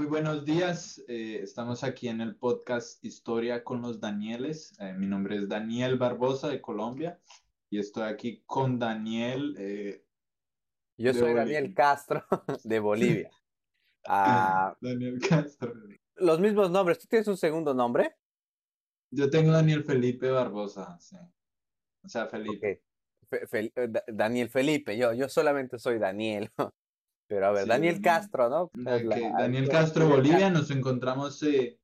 Muy buenos días, eh, estamos aquí en el podcast Historia con los Danieles. Eh, mi nombre es Daniel Barbosa de Colombia y estoy aquí con Daniel. Eh, Yo soy Daniel Castro de Bolivia. Ah, Daniel Castro. Los mismos nombres. ¿Tú tienes un segundo nombre? Yo tengo Daniel Felipe Barbosa, sí. O sea, Felipe. Daniel Felipe, yo, yo solamente soy Daniel. Pero a ver, Daniel Castro, ¿no? Daniel Castro, Bolivia, nos encontramos eh,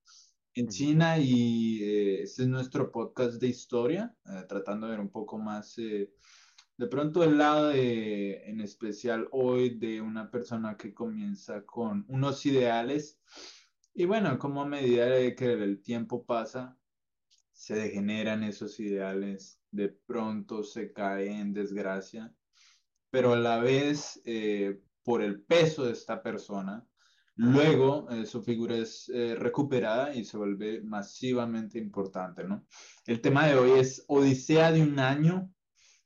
en China y eh, este es nuestro podcast de historia, eh, tratando de ver un poco más, de pronto el lado de, en especial hoy, de una persona que comienza con unos ideales. Y bueno, como a medida de que el tiempo pasa, se degeneran esos ideales, de pronto se cae en desgracia, pero a la vez por el peso de esta persona. Luego eh, su figura es eh, recuperada y se vuelve masivamente importante, ¿no? El tema de hoy es Odisea de un año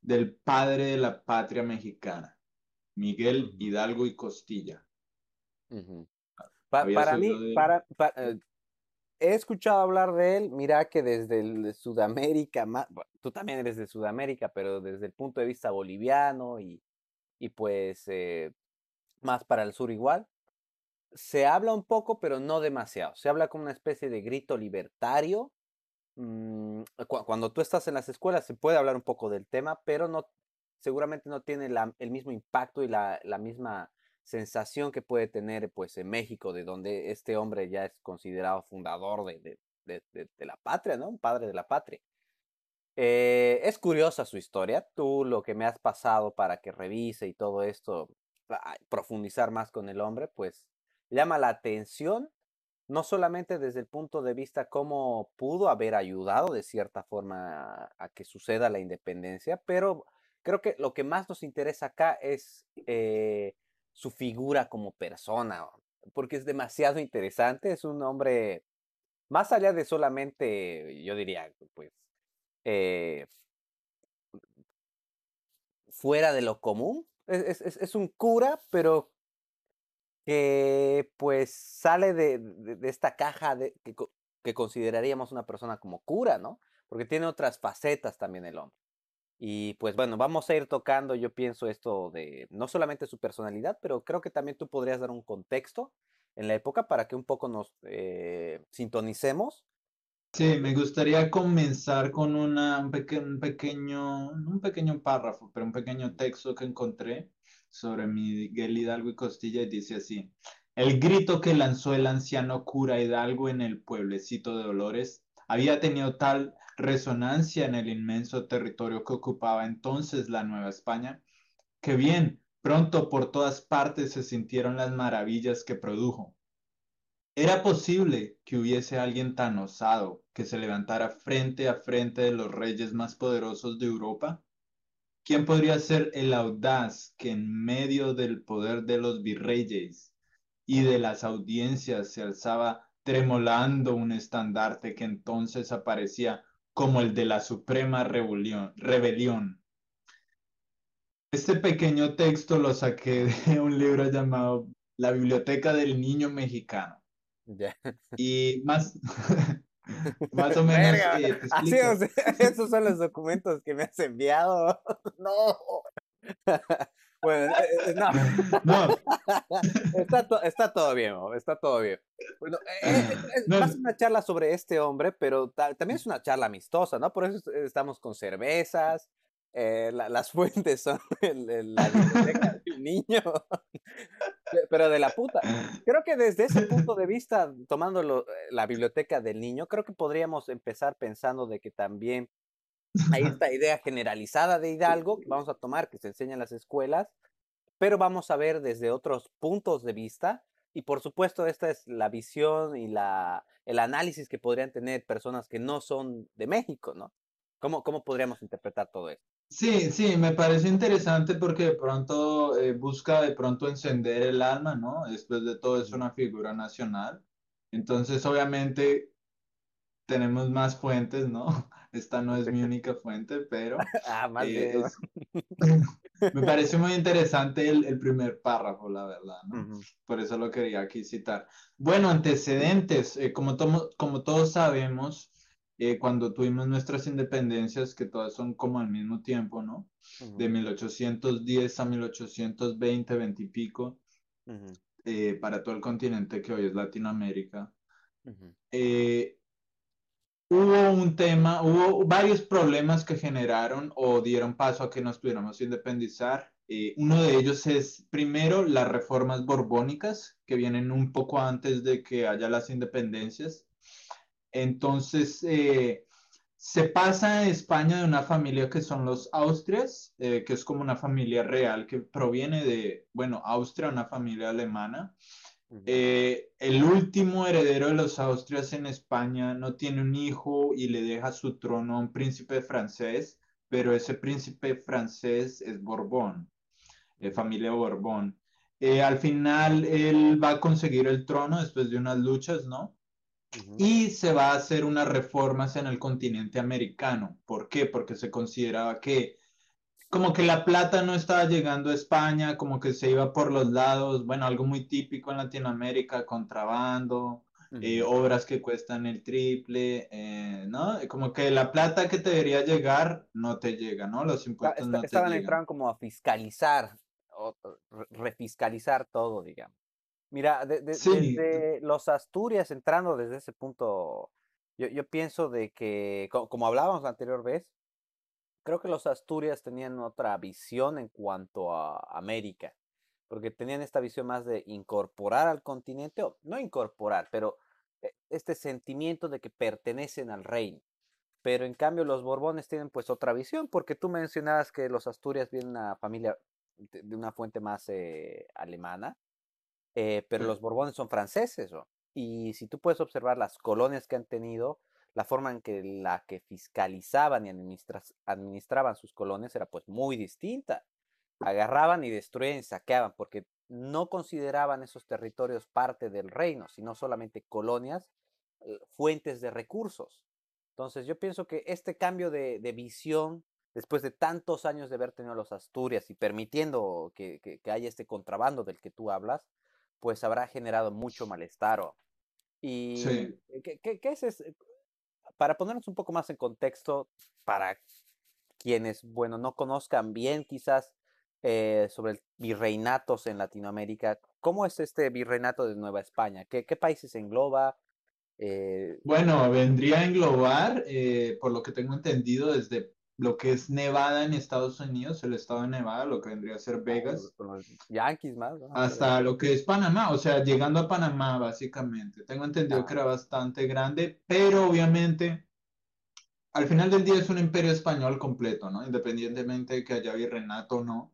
del padre de la patria mexicana, Miguel Hidalgo y Costilla. para mí, para, eh, he escuchado hablar de él, mira que desde el Sudamérica, tú también eres de Sudamérica, pero desde el punto de vista boliviano y, y pues más para el sur igual. Se habla un poco, pero no demasiado. Se habla como una especie de grito libertario. Mm, cuando tú estás en las escuelas se puede hablar un poco del tema, pero no, seguramente no tiene el mismo impacto y la, misma sensación que puede tener pues en México, de donde este hombre ya es considerado fundador de, la patria, ¿no? Un padre de la patria. Eh, es curiosa su historia. Tú lo que me has pasado para que revise y todo esto profundizar más con el hombre, pues llama la atención, no solamente desde el punto de vista cómo pudo haber ayudado de cierta forma a, que suceda la independencia, pero creo que lo que más nos interesa acá es eh, su figura como persona, porque es demasiado interesante, es un hombre, más allá de solamente, yo diría, pues, eh, fuera de lo común, es, un cura, pero que pues sale de, esta caja de, que, consideraríamos una persona como cura, ¿no? Porque tiene otras facetas también el hombre. Y pues bueno, vamos a ir tocando, yo pienso, esto de no solamente su personalidad, pero creo que también tú podrías dar un contexto en la época para que un poco nos eh, sintonicemos Sí, me gustaría comenzar con una, un, pequeño, un pequeño párrafo, pero un pequeño texto que encontré sobre Miguel Hidalgo y Costilla y dice así, el grito que lanzó el anciano cura Hidalgo en el pueblecito de Dolores había tenido tal resonancia en el inmenso territorio que ocupaba entonces la Nueva España, que bien, pronto por todas partes se sintieron las maravillas que produjo. ¿Era posible que hubiese alguien tan osado que se levantara frente a frente de los reyes más poderosos de Europa? ¿Quién podría ser el audaz que en medio del poder de los virreyes y de las audiencias se alzaba tremolando un estandarte que entonces aparecía como el de la suprema rebelión? Este pequeño texto lo saqué de un libro llamado La Biblioteca del Niño Mexicano y más, más o menos. Eh, esos son los documentos que me has enviado. no. Bueno, eh, eh, no. no. Está, está, todo bien, está todo bien. Bueno, es, más una charla sobre este hombre, pero también es una charla amistosa, ¿no? Por eso estamos con cervezas, eh, las fuentes son la biblioteca del niño, pero de la puta. Creo que desde ese punto de vista, tomando eh, la biblioteca del niño, creo que podríamos empezar pensando de que también hay esta idea generalizada de Hidalgo que vamos a tomar, que se enseña en las escuelas, pero vamos a ver desde otros puntos de vista. Y por supuesto, esta es la visión y la, el análisis que podrían tener personas que no son de México, ¿no? ¿Cómo, cómo podríamos interpretar todo esto? Sí, sí, me parece interesante porque de pronto eh, busca de pronto encender el alma, ¿no? Después de todo es una figura nacional. Entonces, obviamente, tenemos más fuentes, ¿no? Esta no es mi única fuente, pero ah, más eh, Me parece muy interesante el, primer párrafo, la verdad, ¿no? Por eso lo quería aquí citar. Bueno, antecedentes, eh, como, como todos sabemos, eh, cuando tuvimos nuestras independencias, que todas son como al mismo tiempo, ¿no? De 1810 a 1820, 20 y pico, eh, para todo el continente que hoy es Latinoamérica. Hubo un tema, hubo varios problemas que generaron o dieron paso a que nos pudiéramos independizar. Eh, uno de ellos es, primero, las reformas borbónicas, que vienen un poco antes de que haya las independencias. Entonces, eh, se pasa a España de una familia que son los Austrias, eh, que es como una familia real que proviene de, bueno, Austria, una familia alemana. Eh, el último heredero de los Austrias en España no tiene un hijo y le deja su trono a un príncipe francés, pero ese príncipe francés es Borbón, de familia Borbón. Eh, al final él va a conseguir el trono después de unas luchas, ¿no? Y se va a hacer unas reformas en el continente americano. ¿Por qué? Porque se consideraba que como que la plata no estaba llegando a España, como que se iba por los lados, bueno, algo muy típico en Latinoamérica, contrabando, eh, obras que cuestan el triple, eh, ¿no? Como que la plata que te debería llegar no te llega, ¿no? Los impuestos no te Estaban entrando como a fiscalizar, o refiscalizar todo, digamos. Mira, desde los Asturias, entrando desde ese punto, yo, yo pienso de que, como hablábamos la anterior vez, creo que los Asturias tenían otra visión en cuanto a América, porque tenían esta visión más de incorporar al continente, o no incorporar, pero eh, este sentimiento de que pertenecen al reino. Pero en cambio los Borbones tienen pues otra visión, porque tú mencionabas que los Asturias vienen una familia de una fuente más eh, alemana, eh, pero los Borbones son franceses, y si tú puedes observar las colonias que han tenido, la forma en que la que fiscalizaban y administraban sus colonias era pues muy distinta. Agarraban y destruían y saqueaban porque no consideraban esos territorios parte del reino, sino solamente colonias, eh, fuentes de recursos. Entonces yo pienso que este cambio de, visión, después de tantos años de haber tenido los Asturias y permitiendo que, haya este contrabando del que tú hablas, pues habrá generado mucho malestar. Y ¿qué, qué, es, para ponernos un poco más en contexto, para quienes, bueno, no conozcan bien quizás eh, sobre el virreinatos en Latinoamérica, ¿cómo es este virreinato de Nueva España? ¿Qué, países engloba? Eh, bueno, vendría a englobar, eh, por lo que tengo entendido, desde lo que es Nevada en Estados Unidos, el estado de Nevada, lo que vendría a ser ah, Vegas. Yankees más. Hasta lo que es Panamá, o sea, llegando a Panamá, básicamente. Tengo entendido que era ah. bastante grande, pero obviamente, al final del día es un imperio español completo, ¿no? Independientemente de que haya virreinato o no.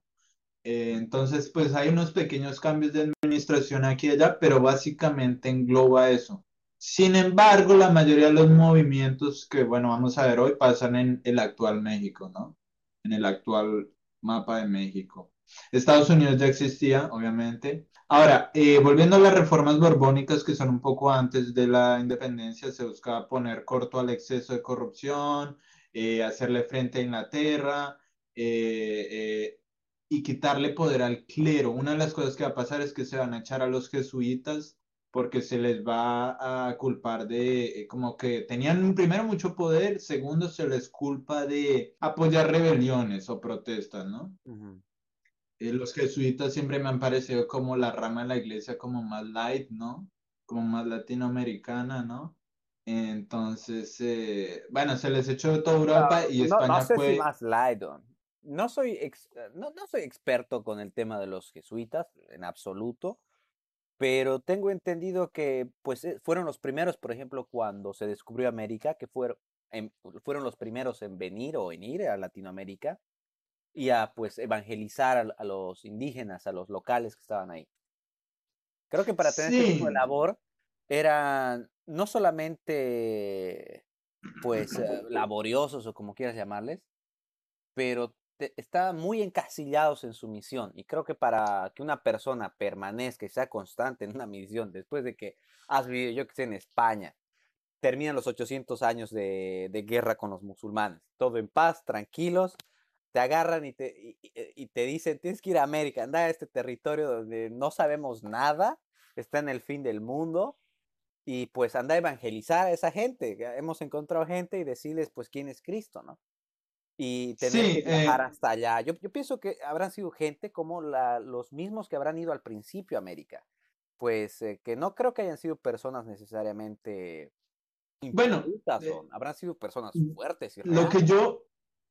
Eh, entonces, pues hay unos pequeños cambios de administración aquí y allá, pero básicamente engloba eso. Sin embargo, la mayoría de los movimientos que, bueno, vamos a ver hoy pasan en el actual México, ¿no? En el actual mapa de México. Estados Unidos ya existía, obviamente. Ahora, eh, volviendo a las reformas borbónicas que son un poco antes de la independencia, se buscaba poner corto al exceso de corrupción, eh, hacerle frente a Inglaterra eh, y quitarle poder al clero. Una de las cosas que va a pasar es que se van a echar a los jesuitas porque se les va a culpar de eh, como que tenían primero mucho poder, segundo se les culpa de apoyar rebeliones o protestas, ¿no? Eh, los jesuitas siempre me han parecido como la rama de la iglesia como más light, ¿no? Como más latinoamericana, ¿no? Entonces, eh, bueno, se les echó de toda Europa y España no, no sé Si más light, no soy, no, no soy experto con el tema de los jesuitas en absoluto, pero tengo entendido que pues eh, fueron los primeros, por ejemplo, cuando se descubrió América, que fueron, fueron los primeros en venir o en ir a Latinoamérica y a pues evangelizar a, los indígenas, a los locales que estaban ahí. Creo que para tener este tipo de labor eran no solamente pues eh, laboriosos o como quieras llamarles, pero estaban muy encasillados en su misión. Y creo que para que una persona permanezca y sea constante en una misión, después de que has vivido, yo que sé, en España, terminan los 800 años de, guerra con los musulmanes, todo en paz, tranquilos, te agarran y te, y, te dicen, tienes que ir a América, anda a este territorio donde no sabemos nada, está en el fin del mundo, y pues anda a evangelizar a esa gente. Hemos encontrado gente y decirles, pues, quién es Cristo, ¿no? Y tener que viajar eh hasta allá. Yo, yo, pienso que habrán sido gente como la, los mismos que habrán ido al principio a América. Pues eh, que no creo que hayan sido personas necesariamente bueno, eh, habrán sido personas fuertes. Y lo que yo,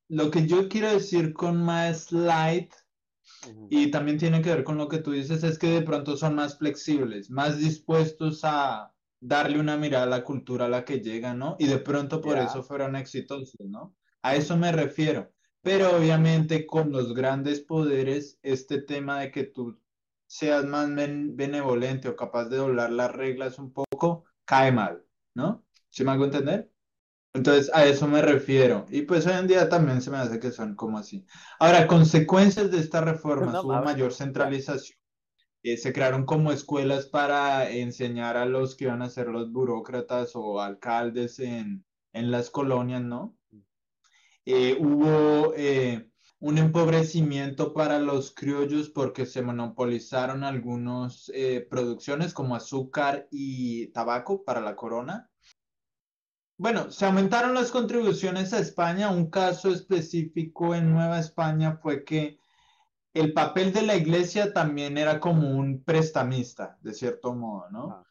lo que yo quiero decir con más light y también tiene que ver con lo que tú dices es que de pronto son más flexibles, más dispuestos a darle una mirada a la cultura a la que llegan, ¿no? Y de pronto por eso fueron exitosos, ¿no? A eso me refiero. Pero obviamente con los grandes poderes, este tema de que tú seas más benevolente o capaz de doblar las reglas un poco, cae mal, ¿no? ¿Sí me hago entender? Entonces, a eso me refiero. Y pues hoy en día también se me hace que son como así. Ahora, consecuencias de esta reforma, hubo mayor centralización. Eh, se crearon como escuelas para enseñar a los que iban a ser los burócratas o alcaldes en, en las colonias, ¿no? Eh, hubo eh, un empobrecimiento para los criollos porque se monopolizaron algunas producciones como azúcar y tabaco para la corona bueno, se aumentaron las contribuciones a España. Un caso específico en Nueva España fue que el papel de la iglesia también era como un prestamista, de cierto modo, ¿no?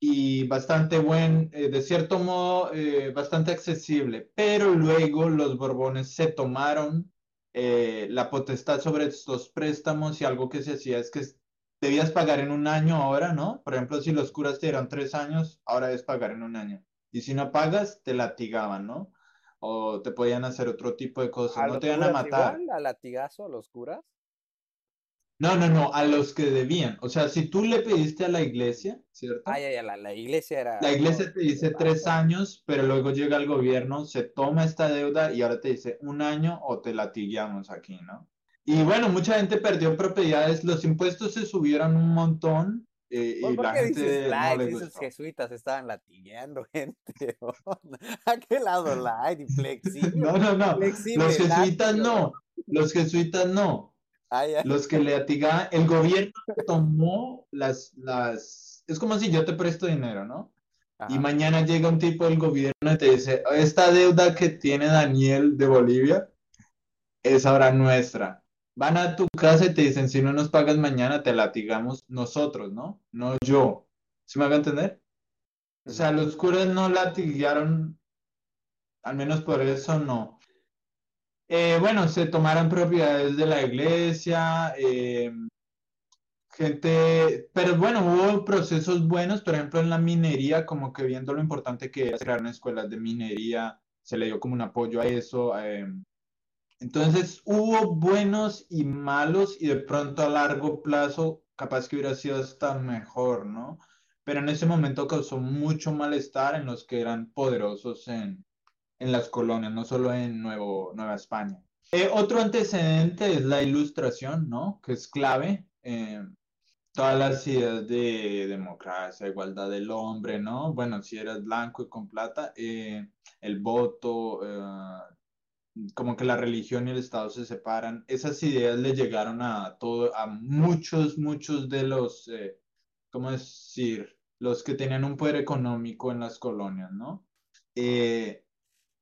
Y bastante buen, eh, de cierto modo, eh, bastante accesible. Pero luego los Borbones se tomaron eh, la potestad sobre estos préstamos y algo que se hacía es que debías pagar en un año ahora, ¿no? Por ejemplo, si los curas te dieron tres años, ahora debes pagar en un año. Y si no pagas, te latigaban, ¿no? O te podían hacer otro tipo de cosas, no te iban a matar. Igual, ¿A latigazo a los curas? No, no, no, a los que debían. O sea, si tú le pediste a la iglesia, ¿cierto? Ah, ya, ya, la, iglesia era. La iglesia te dice tres años, pero luego llega el gobierno, se toma esta deuda y ahora te dice un año o te latigueamos aquí, ¿no? Y bueno, mucha gente perdió propiedades, los impuestos se subieron un montón y, ¿Por, la qué gente dices light? Dices jesuitas estaban latigueando gente. ¿A qué lado light y flexible? No, no, no. los jesuitas no. Los jesuitas no. Ah, los que le latigaban, el gobierno tomó las, las, es como si yo te presto dinero, ¿no? Y mañana llega un tipo del gobierno y te dice, esta deuda que tiene Daniel de Bolivia es ahora nuestra van a tu casa y te dicen, si no nos pagas mañana, te latigamos nosotros, ¿no? No yo. ¿Sí me va a entender? O sea, los curas no latigaron, al menos por eso no. Eh, bueno, se tomaron propiedades de la iglesia, eh, gente, pero bueno, hubo procesos buenos, por ejemplo, en la minería, como que viendo lo importante que era crear escuelas de minería, se le dio como un apoyo a eso. Eh, entonces hubo buenos y malos y de pronto a largo plazo capaz que hubiera sido hasta mejor, ¿no? Pero en ese momento causó mucho malestar en los que eran poderosos en, las colonias, no solo en Nuevo, Nueva España. Eh, otro antecedente es la ilustración, ¿no? Que es clave. en todas las ideas de democracia, igualdad del hombre, ¿no? Bueno, si eras blanco y con plata, eh, el voto, eh, como que la religión y el Estado se separan. Esas ideas le llegaron a todo, a muchos, muchos de los, eh, ¿cómo decir? Los que tenían un poder económico en las colonias, ¿no? Eh,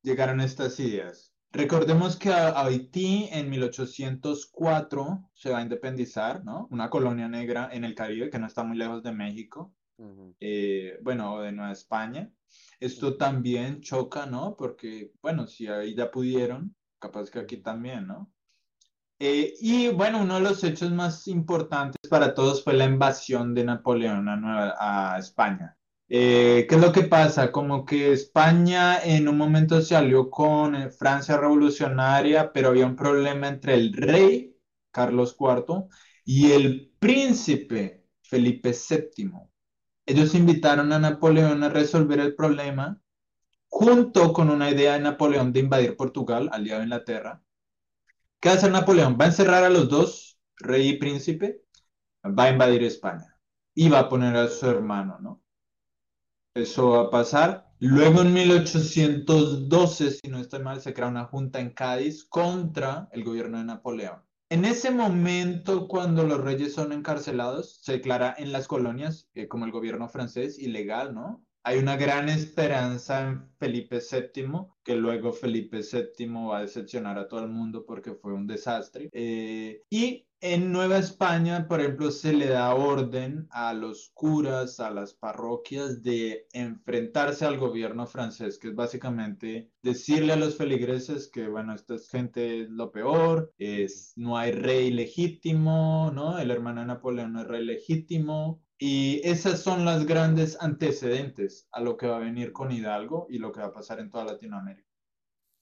llegaron estas ideas. Recordemos que Haití en 1804 se va a independizar, ¿no? Una colonia negra en el Caribe que no está muy lejos de México, eh, bueno, de Nueva España. Esto también choca, ¿no? Porque, bueno, si ahí ya pudieron, capaz que aquí también, ¿no? Eh, y bueno, uno de los hechos más importantes para todos fue la invasión de Napoleón a, Nueva, a España. Eh, ¿Qué es lo que pasa? Como que España en un momento se alió con eh, Francia revolucionaria, pero había un problema entre el rey, Carlos IV, y el príncipe, Felipe VII. Ellos invitaron a Napoleón a resolver el problema junto con una idea de Napoleón de invadir Portugal, aliado de Inglaterra. ¿Qué va a hacer Napoleón? Va a encerrar a los dos, rey y príncipe, va a invadir España y va a poner a su hermano, ¿no? Va a pasar. Luego en 1812, si no estoy mal, se crea una junta en Cádiz contra el gobierno de Napoleón. En ese momento, cuando los reyes son encarcelados, se declara en las colonias, eh, como el gobierno francés, ilegal, ¿no? Hay una gran esperanza en Felipe VII, que luego Felipe VII va a decepcionar a todo el mundo porque fue un desastre. Eh, y en Nueva España, por ejemplo, se le da orden a los curas, a las parroquias de enfrentarse al gobierno francés, que es básicamente decirle a los feligreses que, bueno, esta gente es lo peor, es, no hay rey legítimo, ¿no? El hermano de Napoleón no es rey legítimo, y esas son las grandes antecedentes a lo que va a venir con Hidalgo y lo que va a pasar en toda Latinoamérica.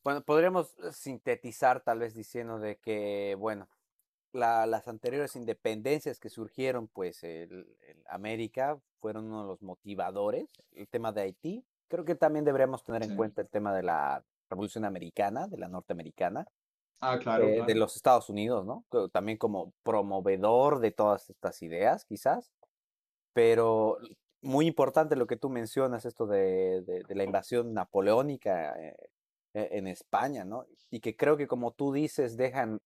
Bueno, podríamos sintetizar tal vez diciendo de que, bueno, las anteriores independencias que surgieron, pues, en América fueron uno de los motivadores. El tema de Haití, creo que también deberíamos tener en cuenta el tema de la Revolución Americana, de la norteamericana. Ah, claro, eh, De los Estados Unidos, ¿no? También como promovedor de todas estas ideas, quizás. Pero muy importante lo que tú mencionas, esto de, la invasión napoleónica eh, e, en España, ¿no? Y que creo que como tú dices, dejan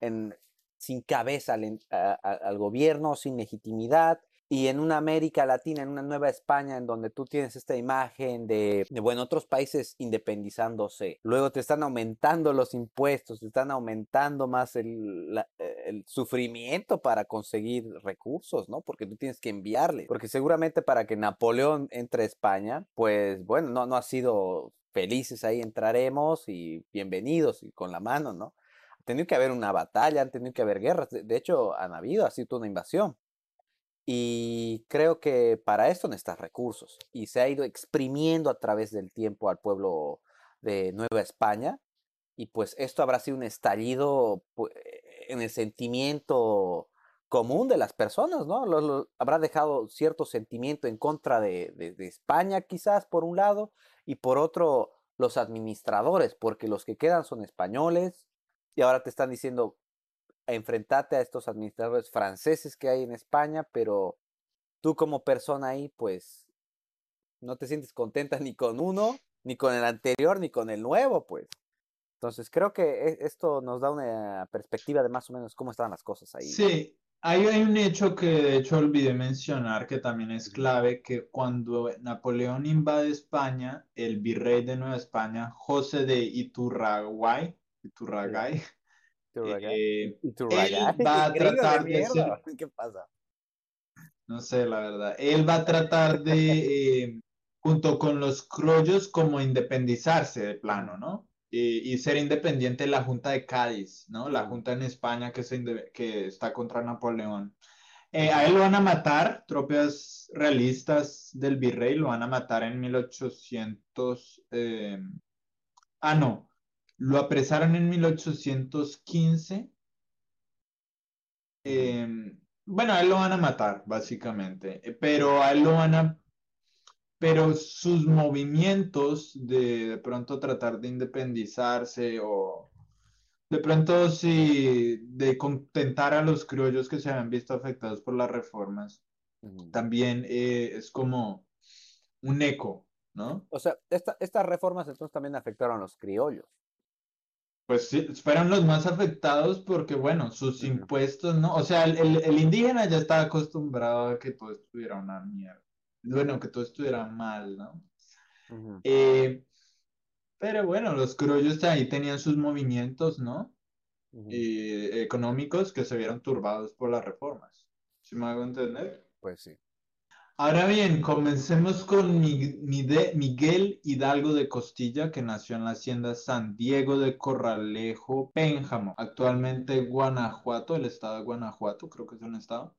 en, sin cabeza al gobierno, sin legitimidad, y en una América Latina, en una Nueva España, en donde tú tienes esta imagen de, bueno, otros países independizándose, luego te están aumentando los impuestos, te están aumentando más el, el sufrimiento para conseguir recursos, ¿no? Porque tú tienes que enviarle, porque seguramente para que Napoleón entre a España, pues bueno, no, no ha sido felices ahí entraremos y bienvenidos y con la mano, ¿no? Tenido que haber una batalla, han tenido que haber guerras, de hecho han habido, ha sido una invasión. Y creo que para esto necesitas recursos. Y se ha ido exprimiendo a través del tiempo al pueblo de Nueva España. Y pues esto habrá sido un estallido en el sentimiento común de las personas, ¿no? habrá dejado cierto sentimiento en contra de, España quizás por un lado y por otro los administradores, porque los que quedan son españoles y ahora te están diciendo, enfrentarte a estos administradores franceses que hay en España, pero tú como persona ahí, pues, no te sientes contenta ni con uno, ni con el anterior, ni con el nuevo, pues. Entonces, creo que e, esto nos da una perspectiva de más o menos cómo estaban las cosas ahí. Sí, hay, hay un hecho que de hecho olvidé mencionar que también es clave, que cuando Napoleón invade España, el virrey de Nueva España, José de Iturragay, Iturragay, eh, él va a tratar de, ¿Qué pasa? No sé, la verdad. Él va a tratar de, eh, junto con los criollos, como independizarse de plano, ¿no? Y, ser independiente de la Junta de Cádiz, ¿no? La Junta en España que, que está contra Napoleón. Eh, a él lo van a matar, tropas realistas del virrey lo van a matar en 1800. ah, no, lo apresaron en 1815. Em, bueno, a él lo van a matar, básicamente, eh, pero a él lo van a... Pero sus movimientos de, de pronto tratar de independizarse o de pronto sí, de contentar a los criollos que se habían visto afectados por las reformas, también eh, es como un eco, ¿no? O sea, estas reformas entonces también afectaron a los criollos. Pues sí, fueron los más afectados porque, bueno, sus impuestos, ¿no? O sea, el, indígena ya estaba acostumbrado a que todo estuviera una mierda. Bueno, que todo estuviera mal, ¿no? Eh, pero bueno, los criollos ahí tenían sus movimientos, ¿no? Eh, económicos que se vieron turbados por las reformas. ¿Sí me hago entender? Pues sí. Ahora bien, comencemos con Miguel Hidalgo de Costilla, que nació en la hacienda San Diego de Corralejo, Pénjamo, actualmente Guanajuato, el estado de Guanajuato, creo que es un estado,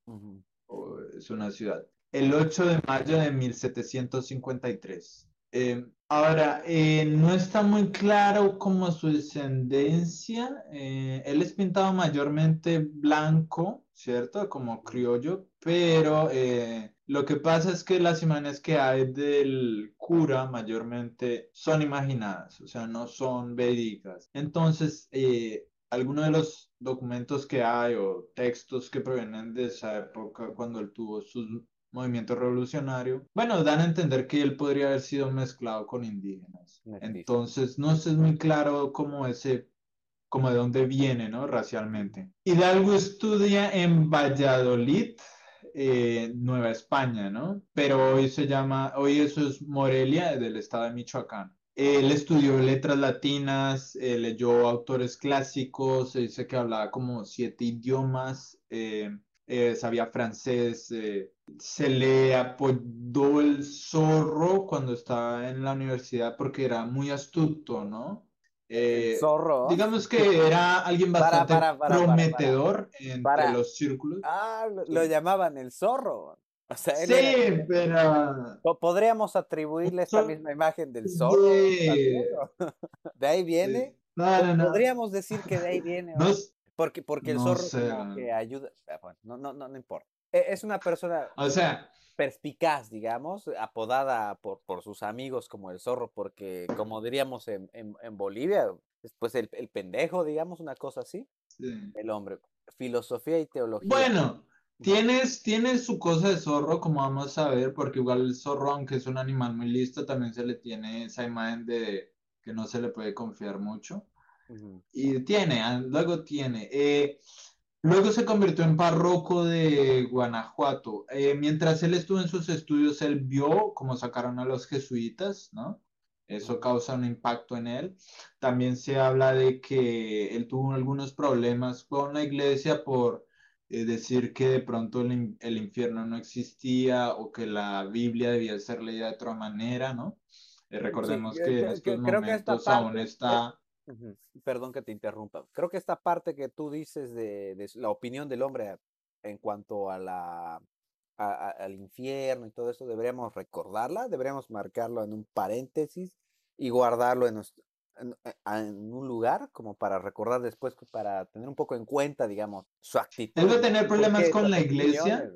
o es una ciudad. El 8 de mayo de 1753. Eh, ahora, eh, no está muy claro cómo su descendencia. Eh, él es pintado mayormente blanco, ¿cierto? Como criollo, pero lo que pasa es que las imágenes que hay del cura mayormente son imaginadas, o sea, no son verídicas. Entonces, algunos de los documentos que hay o textos que provienen de esa época, cuando él tuvo sus movimiento revolucionario. Bueno, dan a entender que él podría haber sido mezclado con indígenas. Entonces, no es muy claro cómo ese como de dónde viene, ¿no? Racialmente. Hidalgo estudia en Valladolid, eh, Nueva España, ¿no? Pero hoy se llama, hoy eso es Morelia, del estado de Michoacán. Él estudió letras latinas, eh, leyó autores clásicos, se dice que hablaba como siete idiomas, eh, sabía francés, se le apodó el zorro cuando estaba en la universidad porque era muy astuto, ¿no? Zorro. Digamos que era alguien bastante prometedor entre los círculos. Ah, lo, llamaban el zorro sí, pero... ¿Podríamos atribuirle esta misma imagen del zorro? ¿De ahí viene? Podríamos decir que de ahí viene. Porque, porque el zorro que ayuda. Ah, bueno, no, no, no, importa. E, es una persona. O sea. Perspicaz, digamos, apodada por, por sus amigos como el zorro, porque, como diríamos en, en, Bolivia, después el, el, pendejo, digamos, una cosa así. El hombre. Filosofía y teología. Bueno, Tienes, tienes su cosa de zorro, como vamos a ver, porque igual el zorro, aunque es un animal muy listo, también se le tiene esa imagen de que no se le puede confiar mucho. Y tiene, ah, luego tiene. Eh, luego se convirtió en párroco de Guanajuato. Eh, mientras él estuvo en sus estudios, él vio cómo sacaron a los jesuitas, ¿no? Eso causa un impacto en él. También se habla de que él tuvo algunos problemas con la iglesia por eh, decir que de pronto el, el, infierno no existía o que la Biblia debía ser leída de otra manera, ¿no? Eh, recordemos que en estos momentos aún está... Perdón que te interrumpa. Creo que esta parte que tú dices de, de la opinión del hombre en cuanto a la, al infierno y todo eso, deberíamos recordarla, deberíamos marcarlo en un paréntesis y guardarlo en, nuestro, eh, en, un lugar como para recordar después, para tener un poco en cuenta, digamos, su actitud. Debe tener problemas con la iglesia.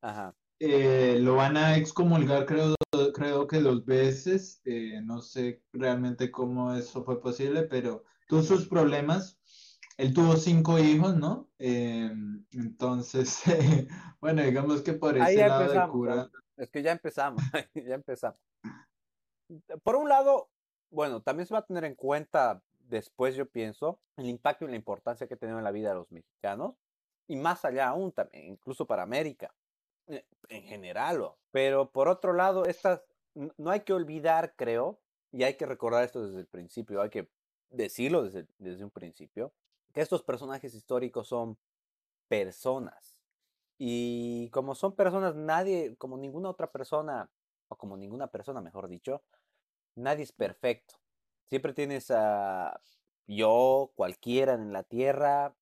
Ajá. Eh, lo van a excomulgar, creo, creo que dos veces. Eh, no sé realmente cómo eso fue posible, pero tuvo sus problemas. Él tuvo cinco hijos, ¿no? entonces, bueno, digamos que por ese lado de cura. Es que ya empezamos, ya empezamos. Por un lado, bueno, también se va a tener en cuenta después, yo pienso, el impacto y la importancia que ha tenido en la vida de los mexicanos y más allá aún, también, incluso para América eh, en general. Pero por otro lado, estas, no hay que olvidar, creo, y hay que recordar esto desde el principio, hay que decirlo desde, desde un principio, que estos personajes históricos son personas. Y como son personas, nadie, como ninguna otra persona, o como ninguna persona, mejor dicho, nadie es perfecto. Siempre tienes a yo, cualquiera en la Tierra,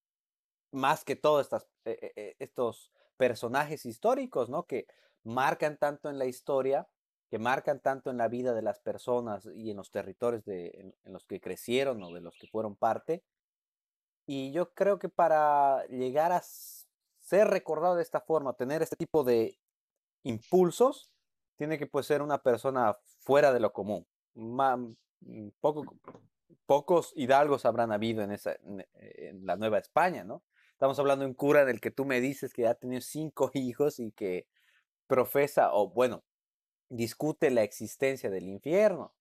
más que todos estas, eh, eh, eh, estos personajes históricos, ¿no? Que marcan tanto en la historia, que marcan tanto en la vida de las personas y en los territorios de, en, los que crecieron o de los que fueron parte. Y yo creo que para llegar a ser recordado de esta forma, tener este tipo de impulsos, tiene que pues, ser una persona fuera de lo común. Mm, poco, pocos hidalgos habrán habido en, esa, en, la Nueva España, ¿no? Estamos hablando de un cura del que tú me dices que ha tenido cinco hijos y que profesa, o bueno, discute la existencia del infierno.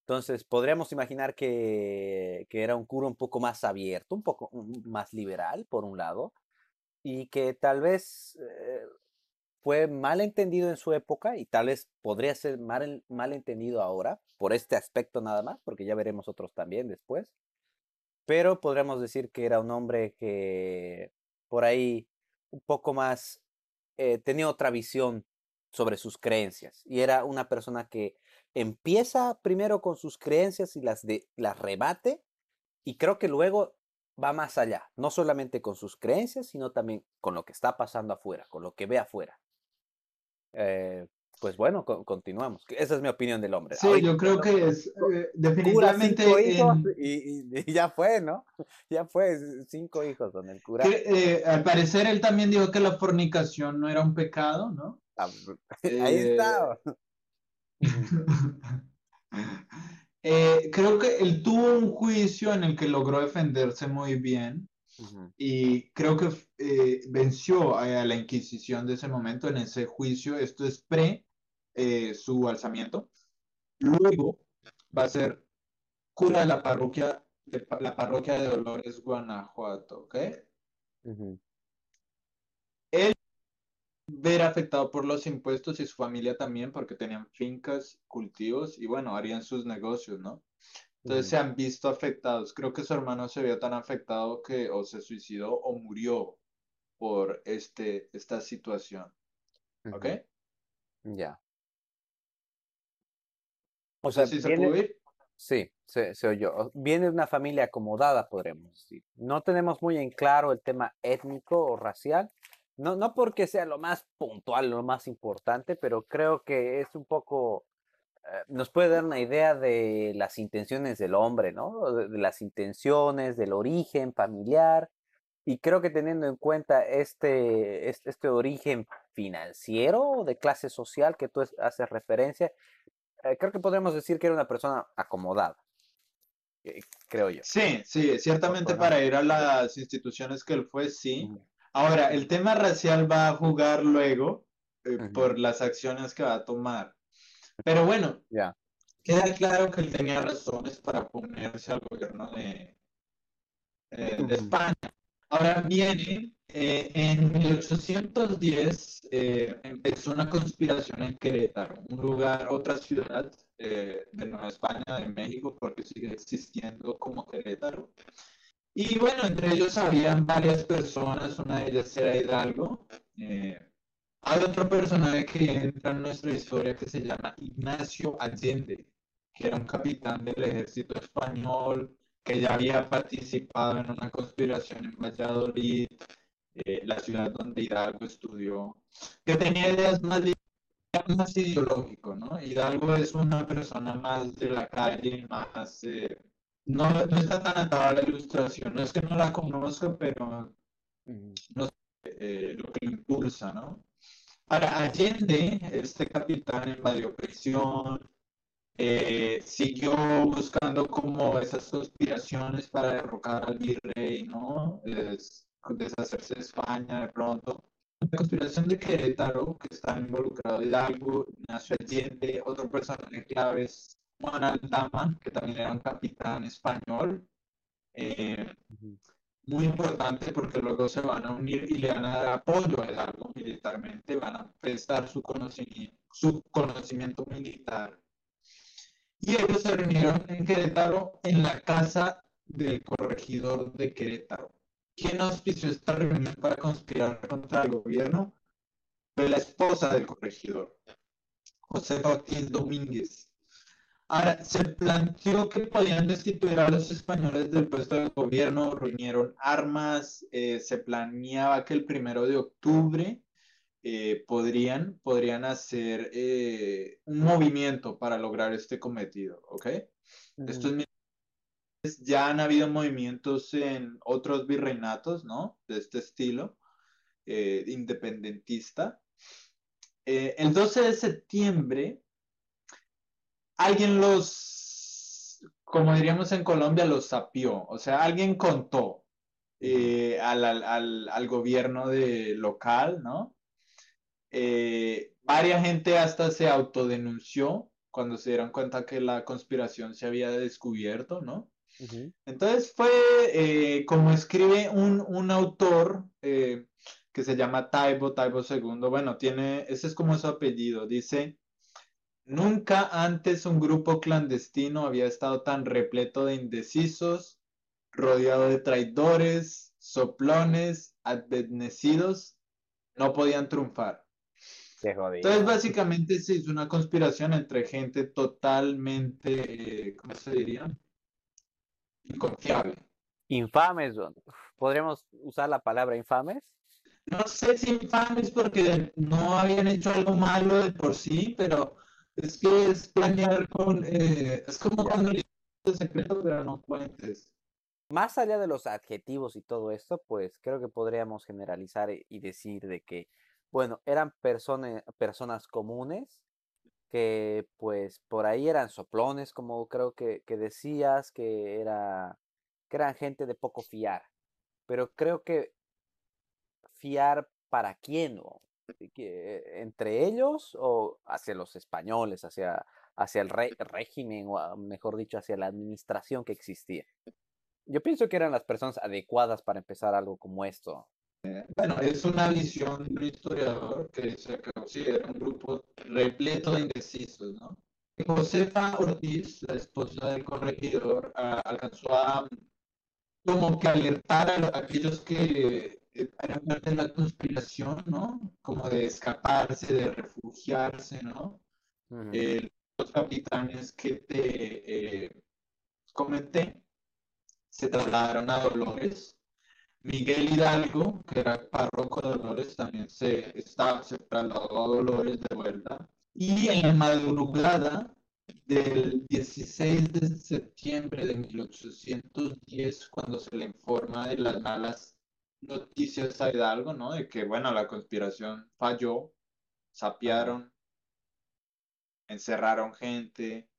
Entonces, podríamos imaginar que, que, era un cura un poco más abierto, un poco más liberal, por un lado, y que tal vez eh, fue mal entendido en su época y tal vez podría ser mal, mal entendido ahora, por este aspecto nada más, porque ya veremos otros también después. Pero podríamos decir que era un hombre que por ahí un poco más eh, tenía otra visión sobre sus creencias y era una persona que empieza primero con sus creencias y las, de, las rebate y creo que luego va más allá, no solamente con sus creencias, sino también con lo que está pasando afuera, con lo que ve afuera. Eh, pues bueno, continuamos. Esa es mi opinión del hombre. Sí, yo creo que es eh, definitivamente. y, ya fue, ¿no? Ya fue, cinco hijos con el cura. Eh, al parecer él también dijo que la fornicación no era un pecado, ¿no? Ah, ahí está. creo que él tuvo un juicio en el que logró defenderse muy bien. Y creo que eh, venció a, la Inquisición de ese momento en ese juicio. Esto es pre eh, su alzamiento. Luego va a ser cura de la parroquia de la parroquia de Dolores, Guanajuato, ¿ok? Él ver afectado por los impuestos y su familia también, porque tenían fincas, cultivos y bueno, harían sus negocios, ¿no? Entonces se han visto afectados. Creo que su hermano se vio tan afectado que o se suicidó o murió por este, esta situación. ¿Ok? Ya. O sea, ¿sí se ir? Sí, se, se, oyó. Viene de una familia acomodada, podremos decir. No tenemos muy en claro el tema étnico o racial. No, no porque sea lo más puntual, lo más importante, pero creo que es un poco eh, nos puede dar una idea de las intenciones del hombre, ¿no? De, las intenciones, del origen familiar. Y creo que teniendo en cuenta este, este, origen financiero de clase social que tú haces referencia, eh, creo que podemos decir que era una persona acomodada, eh, creo yo. Sí, sí, ciertamente para ir a las instituciones que él fue, sí. Ahora, el tema racial va a jugar luego por las acciones que va a tomar. Pero bueno, ya queda claro que él tenía razones para oponerse al gobierno de, eh, de España. Ahora viene, eh, en 1810 eh, empezó una conspiración en Querétaro, un lugar, otra ciudad de Nueva España, de México, porque sigue existiendo como Querétaro. Y bueno, entre ellos habían varias personas, una de ellas era Hidalgo. Hay otro personaje que entra en nuestra historia que se llama Ignacio Allende, que era un capitán del ejército español, que ya había participado en una conspiración en Valladolid, eh, la ciudad donde Hidalgo estudió, que tenía ideas más, más ideológico, ¿no? Hidalgo es una persona más de la calle, más... Eh, no, no, está tan atada a la ilustración, no es que no la conozca, pero no sé eh, lo que impulsa, ¿no? Para Allende, este capitán invadió prisión, eh, siguió buscando como esas conspiraciones para derrocar al virrey, ¿no? Deshacerse de España de pronto. La conspiración de Querétaro, que está involucrado Hidalgo, Ignacio Allende, otro personaje clave es Juan Aldama, que también era un capitán español. Eh, muy importante porque luego se van a unir y le van a dar apoyo a Hidalgo militarmente, van a prestar su conocimiento, su conocimiento militar. Y ellos se reunieron en Querétaro en la casa del corregidor de Querétaro. ¿Quién auspició esta reunión para conspirar contra el gobierno? Fue la esposa del corregidor, José Joaquín Domínguez. Ahora, se planteó que podían destituir a los españoles del puesto de gobierno, reunieron armas, eh, se planeaba que el primero de octubre eh, podrían, podrían hacer eh, un movimiento para lograr este cometido, ¿ok? Estos ya han habido movimientos en otros virreinatos, ¿no? De este estilo, independentista. el 12 de septiembre alguien los, como diríamos en Colombia, los sapió. O sea, alguien contó eh, al, gobierno de local, ¿no? Eh, varia gente hasta se autodenunció cuando se dieron cuenta que la conspiración se había descubierto, ¿no? Entonces fue, eh, como escribe un, un autor que se llama Taibo, Taibo II, bueno, tiene, ese es como su apellido, dice, Nunca antes un grupo clandestino había estado tan repleto de indecisos, rodeado de traidores, soplones, advenecidos, no podían triunfar. Entonces, básicamente se hizo una conspiración entre gente totalmente, eh, ¿cómo se diría? Inconfiable. Infames, ¿podríamos usar la palabra infames? No sé si infames porque no habían hecho algo malo de por sí, pero es que es planear con. Eh, es como cuando le secreto, pero no cuentes. Más allá de los adjetivos y todo esto, pues creo que podríamos generalizar y decir de que, bueno, eran personas comunes que pues por ahí eran soplones, como creo que, que decías, que, era, que eran gente de poco fiar. pero creo que fiar para quién, ¿no? entre ellos o hacia los españoles, hacia, hacia el régimen, o mejor dicho, hacia la administración que existía. Yo pienso que eran las personas adecuadas para empezar algo como esto. Bueno, es una visión de un historiador que se considera un grupo repleto de indecisos, ¿no? Josefa Ortiz, la esposa del corregidor, alcanzó a como que alertar a, aquellos que eran parte de la conspiración, ¿no? Como de escaparse, de refugiarse, ¿no? los capitanes que te eh, comenté se trasladaron a Dolores. Miguel Hidalgo, que era párroco de Dolores, también se, estaba, se trasladó a Dolores de vuelta. Y en la madrugada del 16 de septiembre de 1810, cuando se le informa de las malas noticias a Hidalgo, ¿no? De que, bueno, la conspiración falló, sapearon, encerraron gente.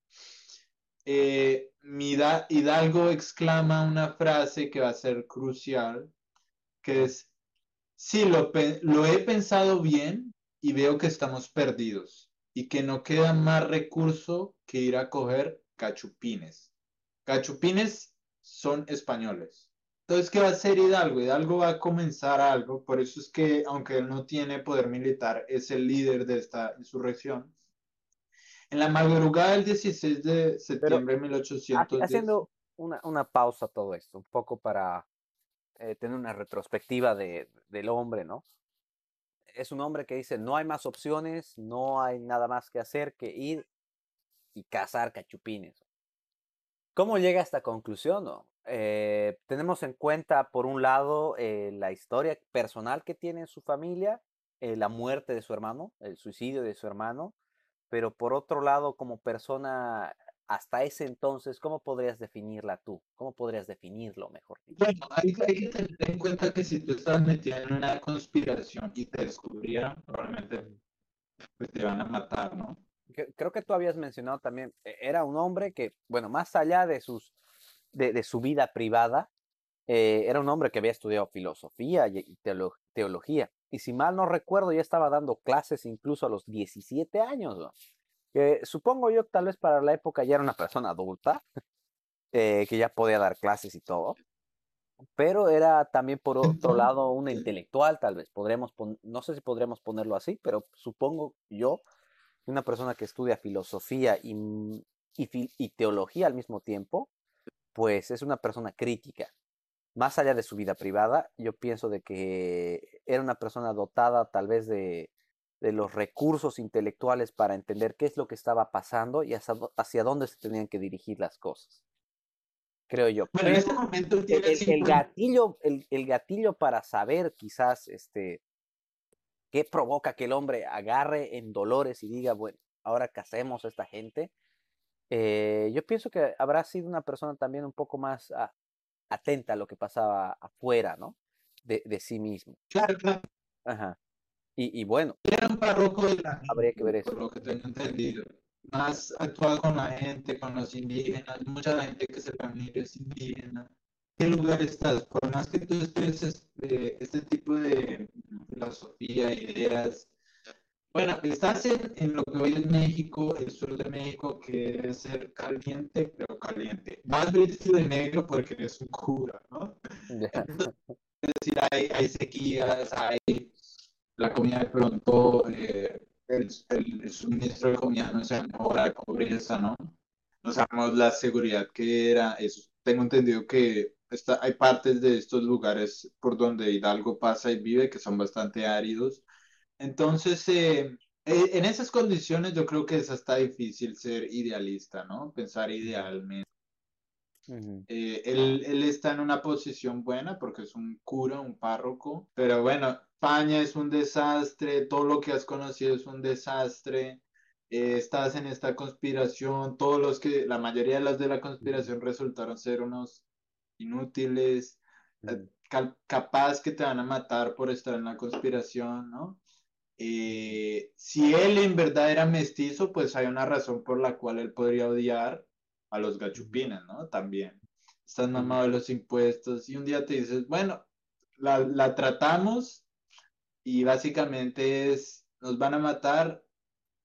Eh, Hidalgo exclama una frase que va a ser crucial, que es, sí, lo, lo he pensado bien y veo que estamos perdidos y que no queda más recurso que ir a coger cachupines. Cachupines son españoles. Entonces, ¿qué va a hacer Hidalgo? Hidalgo va a comenzar algo, por eso es que, aunque él no tiene poder militar, es el líder de esta insurrección. En la madrugada del 16 de septiembre de 1810. Haciendo una, una, pausa todo esto, un poco para eh, tener una retrospectiva de, del hombre, ¿no? Es un hombre que dice, no hay más opciones, no hay nada más que hacer que ir y cazar cachupines. ¿Cómo llega a esta conclusión? No? Eh, tenemos en cuenta, por un lado, eh, la historia personal que tiene su familia, la muerte de su hermano, el suicidio de su hermano, pero por otro lado, como persona hasta ese entonces, ¿cómo podrías definirla tú? ¿Cómo podrías definirlo mejor? Bueno, hay, que tener en cuenta que si tú estás metido en una conspiración y te descubrieran, probablemente pues, te van a matar, ¿no? Creo que tú habías mencionado también, e, era un hombre que, bueno, más allá de sus de, su vida privada, eh, era un hombre que había estudiado filosofía y, teología. Y si mal no recuerdo, ya estaba dando clases incluso a los 17 años. supongo yo que tal vez para la época ya era una persona adulta, eh, que ya podía dar clases y todo. Pero era también, por otro lado, un intelectual, tal vez. Podremos no sé si podríamos ponerlo así, pero supongo yo, una persona que estudia filosofía y, y teología al mismo tiempo, pues es una persona crítica. Más allá de su vida privada, yo pienso de que era una persona dotada tal vez de, los recursos intelectuales para entender qué es lo que estaba pasando y hacia, dónde se tenían que dirigir las cosas. Creo yo. Pero en este momento el, gatillo, el, gatillo para saber quizás este, qué provoca que el hombre agarre en dolores y diga, bueno, ahora casemos a esta gente, eh, yo pienso que habrá sido una persona también un poco más atenta a lo que pasaba afuera, ¿no? De, sí mismo. Claro, claro. Ajá. Y, bueno. Era un párroco de la Habría que ver eso. Por lo que tengo entendido. Más actual con la gente, con los indígenas. Mucha gente que se familia es indígena. ¿Qué lugar estás? Por más que tú estés este, este tipo de filosofía, ideas, bueno, estás en, lo que hoy es México, el sur de México, que debe ser caliente, pero caliente. Más vestido de negro porque es un cura, ¿no? es decir, hay, sequías, hay la comida de pronto, eh, el, el, suministro de comida no se mejora, la pobreza, ¿no? No sabemos la seguridad que era. Eso, tengo entendido que está, hay partes de estos lugares por donde Hidalgo pasa y vive que son bastante áridos entonces, eh, eh, en esas condiciones yo creo que es hasta difícil ser idealista, ¿no? Pensar idealmente. Eh, él, él, está en una posición buena porque es un cura, un párroco, pero bueno, España es un desastre, todo lo que has conocido es un desastre, estás en esta conspiración, todos los que, la mayoría de las de la conspiración resultaron ser unos inútiles, capaz que te van a matar por estar en la conspiración, ¿no? Eh, si él en verdad era mestizo, pues hay una razón por la cual él podría odiar a los gachupines, ¿no? También. Estás mamado de los impuestos y un día te dices, bueno, la, la tratamos y básicamente es, nos van a matar,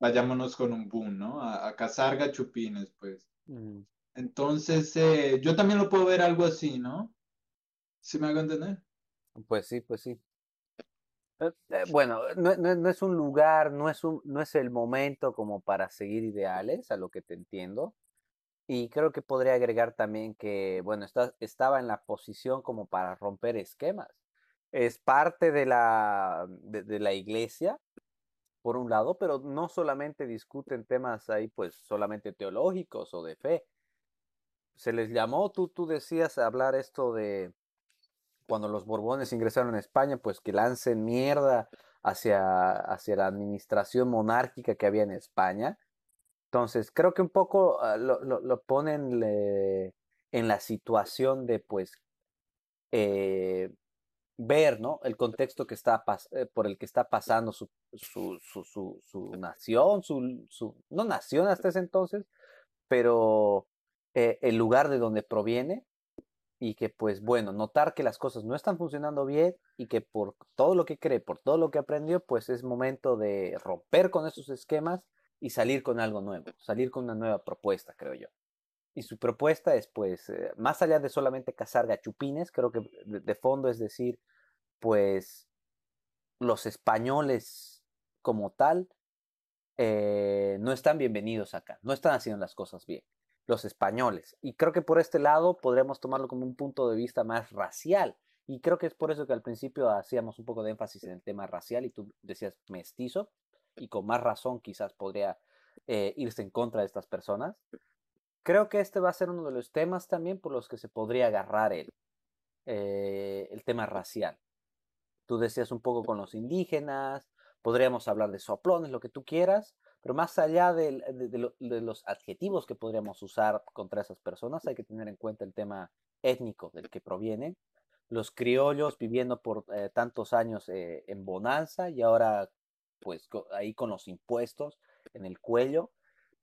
vayámonos con un boom, ¿no? A, a cazar gachupines, pues. Mm. Entonces, eh, yo también lo puedo ver algo así, ¿no? ¿Sí me hago entender? Pues sí, pues sí. Eh, eh, bueno, no, es un lugar, no es un, no es el momento como para seguir ideales, a lo que te entiendo. Y creo que podría agregar también que, bueno, está- estaba en la posición como para romper esquemas. Es parte de la, de la iglesia, por un lado, pero no solamente discuten temas ahí, pues, solamente teológicos o de fe. Se les llamó, tú, tú decías hablar esto de cuando los Borbones ingresaron a España, pues que lancen mierda hacia, hacia la administración monárquica que había en España. Entonces, creo que un poco ah, lo, lo- lo ponen en la situación de, pues, eh, ver, ¿no? El contexto que está eh, por el que está pasando su, su, su, su, nación, su, no nación hasta ese entonces, pero eh, el lugar de donde proviene y que pues bueno, notar que las cosas no están funcionando bien y que por todo lo que cree, por todo lo que aprendió, pues es momento de romper con esos esquemas y salir con algo nuevo, salir con una nueva propuesta, creo yo. Y su propuesta es pues, eh, más allá de solamente cazar gachupines, creo que de, fondo es decir, pues los españoles como tal eh, no están bienvenidos acá, no están haciendo las cosas bien, los españoles. Y creo que por este lado podríamos tomarlo como un punto de vista más racial. Y creo que es por eso que al principio hacíamos un poco de énfasis en el tema racial y tú decías mestizo, y con más razón quizás podría eh, irse en contra de estas personas. Creo que este va a ser uno de los temas también por los que se podría agarrar el, eh, el tema racial. Tú decías un poco con los indígenas, podríamos hablar de soplones, lo que tú quieras, pero más allá del- de, de lo- de los adjetivos que podríamos usar contra esas personas, hay que tener en cuenta el tema étnico del que provienen. Los criollos viviendo por eh, tantos años eh, en bonanza y ahora pues ahí con los impuestos en el cuello.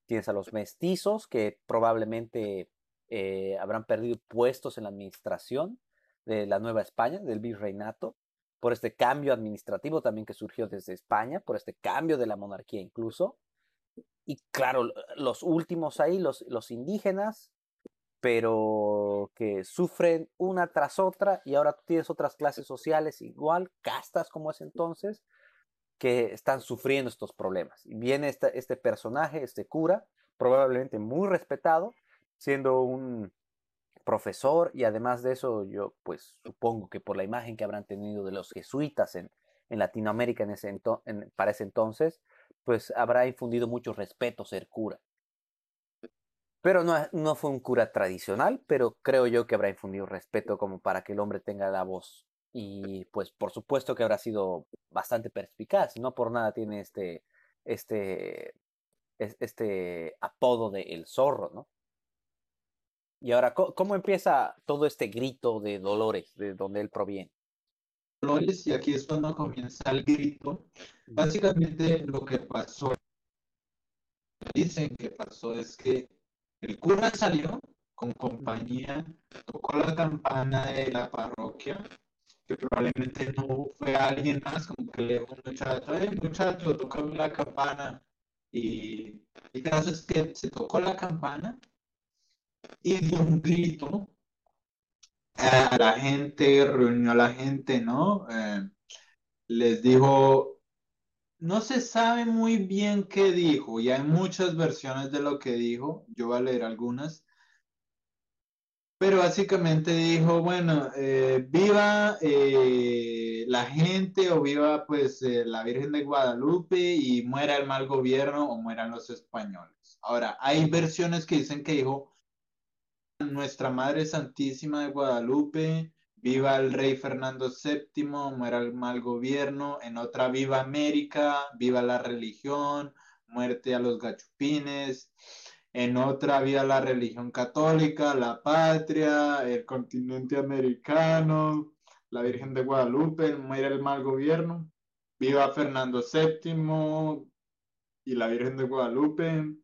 Tienes a los mestizos que probablemente eh, habrán perdido puestos en la administración de la Nueva España, del virreinato por este cambio administrativo también que surgió desde España, por este cambio de la monarquía incluso. Y claro, los últimos ahí, los, los indígenas, pero que sufren una tras otra y ahora tú tienes otras clases sociales igual, castas como es entonces, que están sufriendo estos problemas. Y viene este, este personaje, este cura, probablemente muy respetado, siendo un profesor y además de eso yo pues supongo que por la imagen que habrán tenido de los jesuitas en, en Latinoamérica en ese en- para ese entonces, pues habrá infundido mucho respeto ser cura. Pero no, no fue un cura tradicional, pero creo yo que habrá infundido respeto como para que el hombre tenga la voz. Y pues por supuesto que habrá sido bastante perspicaz, no por nada tiene este, este, es- este apodo de el zorro, ¿no? Y ahora, ¿co- ¿cómo empieza todo este grito de Dolores, de donde él proviene? Y aquí es cuando comienza el grito. Básicamente lo que pasó, dicen que pasó es que el cura salió con compañía, tocó la campana de la parroquia, que probablemente no fue alguien más, como que le dijo un muchacho, eh, muchacho, toca la campana. Y el caso es que se tocó la campana y dio un grito a la gente, reunió a la gente, ¿no? Eh, les dijo, no se sabe muy bien qué dijo, y hay muchas versiones de lo que dijo, yo voy a leer algunas, pero básicamente dijo, bueno, eh, viva eh, la gente o viva pues la Virgen de Guadalupe y muera el mal gobierno o mueran los españoles. Ahora, hay versiones que dicen que dijo, Nuestra Madre Santísima de Guadalupe, viva el Rey Fernando VII, muera el mal gobierno, en otra viva América, viva la religión, muerte a los gachupines, en otra viva la religión católica, la patria, el continente americano, la Virgen de Guadalupe, muera el mal gobierno, viva Fernando VII y la Virgen de Guadalupe.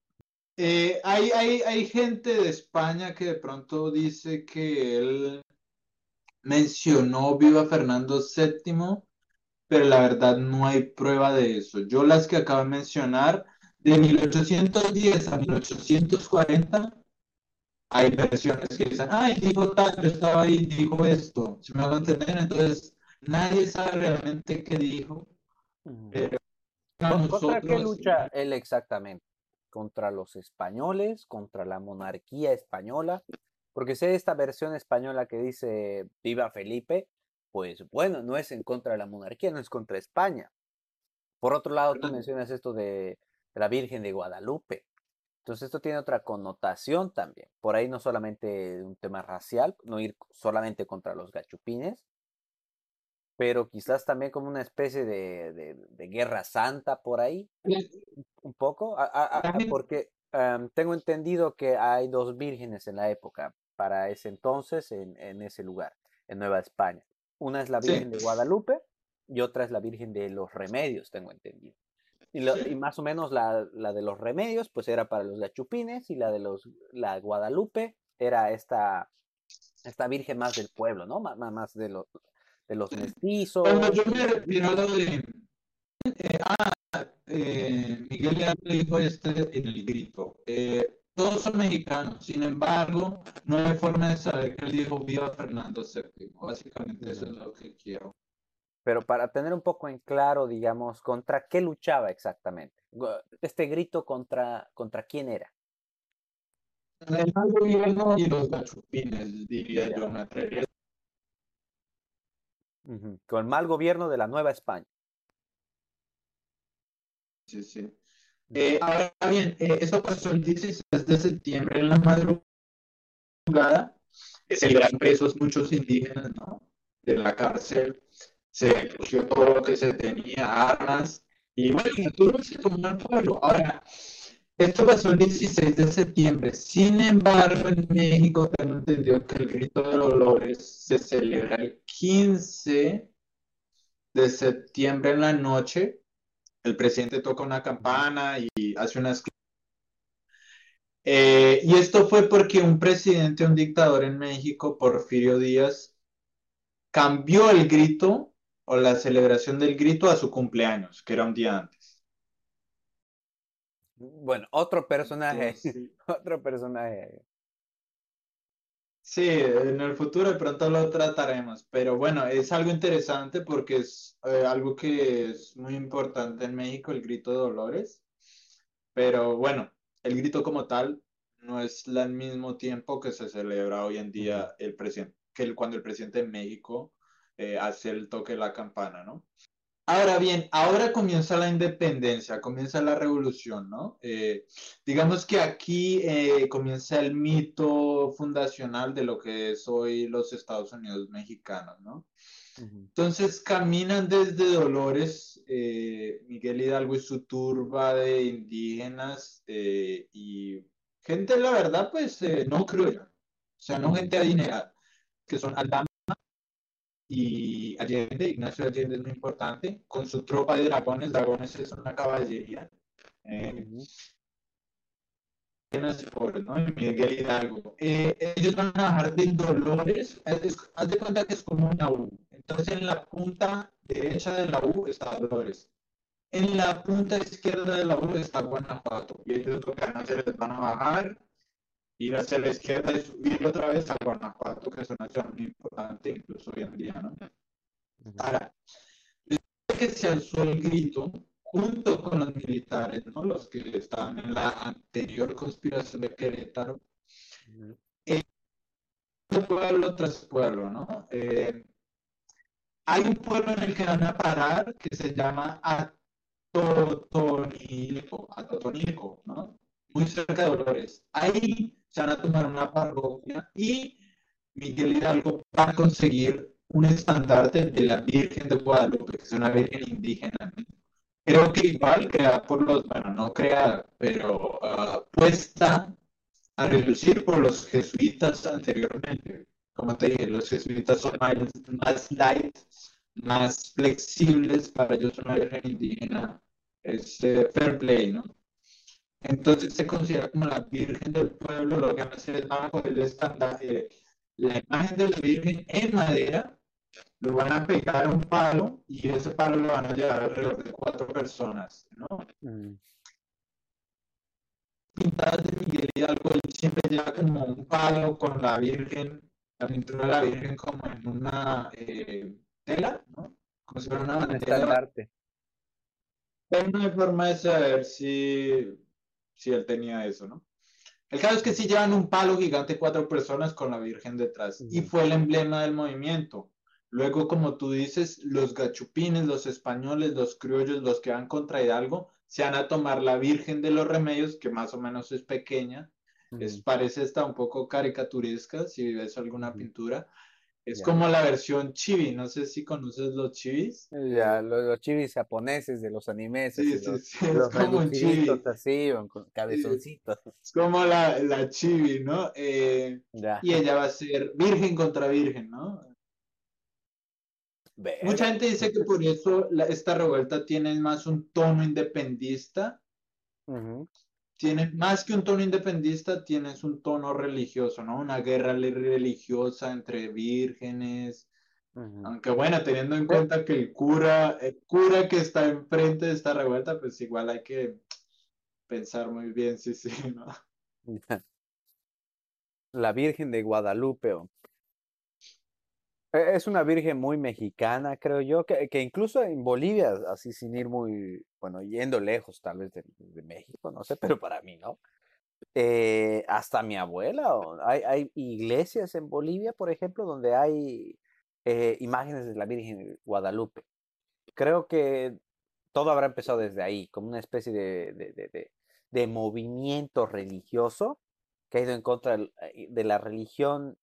Eh, hay, hay, hay gente de España que de pronto dice que él mencionó Viva Fernando VII, pero la verdad no hay prueba de eso. Yo las que acabo de mencionar, de 1810 a 1840, hay versiones que dicen, ay, dijo tal, yo estaba ahí, dijo esto. Si me hago entender, entonces nadie sabe realmente qué dijo. Pero ¿Contra qué lucha él exactamente? ¿Contra los españoles? ¿Contra la monarquía española? Porque sé esta versión española que dice Viva Felipe, pues bueno, no es en contra de la monarquía, no es contra España. Por otro lado, tú mencionas esto de, la Virgen de Guadalupe. Entonces esto tiene otra connotación también. Por ahí no solamente un tema racial, no ir solamente contra los gachupines, pero quizás también como una especie de, guerra santa por ahí, un poco, porque tengo entendido que hay dos vírgenes en la época, para ese entonces, en, ese lugar, en Nueva España. Una es la Virgen de Guadalupe y otra es la Virgen de los Remedios, tengo entendido. Y, más o menos la, de los Remedios, pues era para los gachupines y la de los, la Guadalupe era esta, esta Virgen más del pueblo, ¿no? Más, más de los de los mestizos. yo me refiero de. Eh, ah, eh, Miguel le dijo este en el grito. Eh, todos son mexicanos, sin embargo, no hay forma de saber que él dijo viva Fernando VII. Básicamente eso es lo que quiero. Pero para tener un poco en claro, digamos, ¿contra qué luchaba exactamente? Este grito contra, contra quién era. El mal gobierno y los gachupines, diría yo, me atrevería con el mal gobierno de la Nueva España. Sí, sí. Eh, ahora bien, eh, eso pasó el 16 de septiembre en la madrugada. Se liberaron presos muchos indígenas ¿no? de la cárcel. Se cogió todo lo que se tenía, armas. Y bueno, todo se tomó el pueblo. Ahora, esto pasó el 16 de septiembre. Sin embargo, en México tengo entendido que el grito de Dolores se celebra el 15 de septiembre en la noche. El presidente toca una campana y hace unas... Eh, y esto fue porque un presidente, un dictador en México, Porfirio Díaz, cambió el grito o la celebración del grito a su cumpleaños, que era un día antes. Bueno, otro personaje, otro personaje. Sí, en el futuro de pronto lo trataremos, pero bueno, es algo interesante porque es eh, algo que es muy importante en México, el grito de Dolores, pero bueno, el grito como tal no es al mismo tiempo que se celebra hoy en día el presidente, que cuando el presidente de México eh, hace el toque de la campana, ¿no? Ahora bien, ahora comienza la independencia, comienza la revolución, ¿no? Eh, digamos que aquí eh, comienza el mito fundacional de lo que es hoy los Estados Unidos mexicanos, ¿no? Entonces caminan desde Dolores, eh, Miguel Hidalgo y su turba de indígenas y gente, la verdad, pues no cruel, o sea, no gente adinerada, que son Aldama y Allende, Ignacio Allende es muy importante, con su tropa de dragones, dragones es una caballería. Eh, ¿no? Miguel Hidalgo. Eh, ellos van a bajar de Dolores, haz de cuenta que es como una U. Entonces en la punta derecha de la U está Dolores. En la punta izquierda de la U está Guanajuato. Y ellos lo que van a hacer es van a bajar ir hacia la izquierda y subir otra vez a Guanajuato, que es una ciudad muy importante incluso hoy en día, ¿no? Ahora, después que se alzó el grito, junto con los militares, ¿no? Los que estaban en la anterior conspiración de Querétaro, eh, pueblo tras pueblo, ¿no? Eh, hay un pueblo en el que van a parar que se llama Atotonilco, Atotonilco, ¿no? Muy cerca de Dolores. Ahí se van a tomar una parroquia y Miguel Hidalgo va a conseguir un estandarte de la Virgen de Guadalupe, que es una virgen indígena. Creo que igual creada por los, bueno, no creada, pero uh, puesta a reducir por los jesuitas anteriormente. Como te dije, los jesuitas son más, light, más flexibles, para ellos una virgen indígena es eh, fair play, ¿no? Entonces se considera como la Virgen del Pueblo, lo que van a el estandarte, la imagen de la Virgen en madera, lo van a pegar a un palo y ese palo lo van a llevar alrededor de cuatro personas, ¿no? Mm. Pintadas de Miguel Hidalgo, él siempre lleva como un palo con la Virgen, la pintura de la Virgen como en una eh, tela, ¿no? Como si fuera una bandera. Pero no hay forma de saber si, si él tenía eso, ¿no? El caso es que sí llevan un palo gigante, cuatro personas con la Virgen detrás. Y fue el emblema del movimiento. Luego, como tú dices, los gachupines, los españoles, los criollos, los que van contra Hidalgo, se van a tomar la Virgen de los Remedios, que más o menos es pequeña. es, parece estar un poco caricaturesca, si ves alguna pintura. Es como la versión chibi, no sé si conoces los chibis. Ya, los, chivis japoneses de los animes. Sí, sí, sí, es como un chibi. así, con cabezoncitos. Es como la, la chibi, ¿no? Eh, y ella va a ser virgen contra virgen, ¿no? Mucha gente dice que por eso esta revuelta tiene más un tono independista tienes más que un tono independista, tienes un tono religioso, ¿no? Una guerra religiosa entre vírgenes. Aunque bueno, teniendo en cuenta que el cura, el cura que está enfrente de esta revuelta, pues igual hay que pensar muy bien, sí, sí, ¿no? La Virgen de Guadalupe. E, es una virgen muy mexicana, creo yo, que, que, incluso en Bolivia, así sin ir muy, bueno, yendo lejos tal vez de, México, no sé, pero para mí, ¿no? Eh, hasta mi abuela, hay, hay, iglesias en Bolivia, por ejemplo, donde hay eh, imágenes de la Virgen de Guadalupe. Creo que todo habrá empezado desde ahí, como una especie de, de, de, de movimiento religioso que ha ido en contra de la religión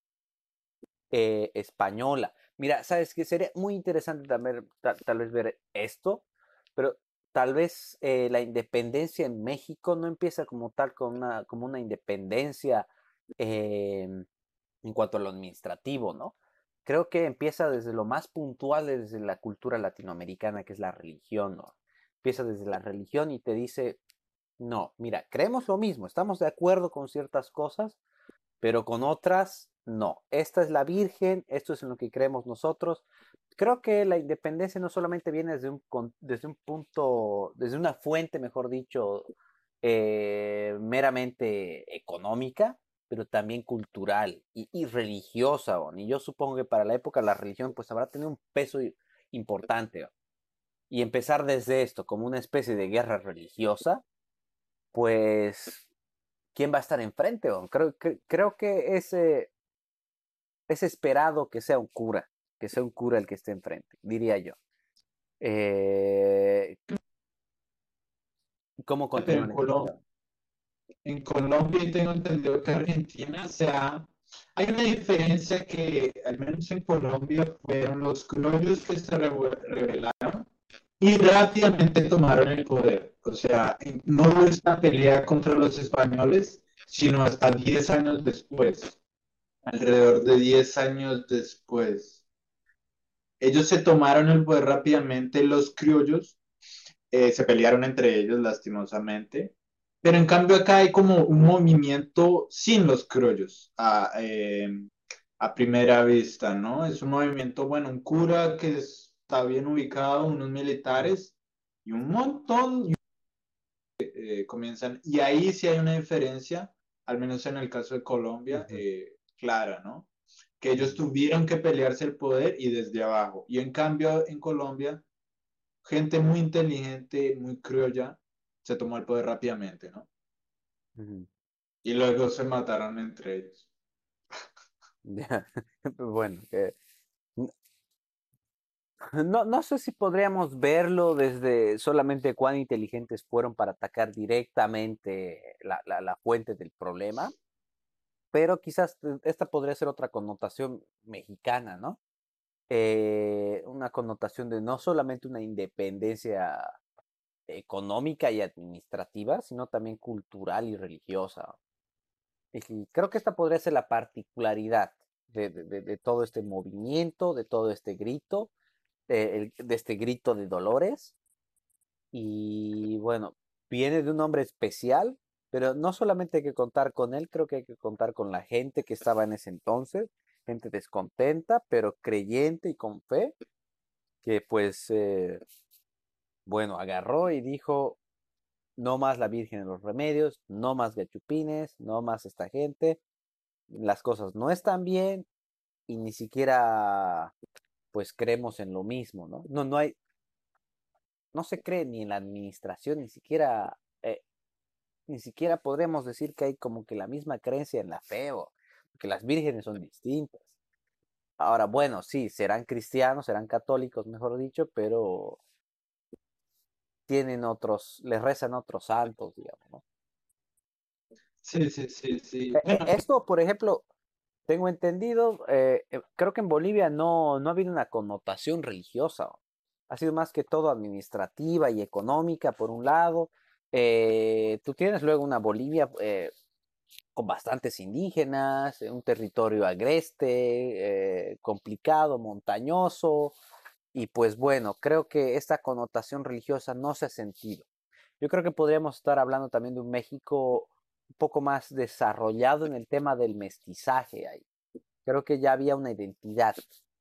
eh, española. Mira, sabes que sería muy interesante también, tal, vez ver esto, pero tal vez eh, la independencia en México no empieza como tal con una, como una independencia em, en cuanto a lo administrativo, ¿no? Creo que empieza desde lo más puntual, desde la cultura latinoamericana, que es la religión, ¿no? Empieza desde la religión y te dice, no, mira, creemos lo mismo, estamos de acuerdo con ciertas cosas, pero con otras no, esta es la Virgen, esto es en lo que creemos nosotros. Creo que la independencia no solamente viene desde un, desde un punto, desde una fuente, mejor dicho, eh, meramente económica, pero también cultural y, religiosa. Y yo supongo que para la época la religión pues habrá tenido un peso importante. Y empezar desde esto como una especie de guerra religiosa, pues, ¿quién va a estar enfrente? Creo, creo que ese es esperado que sea un cura, que sea un cura el que esté enfrente, diría yo. Eh, ¿Cómo continúa? En, Colombia, tengo entendido que Argentina, sea, hay una diferencia que, al menos en Colombia, fueron los criollos que se rebelaron y rápidamente tomaron el poder. O sea, no hubo esta pelea contra los españoles, sino hasta 10 años después alrededor de 10 años después. Ellos se tomaron el poder rápidamente, los criollos eh, se pelearon entre ellos lastimosamente, pero en cambio acá hay como un movimiento sin los criollos a, em, a primera vista, ¿no? Es un movimiento, bueno, un cura que está bien ubicado, unos militares y un montón eh, comienzan, y ahí sí hay una diferencia, al menos en el caso de Colombia, clara, ¿no? Que ellos tuvieron que pelearse el poder y desde abajo. Y en cambio, en Colombia, gente muy inteligente, muy criolla, se tomó el poder rápidamente, ¿no? Y luego se mataron entre ellos. bueno, no, no sé si podríamos verlo desde solamente cuán inteligentes fueron para atacar directamente la, la fuente del problema pero quizás eh, esta podría ser otra connotación mexicana, ¿no? Eh, una connotación de no solamente una independencia económica y administrativa, sino también cultural y religiosa. Y creo que esta podría ser la particularidad de, todo este movimiento, de todo este grito, de, de este grito de Dolores. Y bueno, viene de un hombre especial, pero no solamente hay que contar con él, creo que hay que contar con la gente que estaba en ese entonces gente descontenta, pero creyente y con fe, que pues, eh, bueno, agarró y dijo, no más la Virgen de los Remedios, no más gachupines, no más esta gente, las cosas no están bien y ni siquiera pues creemos en lo mismo, ¿no? No, no hay, no se cree ni en la administración, ni siquiera, ni siquiera podremos decir que hay como que la misma creencia en la fe o que las vírgenes son distintas. Ahora, bueno, sí, serán cristianos, serán católicos, mejor dicho, pero tienen otros, les rezan otros santos, digamos, ¿no? Sí, sí, sí, sí. E, e, esto, por ejemplo, tengo entendido, eh, eh, creo que en Bolivia no, no ha habido una connotación religiosa. Ha sido más que todo administrativa y económica, por un lado. Eh, tú tienes luego una Bolivia con bastantes indígenas, un territorio agreste, complicado, montañoso, y pues bueno, creo que esta connotación religiosa no se ha sentido. Yo creo que podríamos estar hablando también de un México un poco más desarrollado en el tema del mestizaje ahí. Creo que ya había una identidad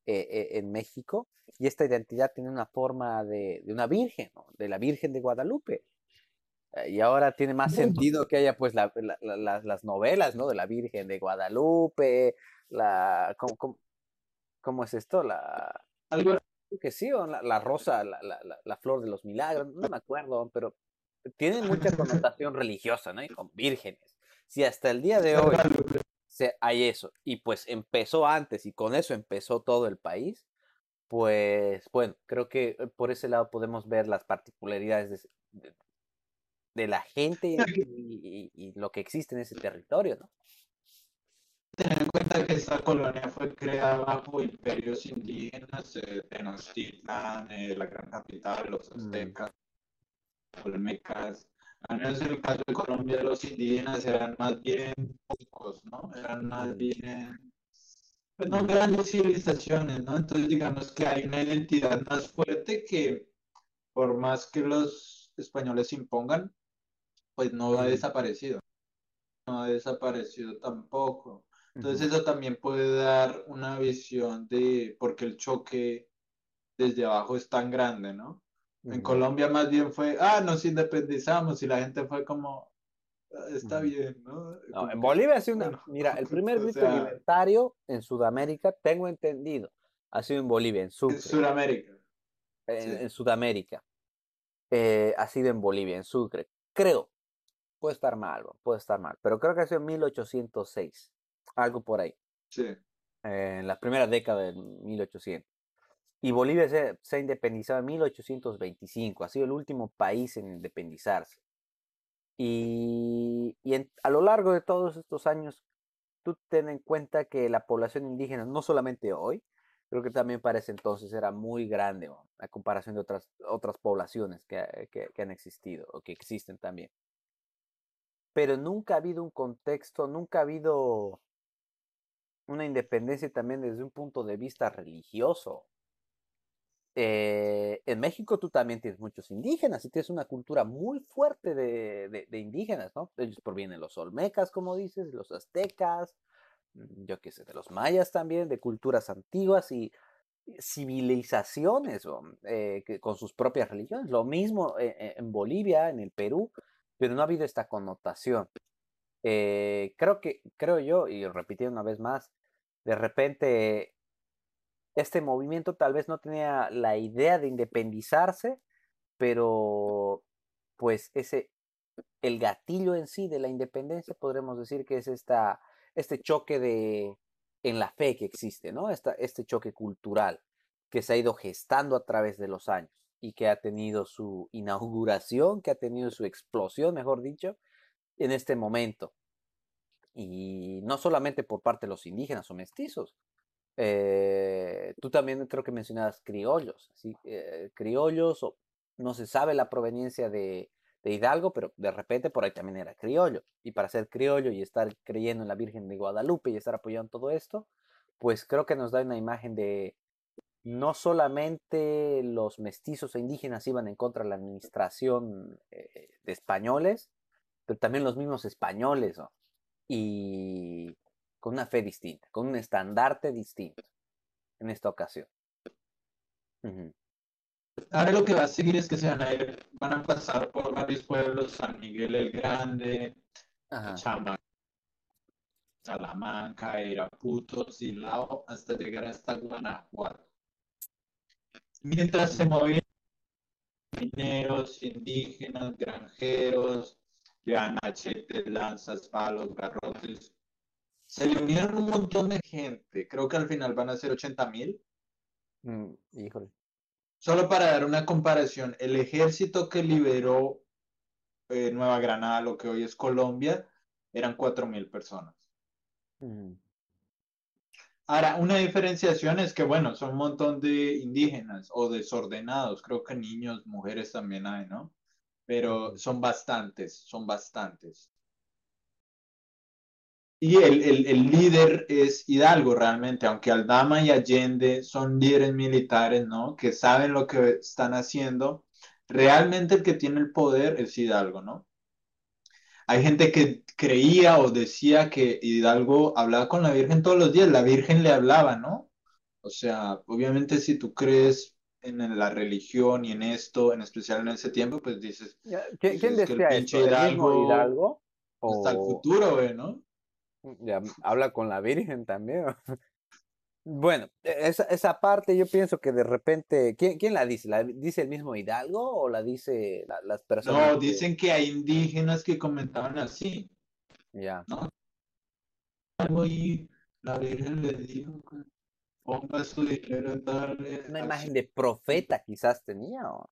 eh, eh, en México y esta identidad tiene una forma de, una virgen, de la Virgen de Guadalupe. Eh, y ahora tiene más sentido que haya pues las novelas, ¿no? De la Virgen de Guadalupe, la... ¿Cómo, cómo es esto? La que sí, o la, rosa, la, flor de los milagros, no me acuerdo, pero tienen mucha connotación religiosa, ¿no? Y con vírgenes. Si hasta el día de hoy se, hay eso, y pues empezó antes, y con eso empezó todo el país, pues bueno, creo que eh, por ese lado podemos ver las particularidades de, la gente y, y, lo que existe en ese territorio, ¿no? Tener en cuenta que esta colonia fue creada bajo imperios indígenas, eh, Tenochtitlan, eh, la gran capital, los mm. aztecas, los olmecas. Al menos en el caso de Colombia, los indígenas eran más bien pocos, ¿no? Eran más bien, pues no grandes civilizaciones, ¿no? Entonces digamos que hay una identidad más fuerte que por más que los españoles impongan, pues no ha desaparecido. No ha desaparecido tampoco. Entonces eso también puede dar una visión de por qué el choque desde abajo es tan grande, ¿no? En Colombia más bien fue, ah, nos independizamos y la gente fue como, ah, está bien, ¿no? en Bolivia ha sido una, mira, el primer grito libertario en Sudamérica, tengo entendido, ha sido en Bolivia, en Sucre. En Sudamérica. En, Sudamérica. Eh, ha sido en Bolivia, en Sucre. Creo, puede estar mal, puede estar mal, pero creo que ha sido en 1806 algo por ahí. Sí. en la primera década de 1800. Y Bolivia se, se, ha independizado en 1825, ha sido el último país en independizarse. Y, y a lo largo de todos estos años, tú ten en cuenta que la población indígena, no solamente hoy, creo que también para ese entonces era muy grande a comparación de otras, otras poblaciones que, que, que han existido o que existen también. Pero nunca ha habido un contexto, nunca ha habido una independencia también desde un punto de vista religioso. Eh, en México tú también tienes muchos indígenas y tienes una cultura muy fuerte de, indígenas, ¿no? Ellos provienen los olmecas, como dices, los aztecas, mm, yo qué sé, de los mayas también, de culturas antiguas y civilizaciones eh, que, con sus propias religiones. Lo mismo eh, en Bolivia, en el Perú, pero no ha habido esta connotación. Eh, creo que, creo yo, y repitiendo una vez más, de repente este movimiento tal vez no tenía la idea de independizarse, pero pues ese, el gatillo en sí de la independencia, podremos decir que es esta, este choque de, en la fe que existe, ¿no? Esta, este choque cultural que se ha ido gestando a través de los años y que ha tenido su inauguración, que ha tenido su explosión, mejor dicho, en este momento. Y no solamente por parte de los indígenas o mestizos. Eh, tú también creo que mencionabas criollos, ¿sí? Eh, criollos, o, no se sabe la proveniencia de, de, Hidalgo, pero de repente por ahí también era criollo. Y para ser criollo y estar creyendo en la Virgen de Guadalupe y estar apoyando todo esto, pues creo que nos da una imagen de no solamente los mestizos e indígenas iban en contra de la administración eh, de españoles, pero también los mismos españoles, Y con una fe distinta, con un estandarte distinto en esta ocasión. Ahora lo que va a seguir es que se van a ir, van a pasar por varios pueblos, San Miguel el Grande, Chama, Salamanca, Iraputo, Silao, hasta llegar hasta Guanajuato. Mientras se movían mineros, indígenas, granjeros, ya machetes, lanzas, palos, garrotes. Se le unieron un montón de gente. Creo que al final van a ser 80 mil. Mm, híjole. Solo para dar una comparación, el ejército que liberó eh, Nueva Granada, lo que hoy es Colombia, eran 4 mil personas. Mm. Ahora, una diferenciación es que, bueno, son un montón de indígenas o desordenados, creo que niños, mujeres también hay, ¿no? Pero son bastantes, son bastantes. Y el, el, líder es Hidalgo realmente, aunque Aldama y Allende son líderes militares, ¿no? Que saben lo que están haciendo. Realmente el que tiene el poder es Hidalgo, ¿no? Hay gente que creía o decía que Hidalgo hablaba con la Virgen todos los días, la Virgen le hablaba, ¿no? O sea, obviamente si tú crees en la religión y en esto, en especial en ese tiempo, pues dices... ¿Quién, decía eso? Hidalgo, Hidalgo? Hasta el futuro, ¿no? Ya, habla con la Virgen también. Bueno, e, esa, esa parte yo pienso que de repente, ¿quién, quién la dice? ¿La dice el mismo Hidalgo o la dice las personas? No, dicen que hay indígenas que comentaban así. Ya. ¿no? Y la Virgen le dijo que ponga su dinero darle. Una imagen de profeta quizás tenía. ¿o?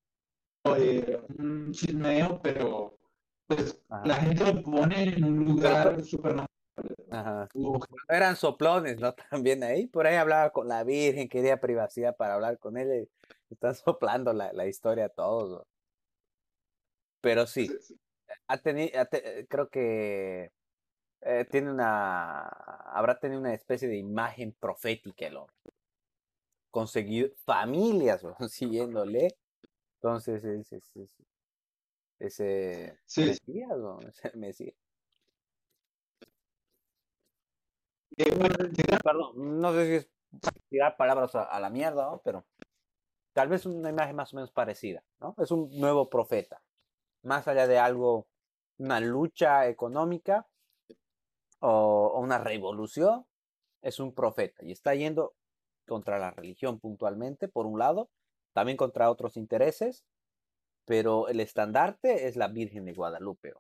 Eh, un chismeo, pero pues la gente lo pone en un lugar súper Ajá. Eran soplones, ¿no? También ahí, por ahí hablaba con la Virgen, quería privacidad para hablar con él. Y están soplando la, la historia a todos. Pero sí, ha tenido, creo que eh, tiene una, habrá tenido una especie de imagen profética el hombre. Conseguido familias siguiéndole. Entonces, ese, ese, ese, sí. Mesías, Eh, perdón, no sé si es tirar palabras a, la mierda, pero tal vez una imagen más o menos parecida, ¿no? Es un nuevo profeta. Más allá de algo, una lucha económica o, una revolución, es un profeta y está yendo contra la religión puntualmente, por un lado, también contra otros intereses, pero el estandarte es la Virgen de Guadalupe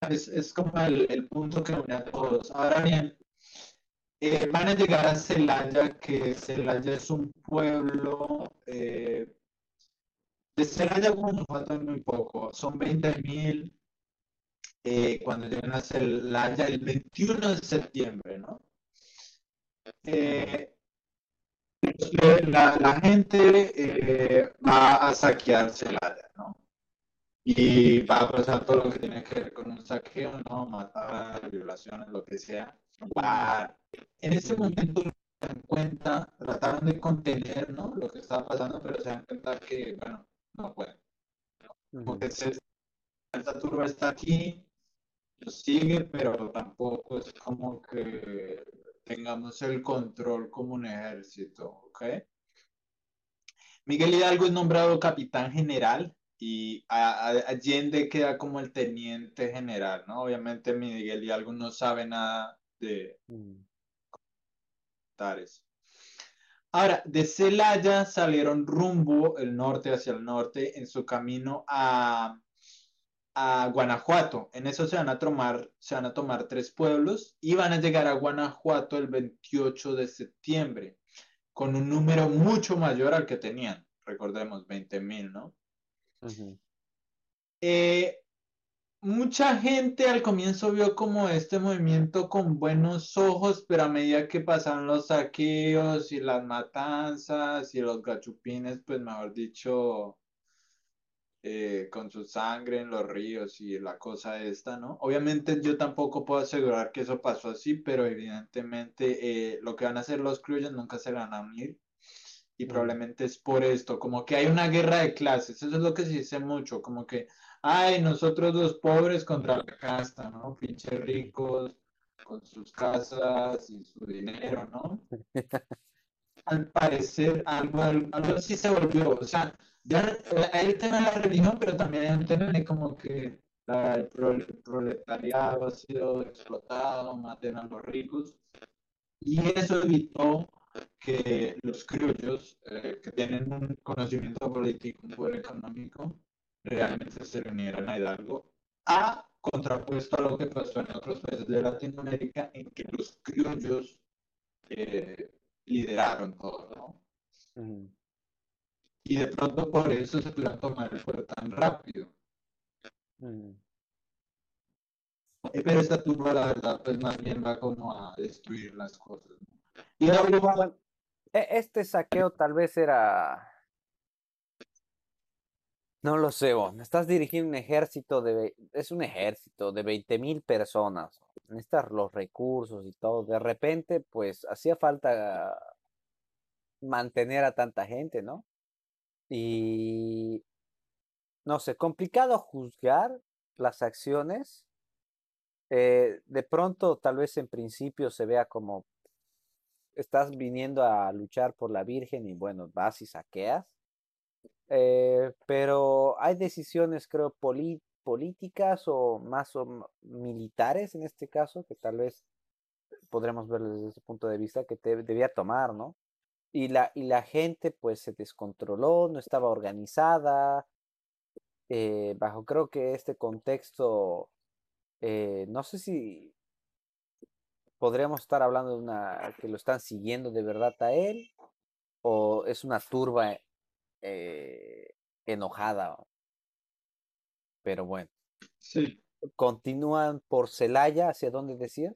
es, como el, punto que une a todos. Ahora bien, eh, van a llegar a Celaya, que Celaya es un pueblo. Eh, de Celaya, faltan muy poco, son 20 mil. Eh, cuando lleguen a Celaya el 21 de septiembre, ¿no? la, la, gente va a saquear Celaya, ¿no? Y va a pasar todo lo que tiene que ver con un saqueo, ¿no? Matar, violaciones, lo que sea. En ese momento se dan cuenta, trataron de contener, ¿no? Lo que estaba pasando, pero se dan cuenta que, bueno, no pueden. Porque se, esta turba está aquí, sigue, pero tampoco es como que tengamos el control como un ejército, ¿ok? Miguel Hidalgo es nombrado capitán general y Allende queda como el teniente general, ¿no? Obviamente Miguel Hidalgo no sabe nada de mm. Ahora, de Celaya salieron rumbo el norte hacia el norte en su camino a, a Guanajuato. En eso se van a tomar, se van a tomar tres pueblos y van a llegar a Guanajuato el 28 de septiembre con un número mucho mayor al que tenían. Recordemos, 20 Eh, mucha gente al comienzo vio como este movimiento con buenos ojos, pero a medida que pasaron los saqueos y las matanzas y los gachupines, pues mejor dicho, eh, con su sangre en los ríos y la cosa esta, ¿no? Obviamente yo tampoco puedo asegurar que eso pasó así, pero evidentemente eh, lo que van a hacer los criollos nunca se van a unir y probablemente es por esto, como que hay una guerra de clases, eso es lo que se dice mucho, como que, ay, nosotros los pobres contra la casta, ¿no? Pinches ricos, con sus casas y su dinero, ¿no? Al parecer algo, algo, así se volvió, o sea, ya hay el tema de la religión, pero también hay un tema de como que el proletariado ha sido explotado, maten a los ricos, y eso evitó que los criollos, eh, que tienen un conocimiento político, un poder económico, realmente se reunieran a Hidalgo, a contrapuesto a lo que pasó en otros países de Latinoamérica, en que los criollos eh, lideraron todo, ¿no? Y de pronto por eso se pudo tomar el poder tan rápido. Eh, pero esta turba, la verdad, pues más bien va como a destruir las cosas. E, este saqueo tal vez era. No lo sé, vos. Estás dirigiendo un ejército de. Es un ejército de 20 mil personas. Necesitas los recursos y todo. De repente, pues hacía falta mantener a tanta gente, ¿no? Y. No sé, complicado juzgar las acciones eh, de pronto, tal vez en principio se vea como estás viniendo a luchar por la Virgen y bueno, vas y saqueas. Eh, pero hay decisiones, creo, políticas o más o militares en este caso, que tal vez podremos ver desde ese punto de vista que te debía tomar, ¿no? Y la, y la gente pues se descontroló, no estaba organizada, eh, bajo creo que este contexto eh, no sé si podríamos estar hablando de una que lo están siguiendo de verdad a él o es una turba eh, enojada. Pero bueno. Sí. ¿Continúan por Celaya? ¿Hacia dónde decías?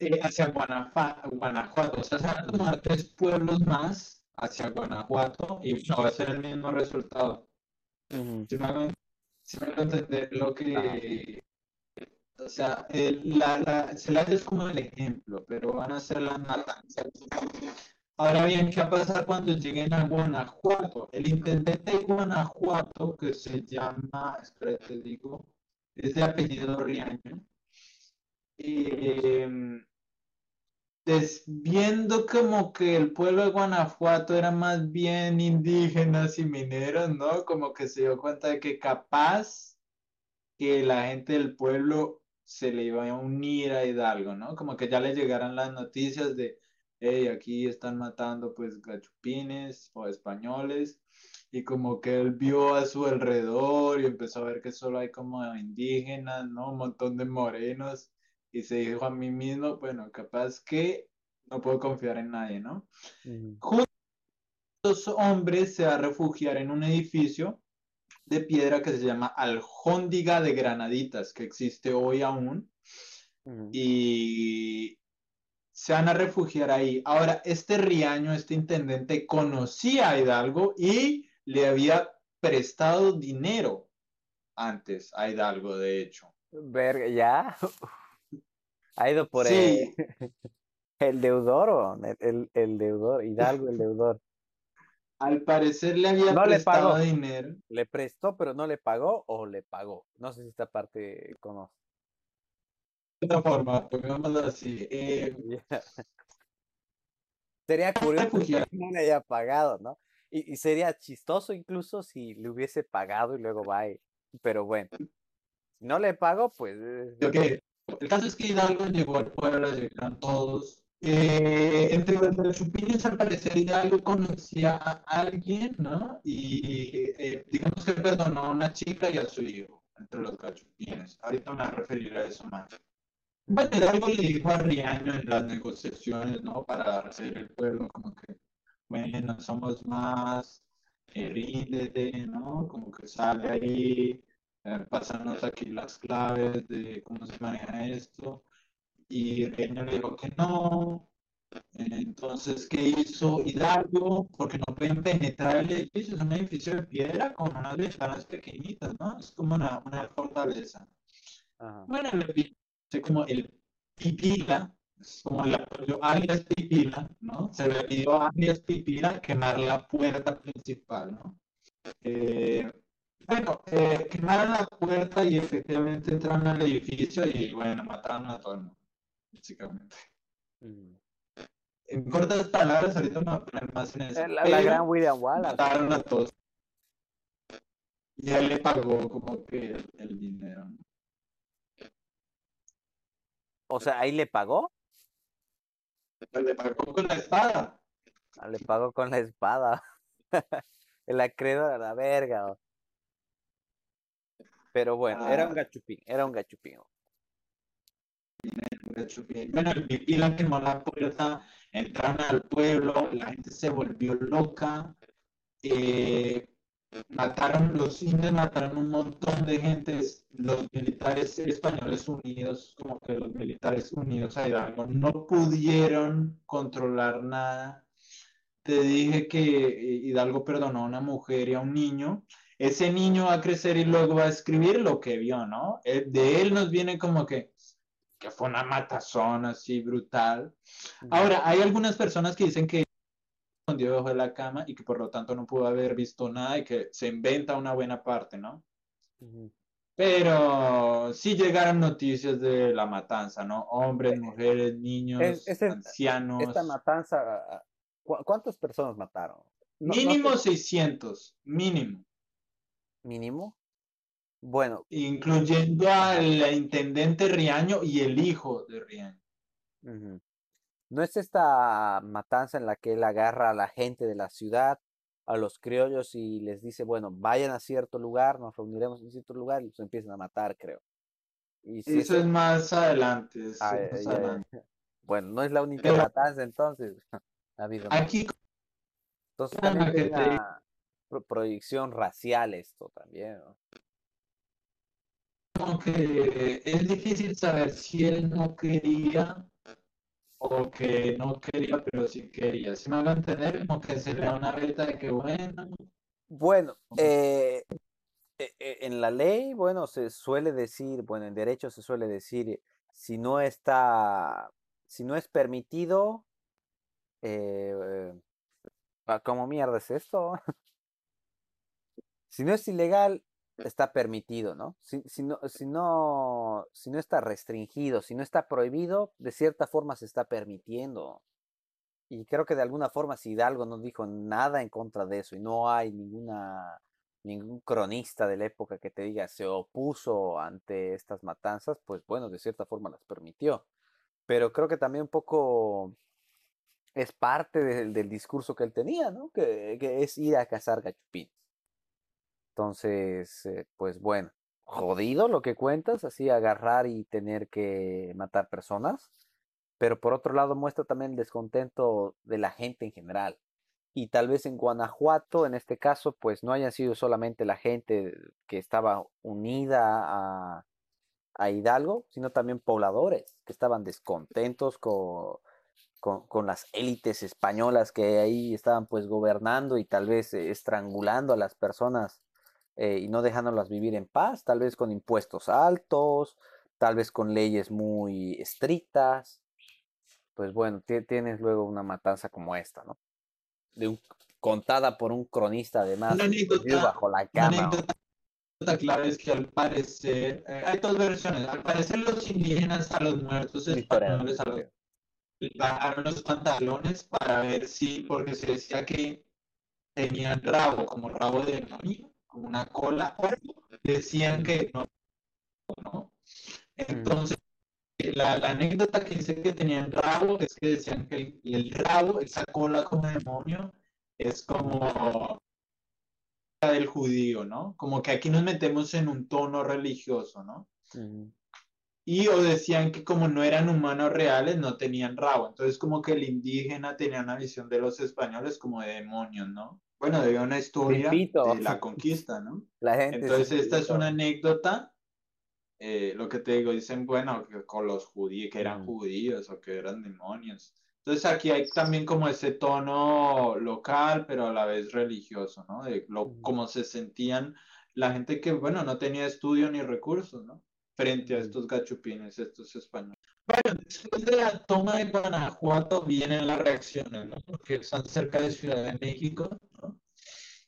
Eh, hacia Guanajuato, Guanajuato. O sea, se van a tomar tres pueblos más hacia Guanajuato y no va a ser el mismo resultado. Si me entender lo que. O sea, el, la, la, Celaya es como el ejemplo, pero van a ser las matanzas. Ahora bien, ¿qué va a pasar cuando lleguen a Guanajuato? El intendente de Guanajuato, que se llama, espera, te digo, es de apellido Riaño. Eh, viendo como que el pueblo de Guanajuato era más bien indígenas y mineros, ¿no? Como que se dio cuenta de que capaz que la gente del pueblo se le iba a unir a Hidalgo, ¿no? Como que ya le llegaran las noticias de, hey, aquí están matando pues gachupines o españoles, y como que él vio a su alrededor y empezó a ver que solo hay como indígenas, ¿no? Un montón de morenos y se dijo a mí mismo, bueno, capaz que no puedo confiar en nadie, ¿no? Juntos hombres se va a refugiar en un edificio de piedra que se llama Aljóndiga de Granaditas, que existe hoy aún, y se van a refugiar ahí. Ahora, este Riaño, este intendente, conocía a Hidalgo y le había prestado dinero antes a Hidalgo, de hecho. Verga, ya. Ha ido por el, el deudor, el, el, deudor, Hidalgo el deudor. Al parecer le había prestado dinero. Le prestó, pero no le pagó o le pagó. No sé si esta parte conoce. De otra forma, pongámoslo así. Eh... Sería curioso que no le haya pagado, ¿no? Y, y, sería chistoso incluso si le hubiese pagado y luego va. Pero bueno, si no le pagó, pues. Okay. El caso es que Hidalgo llegó al pueblo, llegaron todos. Eh, entre los chupines, al parecer, Hidalgo conocía a alguien, ¿no? Y eh, digamos que perdonó a una chica y a su hijo, entre los cachupines. Ahorita me voy a eso más. Bueno, Hidalgo le dijo a Riaño en las negociaciones, ¿no? Para hacer el pueblo, como que, bueno, somos más, eh, ríndete, ¿no? Como que sale ahí, eh, pasarnos aquí las claves de cómo se maneja esto. Y Reina le dijo que no. Entonces, ¿qué hizo Hidalgo? Porque no pueden penetrar el edificio, es un edificio de piedra con unas ventanas pequeñitas, ¿no? Es como una, una fortaleza. Bueno, le como el Pipila, es como el apoyo alias Pipila, ¿no? Se le pidió a alias Pipila quemar la puerta principal, ¿no? Eh, bueno, eh, quemaron la puerta y efectivamente entraron al edificio y bueno, mataron a todo el mundo, básicamente. Mm. En cortas palabras, ahorita me voy a poner más en eso. La, la gran William Wallace. Mataron a todos. Y él le pagó como que el, dinero. O sea, ¿ahí le pagó? Le pagó con la espada. Ah, le pagó con la espada. el acreedor a la verga. Pero bueno, era un ah. gachupín, era un gachupín. Bueno, el pipila quemó la puerta, entraron al pueblo, la gente se volvió loca, eh, mataron los indios, mataron un montón de gente, los militares españoles unidos, como que los militares unidos a Hidalgo, no pudieron controlar nada. Te dije que eh, Hidalgo perdonó a una mujer y a un niño. Ese niño va a crecer y luego va a escribir lo que vio, ¿no? Eh, de él nos viene como que, que fue una matazón así brutal. Ahora, hay algunas personas que dicen que escondió debajo de la cama y que por lo tanto no pudo haber visto nada y que se inventa una buena parte, ¿no? Pero sí llegaron noticias de la matanza, ¿no? Hombres, eh, mujeres, niños, ancianos. Esta matanza, ¿cuántas personas mataron? mínimo 600, mínimo. ¿Mínimo? Bueno. Incluyendo al intendente Riaño y el hijo de Riaño. No es esta matanza en la que él agarra a la gente de la ciudad, a los criollos y les dice, bueno, vayan a cierto lugar, nos reuniremos en cierto lugar y los empiezan a matar, creo. Y Eso es más adelante. Bueno, no es la única matanza entonces. ha habido Aquí. Entonces también una proyección racial esto también. ¿no? Es difícil saber si él no quería o que no quería, pero sí quería. Si me van a entender, como que se le da una beta de que bueno. Bueno, eh, eh, eh, en la ley, bueno, se suele decir, bueno, en derecho se suele decir, si no está, si no es permitido, eh, ¿cómo mierda es esto? si no es ilegal, está permitido, ¿no? Si, si, no, si, no, si no está restringido, si no está prohibido, de cierta forma se está permitiendo. Y creo que de alguna forma si Hidalgo no dijo nada en contra de eso y no hay ninguna ningún cronista de la época que te diga se opuso ante estas matanzas, pues bueno, de cierta forma las permitió. Pero creo que también un poco es parte del discurso que él tenía, ¿no? Que, que es ir a cazar gachupines. Entonces, eh, pues bueno, jodido lo que cuentas, así agarrar y tener que matar personas, pero por otro lado muestra también el descontento de la gente en general. Y tal vez en Guanajuato, en este caso, pues no hayan sido solamente la gente que estaba unida a, a Hidalgo, sino también pobladores que estaban descontentos con, con, con, las élites españolas que ahí estaban pues gobernando y tal vez estrangulando a las personas eh, y no dejándolas vivir en paz, tal vez con impuestos altos, tal vez con leyes muy estrictas. Pues bueno, tienes luego una matanza como esta, ¿no? De un, contada por un cronista además, bajo la cama. La clave es que al parecer, eh, hay dos versiones, al parecer los indígenas a los muertos españoles a los, bajaron los pantalones para ver si, porque se decía que tenían rabo, como rabo de demonio, una cola, decían que no, ¿no? Entonces, la, anécdota que dice que tenían rabo es que decían que el, rabo, esa cola como demonio, es como del judío, ¿no? Como que aquí nos metemos en un tono religioso, ¿no? Y o decían que como no eran humanos reales, no tenían rabo. Entonces como que el indígena tenía una visión de los españoles como de demonios, ¿no? Bueno, de una historia de la conquista, ¿no? Entonces, esta es una anécdota. Eh, lo que te digo, dicen, bueno, que con los judíos, que eran mm. judíos o que eran demonios. Entonces, aquí hay también como ese tono local, pero a la vez religioso, ¿no? De lo, cómo se sentían la gente que, bueno, no tenía estudio ni recursos, ¿no? Frente a estos gachupines, estos españoles. Bueno, después de la toma de Guanajuato vienen las reacciones, ¿no? Porque están cerca de Ciudad de México.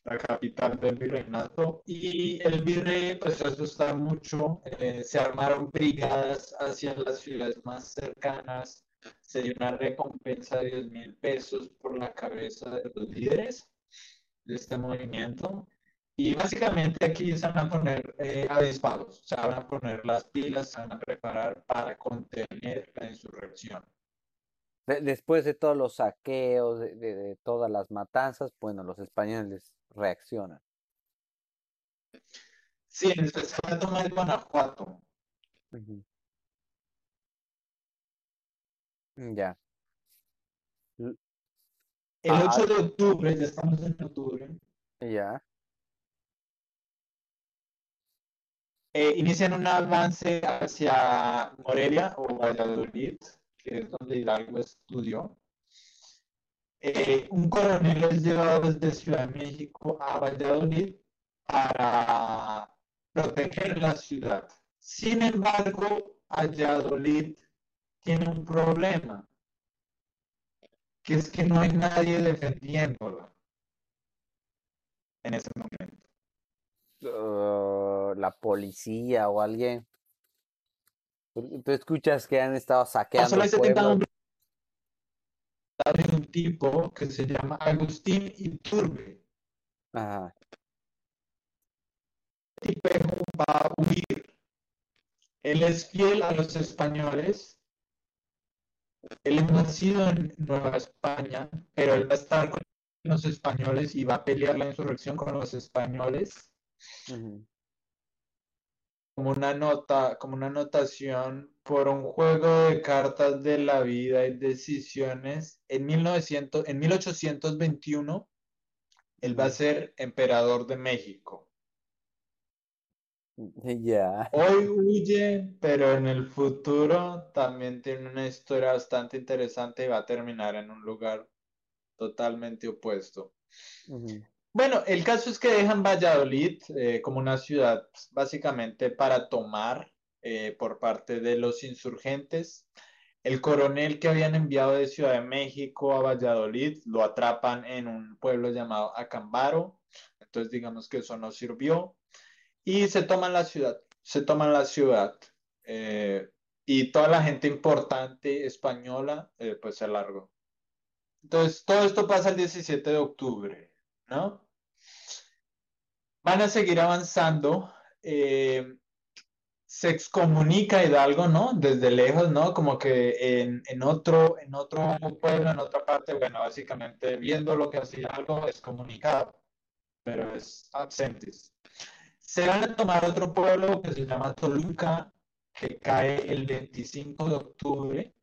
La capital del virreinato. Y el virrey pues asustar mucho, eh, se armaron brigadas hacia las ciudades más cercanas, se dio una recompensa de 10 mil pesos por la cabeza de los líderes de este movimiento. Y básicamente aquí se van a poner eh, avispados, se van a poner las pilas, se van a preparar para contener la insurrección. Después de todos los saqueos, de, todas las matanzas, bueno, los españoles reaccionan. Sí, en especial toma de Guanajuato. Ya. El 8 ah, de octubre, ya estamos en octubre. Ya. Eh, inician un avance hacia Morelia o Valladolid, que es donde Hidalgo estudió. Eh, un coronel es llevado desde Ciudad de México a Valladolid para proteger la ciudad. Sin embargo, Valladolid tiene un problema, que es que no hay nadie defendiéndola en ese momento. Uh, la policía o alguien. Tú escuchas que han estado saqueando. Solo un tipo que se llama Agustín Iturbe. Ajá. El tipo va a huir. Él es fiel a los españoles. Él es nacido en Nueva España, pero él va a estar con los españoles y va a pelear la insurrección con los españoles como una nota, como una anotación por un juego de cartas de la vida y decisiones. En, 1900, en 1821, él va a ser emperador de México. Ya. Hoy huye, pero en el futuro también tiene una historia bastante interesante y va a terminar en un lugar totalmente opuesto. Bueno, el caso es que dejan Valladolid eh, como una ciudad pues, básicamente para tomar eh, por parte de los insurgentes. El coronel que habían enviado de Ciudad de México a Valladolid lo atrapan en un pueblo llamado Acambaro. Entonces digamos que eso no sirvió. Y se toman la ciudad, se toman la ciudad. Eh, y toda la gente importante española pues se largó. Entonces todo esto pasa el 17 de octubre. ¿No? Van a seguir avanzando. Eh, se excomunica Hidalgo, ¿no? Desde lejos, ¿no? Como que en, otro, en otro pueblo, en otra parte, bueno, básicamente viendo lo que hace Hidalgo es comunicado, pero es absentis. Se van a tomar otro pueblo que se llama Toluca, que cae el 25 de octubre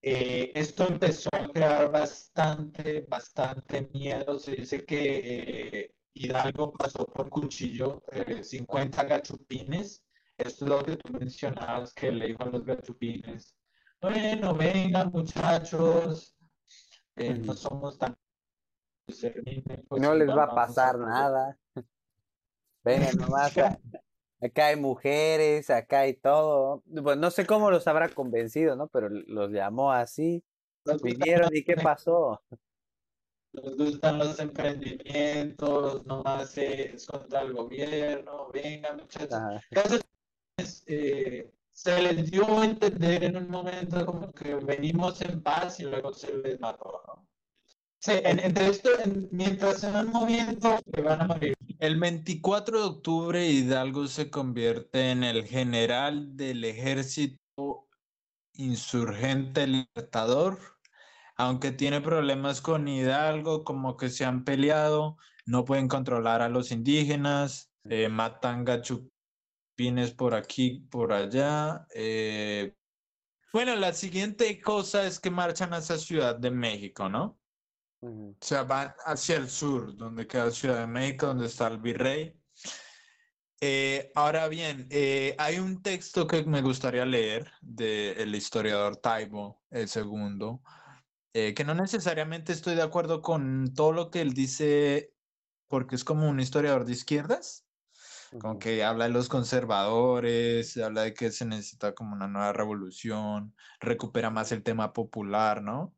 eh, esto empezó a crear bastante, bastante miedo. Se dice que eh, Hidalgo pasó por cuchillo 50 eh, gachupines. Esto es lo que tú mencionabas, que le dijo a los gachupines, bueno, vengan muchachos, no somos tan... Pues, no les va a pasar nada. Vengan nomás. Acá hay mujeres, acá hay todo. Pues no sé cómo los habrá convencido, ¿no? Pero los llamó así. Vinieron y qué pasó. Les gustan los emprendimientos, nomás es contra el gobierno, venga muchachos. Eh, se les dio a entender en un momento como que venimos en paz y luego se les mató, ¿no? Sí, entre esto, mientras se van moviendo, se van a morir. El 24 de octubre, Hidalgo se convierte en el general del ejército insurgente libertador. Aunque tiene problemas con Hidalgo, como que se han peleado, no pueden controlar a los indígenas, eh, matan gachupines por aquí, por allá. Eh. Bueno, la siguiente cosa es que marchan hacia Ciudad de México, ¿no? O sea, van hacia el sur, donde queda Ciudad de México, donde está el virrey. Eh, ahora bien, eh, hay un texto que me gustaría leer del historiador Taibo el segundo, eh, que no necesariamente estoy de acuerdo con todo lo que él dice, porque es como un historiador de izquierdas, como que habla de los conservadores, habla de que se necesita como una nueva revolución, recupera más el tema popular, ¿no?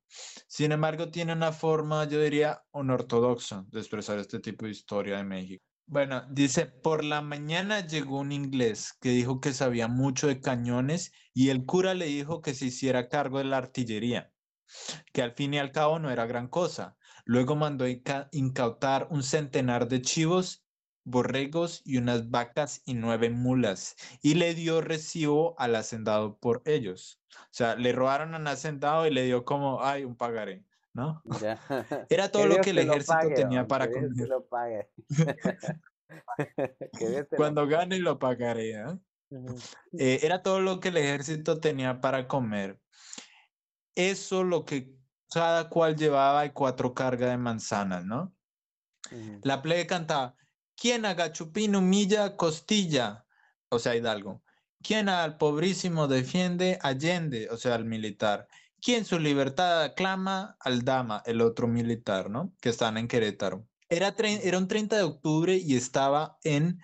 Sin embargo, tiene una forma, yo diría, ortodoxa de expresar este tipo de historia de México. Bueno, dice, por la mañana llegó un inglés que dijo que sabía mucho de cañones y el cura le dijo que se hiciera cargo de la artillería, que al fin y al cabo no era gran cosa. Luego mandó incautar un centenar de chivos, borregos y unas vacas y nueve mulas y le dio recibo al hacendado por ellos. O sea, le robaron al hacendado y le dio como, ay, un pagaré. ¿no? Era todo lo que el ejército tenía para comer. Cuando gane lo pagaré. ¿eh? Eh, era todo lo que el ejército tenía para comer. Eso lo que cada cual llevaba y cuatro cargas de manzanas, ¿no? La plebe cantaba, ¿quién a Gachupín humilla costilla? O sea, Hidalgo. ¿Quién al pobrísimo defiende Allende? O sea, al militar quien su libertad aclama al Dama, el otro militar, ¿no? Que están en Querétaro. Era, era un 30 de octubre y estaba en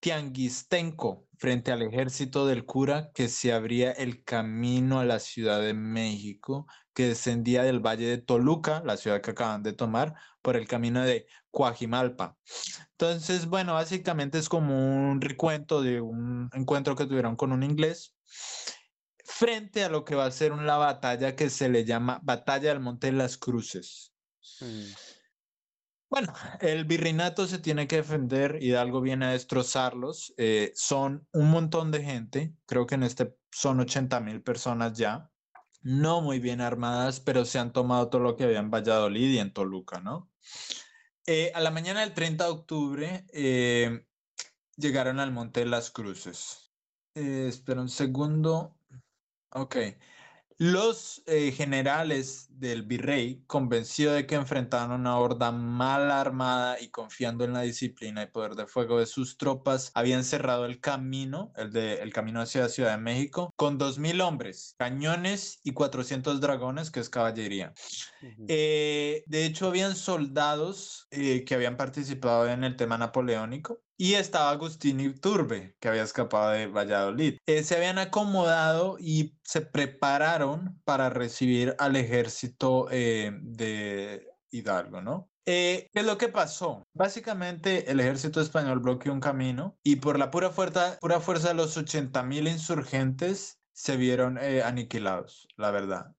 Tianguistenco, frente al ejército del cura, que se abría el camino a la Ciudad de México, que descendía del valle de Toluca, la ciudad que acaban de tomar, por el camino de Coajimalpa. Entonces, bueno, básicamente es como un recuento de un encuentro que tuvieron con un inglés frente a lo que va a ser una batalla que se le llama Batalla del Monte de las Cruces. Mm. Bueno, el virreinato se tiene que defender, Hidalgo viene a destrozarlos, eh, son un montón de gente, creo que en este son 80 mil personas ya, no muy bien armadas, pero se han tomado todo lo que había en Valladolid y en Toluca, ¿no? Eh, a la mañana del 30 de octubre eh, llegaron al Monte de las Cruces. espera un segundo. Ok. Los eh, generales del virrey, convencidos de que enfrentaban una horda mal armada y confiando en la disciplina y poder de fuego de sus tropas, habían cerrado el camino, el, de, el camino hacia la Ciudad de México, con 2.000 hombres, cañones y 400 dragones, que es caballería. Eh, de hecho, habían soldados eh, que habían participado en el tema napoleónico y estaba Agustín Iturbe, que había escapado de Valladolid. Eh, se habían acomodado y se prepararon para recibir al ejército eh, de Hidalgo, ¿no? Eh, ¿Qué es lo que pasó? Básicamente el ejército español bloqueó un camino y por la pura fuerza, pura fuerza de los 80 mil insurgentes se vieron aniquilados, la verdad.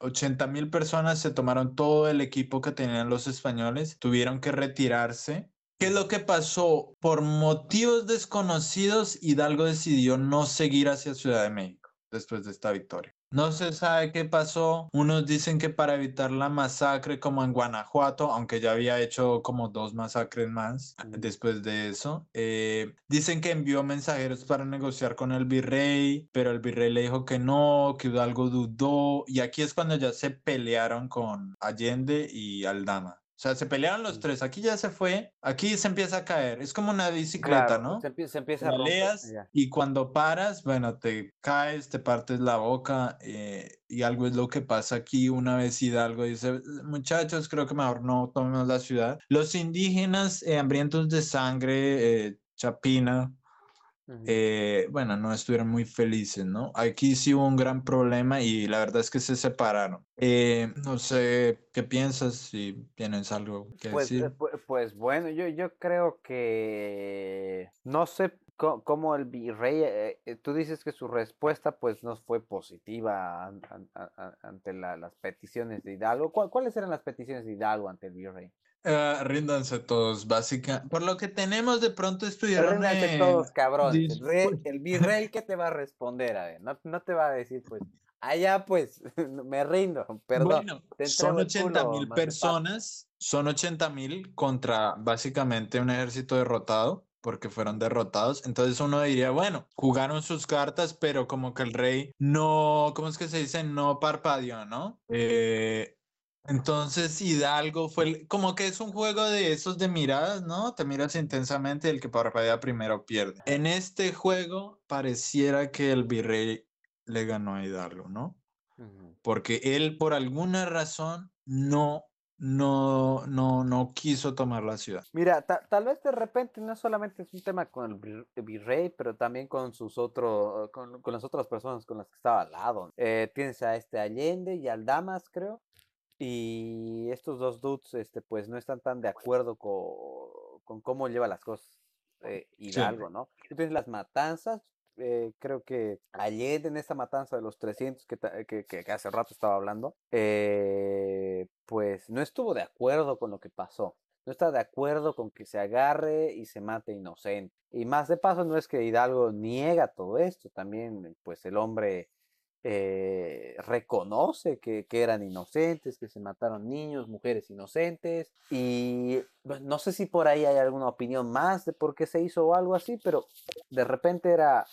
80 mil personas se tomaron todo el equipo que tenían los españoles, tuvieron que retirarse ¿Qué es lo que pasó? Por motivos desconocidos, Hidalgo decidió no seguir hacia Ciudad de México después de esta victoria. No se sabe qué pasó. Unos dicen que para evitar la masacre como en Guanajuato, aunque ya había hecho como dos masacres más después de eso. Eh, dicen que envió mensajeros para negociar con el virrey, pero el virrey le dijo que no, que Hidalgo dudó. Y aquí es cuando ya se pelearon con Allende y Aldama. O sea, se pelearon los tres. Aquí ya se fue. Aquí se empieza a caer. Es como una bicicleta, ¿no? Se empieza, se empieza a romper, y cuando paras, bueno, te caes, te partes la boca. Eh, y algo es lo que pasa aquí. Una vez Hidalgo dice, muchachos, creo que mejor no tomemos la ciudad. Los indígenas eh, hambrientos de sangre, eh, Chapina, eh, bueno, no estuvieron muy felices, ¿no? Aquí sí hubo un gran problema y la verdad es que se separaron. Eh, no sé qué piensas, si tienes algo que pues, decir. Pues, pues, bueno, yo, yo creo que no sé cómo el virrey, eh, tú dices que su respuesta pues no fue positiva ante las peticiones de Hidalgo. ¿Cuáles eran las peticiones de Hidalgo ante el virrey? Uh, ríndanse todos, básica. Por lo que tenemos de pronto estudiaron. Ríndanse todos, cabrón. El, virrey, ¿qué te va a responder? A ver, no, te va a decir, pues, allá, pues, me rindo, perdón. Bueno, son 80 mil personas, son 80 mil contra básicamente un ejército derrotado porque fueron derrotados. Entonces uno diría, bueno, jugaron sus cartas, pero como que el rey no, ¿cómo es que se dice? No parpadeó, ¿no? Eh, entonces Hidalgo fue como que es un juego de esos de miradas, ¿no? Te miras intensamente el que parpadea primero pierde. En este juego pareciera que el virrey le ganó a Hidalgo, ¿no? Porque él por alguna razón no no, no, no quiso tomar la ciudad. Mira, tal vez de repente no solamente es un tema con el virrey, pero también con sus otros, con, las otras personas con las que estaba al lado. Eh, tienes a este Allende y al Damas, creo. Y estos dos dudes, este, pues no están tan de acuerdo con, cómo lleva las cosas eh, Hidalgo, ¿no? Tú tienes las matanzas, eh, creo que ayer en esta matanza de los 300 que, que, hace rato estaba hablando, eh, pues no estuvo de acuerdo con lo que pasó. No está de acuerdo con que se agarre y se mate inocente. Y más de paso no es que Hidalgo niega todo esto, también pues el hombre eh, reconoce que, que, eran inocentes, que se mataron niños, mujeres inocentes. Y no sé si por ahí hay alguna opinión más de por qué se hizo o algo así, pero de repente era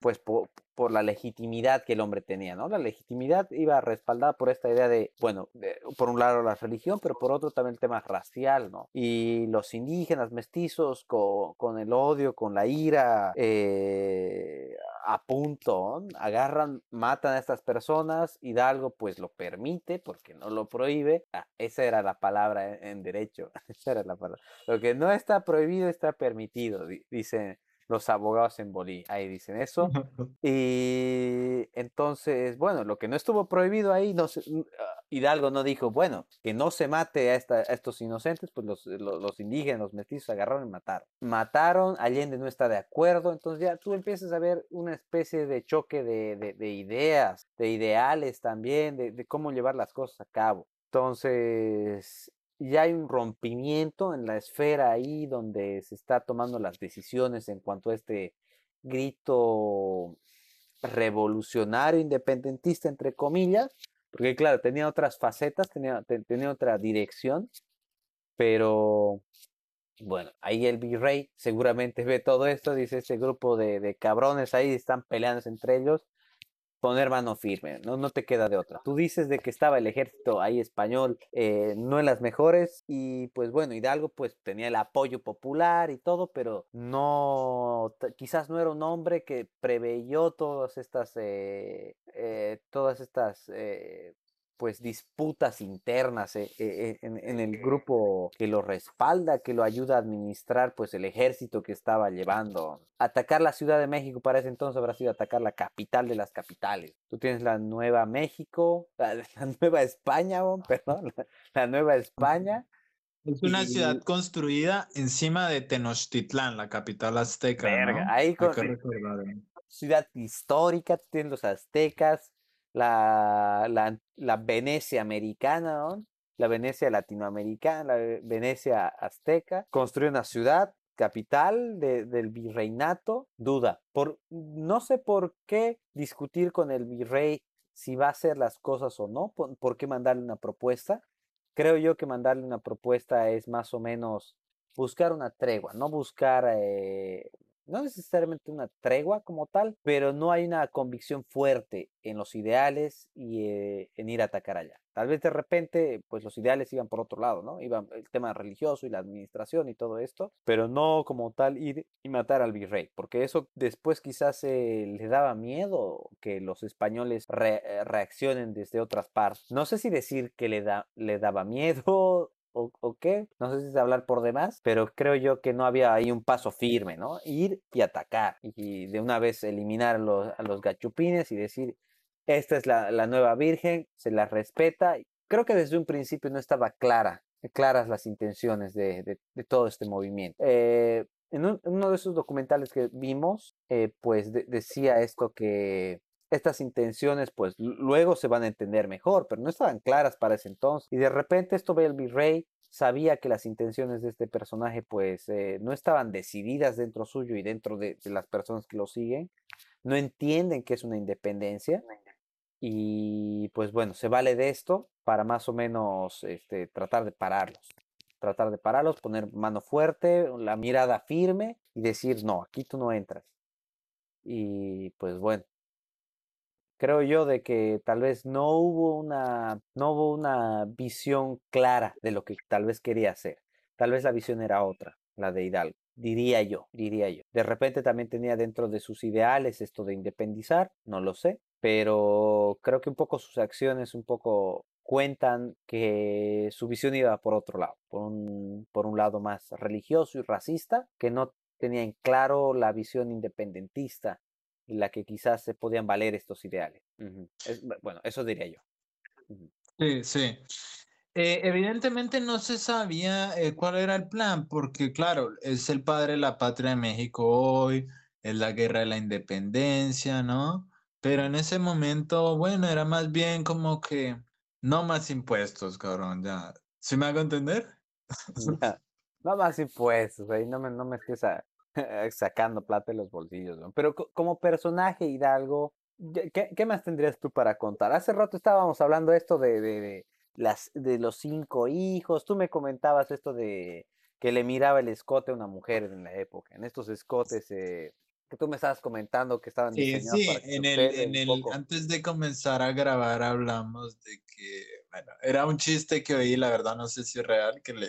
pues por, la legitimidad que el hombre tenía, ¿no? La legitimidad iba respaldada por esta idea de, bueno, por un lado la religión, pero por otro también el tema racial, ¿no? Y los indígenas mestizos con, el odio, con la ira, eh, a punto, agarran, matan a estas personas, Hidalgo pues lo permite porque no lo prohíbe, ah, esa era la palabra en, en derecho, esa era la palabra. Lo que no está prohibido está permitido, dice los abogados en Bolivia. Ahí dicen eso. Y entonces, bueno, lo que no estuvo prohibido ahí, no ah, Hidalgo no dijo, bueno, que no se mate a, estos inocentes, pues los, los, indígenas, los mestizos agarraron y mataron. Mataron, Allende no está de acuerdo, entonces ya tú empiezas a ver una especie de choque de, ideas, de ideales también, de, de cómo llevar las cosas a cabo. Entonces, ya hay un rompimiento en la esfera ahí donde se está tomando las decisiones en cuanto a este grito revolucionario, independentista, entre comillas, porque claro, tenía otras facetas, tenía, tenía otra dirección, pero bueno, ahí el virrey seguramente ve todo esto, dice este grupo de, de cabrones ahí están peleando entre ellos, poner mano firme, no, no te queda de otra. Tú dices de que estaba el ejército ahí español, eh, no en las mejores, y pues bueno, Hidalgo pues tenía el apoyo popular y todo, pero no, quizás no era un hombre que preveyó todas estas, eh, eh, todas estas pues disputas internas eh, eh, en, el grupo que lo respalda, que lo ayuda a administrar pues el ejército que estaba llevando. Atacar la Ciudad de México para ese entonces habrá sido atacar la capital de las capitales. Tú tienes la Nueva México, la, Nueva España, perdón, la, Nueva España. Es una ciudad construida encima de Tenochtitlán, la capital azteca. ahí con, ciudad histórica, tienes los aztecas, la, la, Venecia americana, la Venecia latinoamericana, la Venecia azteca, construye una ciudad capital del virreinato, duda. Por, no sé por qué discutir con el virrey si va a hacer las cosas o no, por, qué mandarle una propuesta. Creo yo que mandarle una propuesta es más o menos buscar una tregua, no buscar eh, no necesariamente una tregua como tal, pero no hay una convicción fuerte en los ideales y eh, en ir a atacar allá. Tal vez de repente, pues los ideales iban por otro lado, ¿no? Iban el tema religioso y la administración y todo esto, pero no como tal ir y matar al virrey, porque eso después quizás le daba miedo que los españoles eh, reaccionen desde otras partes. No sé si decir que le, da, le daba miedo o, qué, no sé si es hablar por demás, pero creo yo que no había ahí un paso firme, ¿no? Ir y atacar y de una vez eliminar a los, gachupines y decir, esta es la, nueva Virgen, se la respeta. Creo que desde un principio no estaba clara, claras las intenciones de, todo este movimiento. Eh, en, uno de esos documentales que vimos, eh, pues decía esto que estas intenciones pues luego se van a entender mejor, pero no estaban claras para ese entonces. Y de repente esto ve el virrey, sabía que las intenciones de este personaje pues eh, no estaban decididas dentro suyo y dentro de, las personas que lo siguen, no entienden que es una independencia y pues bueno, se vale de esto para más o menos este, tratar de pararlos. Tratar de pararlos, poner mano fuerte, la mirada firme y decir, no, aquí tú no entras. Y pues bueno, creo yo de que tal vez no hubo una, no hubo una visión clara de lo que tal vez quería hacer. Tal vez la visión era otra, la de Hidalgo. Diría yo, diría yo. De repente también tenía dentro de sus ideales esto de independizar, no lo sé, pero creo que un poco sus acciones un poco cuentan que su visión iba por otro lado, por un, por un lado más religioso y racista, que no tenía en claro la visión independentista en la que quizás se podían valer estos ideales. bueno, eso diría yo. Sí, sí. Eh, evidentemente no se sabía eh, cuál era el plan, porque claro, es el padre de la patria de México hoy, es la guerra de la independencia, ¿no? Pero en ese momento, bueno, era más bien como que no más impuestos, cabrón, ya. ¿Sí me hago entender? No más impuestos, ahí no me, no me estés sacando plata de los bolsillos, ¿no? Pero como personaje Hidalgo, ¿qué, ¿qué, más tendrías tú para contar? Hace rato estábamos hablando esto de, de, las, de los cinco hijos, tú me comentabas esto de que le miraba el escote a una mujer en la época, en estos escotes eh, que tú me estabas comentando que estaban diseñados sí, en el, en el antes de comenzar a grabar hablamos de que, bueno, era un chiste que oí, la verdad no sé si es real, que le,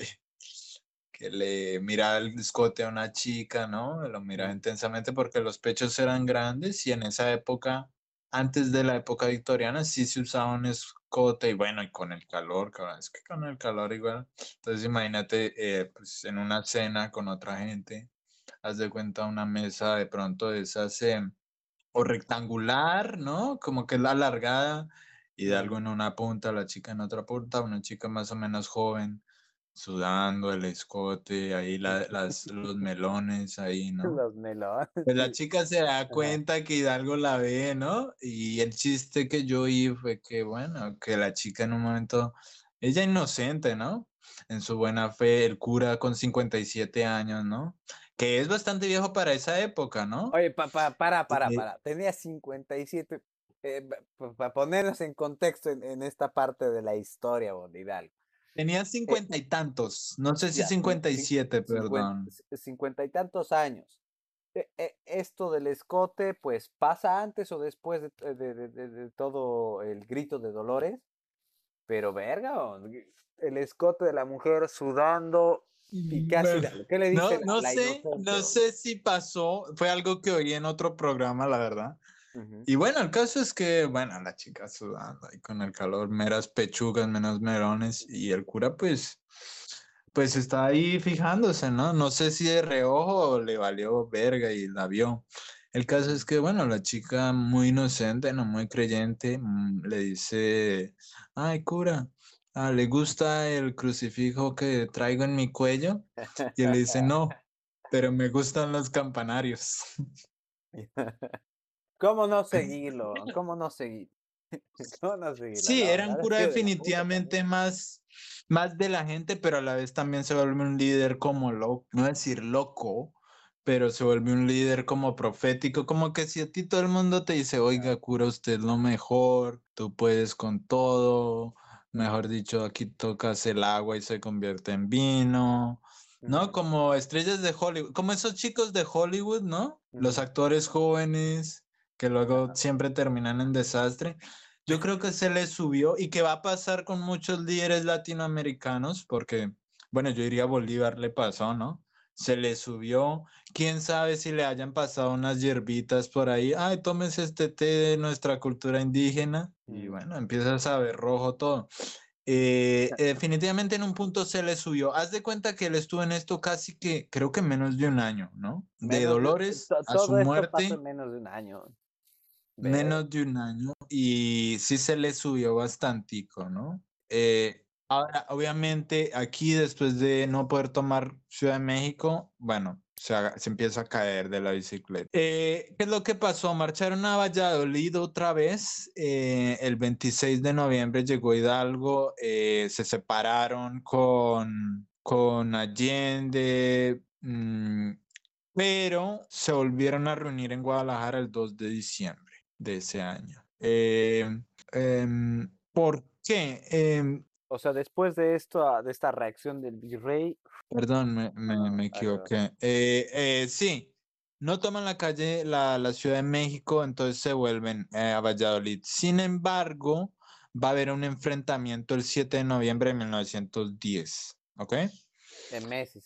que le miraba el escote a una chica, ¿no? Lo miraba intensamente porque los pechos eran grandes y en esa época, antes de la época victoriana, sí se usaba un escote y bueno, y con el calor, cabrón, es que con el calor igual. Entonces imagínate, eh, pues en una cena con otra gente haz de cuenta una mesa de pronto de esas eh, o rectangular, ¿no? Como que es la alargada y de algo en una punta, la chica en otra punta, una chica más o menos joven, sudando el escote, ahí las, los melones, ahí, ¿no? Los melones. Pues la chica se da cuenta que Hidalgo la ve, ¿no? Y el chiste que yo oí fue que, bueno, que la chica en un momento, ella inocente, ¿no? En su buena fe, el cura con 57 años, ¿no? que es bastante viejo para esa época, ¿no? Oye, para, para, para, para. Tenía 57. Eh, para ponernos en contexto en, esta parte de la historia, Hidalgo. Tenía eh, cincuenta y tantos, no sé si cincuenta y siete, perdón. Cincuenta y tantos años. E, e, esto del escote, pues pasa antes o después de, de, todo el grito de Dolores, pero verga, el escote de la mujer sudando, y mm, ¿qué le dice? No, no sé, no sé si pasó, fue algo que oí en otro programa, la verdad. Y bueno, el caso es que, bueno, la chica sudando ahí con el calor, meras pechugas, menos merones, y el cura, pues, pues está ahí fijándose, ¿no? No sé si de reojo o le valió verga y la vio. El caso es que, bueno, la chica muy inocente, no muy creyente, mm, le dice, ay, cura, ah, ¿le gusta el crucifijo que traigo en mi cuello? Y él le dice, no, pero me gustan los campanarios. ¿Cómo no seguirlo? ¿Cómo no seguir? ¿Cómo no seguirlo? Sí, era un cura definitivamente más, más de la gente, pero a la vez también se vuelve un líder como loco, no decir loco, pero se vuelve un líder como profético, como que si a ti todo el mundo te dice, oiga, cura, usted es lo mejor, tú puedes con todo, mejor dicho, aquí tocas el agua y se convierte en vino, ¿no? Como estrellas de Hollywood, como esos chicos de Hollywood, ¿no? Los actores jóvenes que luego siempre terminan en desastre. Yo creo que se les subió y que va a pasar con muchos líderes latinoamericanos, porque, bueno, yo diría Bolívar le pasó, ¿no? se le subió. Quién sabe si le hayan pasado unas hierbitas por ahí. Ay, tomes este té de nuestra cultura indígena. Y mm. bueno, empieza a saber rojo todo. Eh, definitivamente en un punto se le subió. Haz de cuenta que él estuvo en esto casi que, creo que menos de un año, ¿no? De Dolores a su muerte. menos de un año. Menos de un año. Y sí se le subió bastantico, ¿no? Eh, Ahora, obviamente, aquí después de no poder tomar Ciudad de México, bueno, se, empieza a caer de la bicicleta. Eh, ¿Qué es lo que pasó? Marcharon a Valladolid otra vez. Eh, el 26 de noviembre llegó Hidalgo, se separaron con, con Allende, mm, pero se volvieron a reunir en Guadalajara el 2 de diciembre de ese año. Em, ¿Por qué? Em, o sea, después de esto, ah, de esta reacción del virrey. Perdón, me, me, equivoqué. Eh, eh, sí, no toman la calle, la, la, Ciudad de México, entonces se vuelven eh, a Valladolid. Sin embargo, va a haber un enfrentamiento el 7 de noviembre de 1910. ¿Ok? En meses.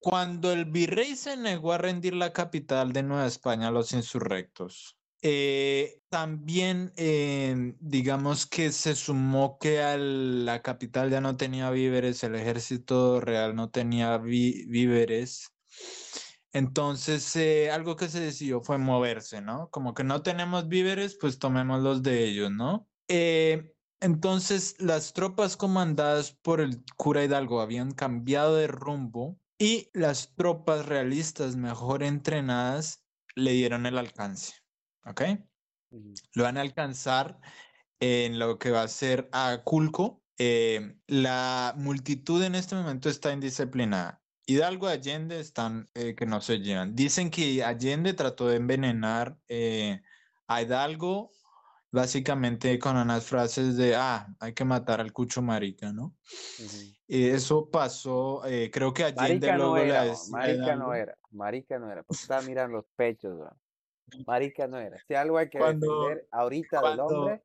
Cuando el virrey se negó a rendir la capital de Nueva España a los insurrectos, Eh, también, eh, digamos que se sumó que a la capital ya no tenía víveres, el ejército real no tenía víveres. Entonces, eh, algo que se decidió fue moverse, ¿no? Como que no tenemos víveres, pues tomemos los de ellos, ¿no? entonces, las tropas comandadas por el cura Hidalgo habían cambiado de rumbo y las tropas realistas mejor entrenadas le dieron el alcance. ¿Ok? Lo van a alcanzar en lo que va a ser a Culco. Eh, la multitud en este momento está indisciplinada. Hidalgo y Allende están eh, que no se llevan. Dicen que Allende trató de envenenar eh, a Hidalgo básicamente con unas frases de, ah, hay que matar al cucho marica, ¿no? Y eso pasó, eh, creo que marica luego no era, Marica no era, marica no era, porque estaba mirando los pechos, Marica no era. Si algo hay que defender ahorita del hombre,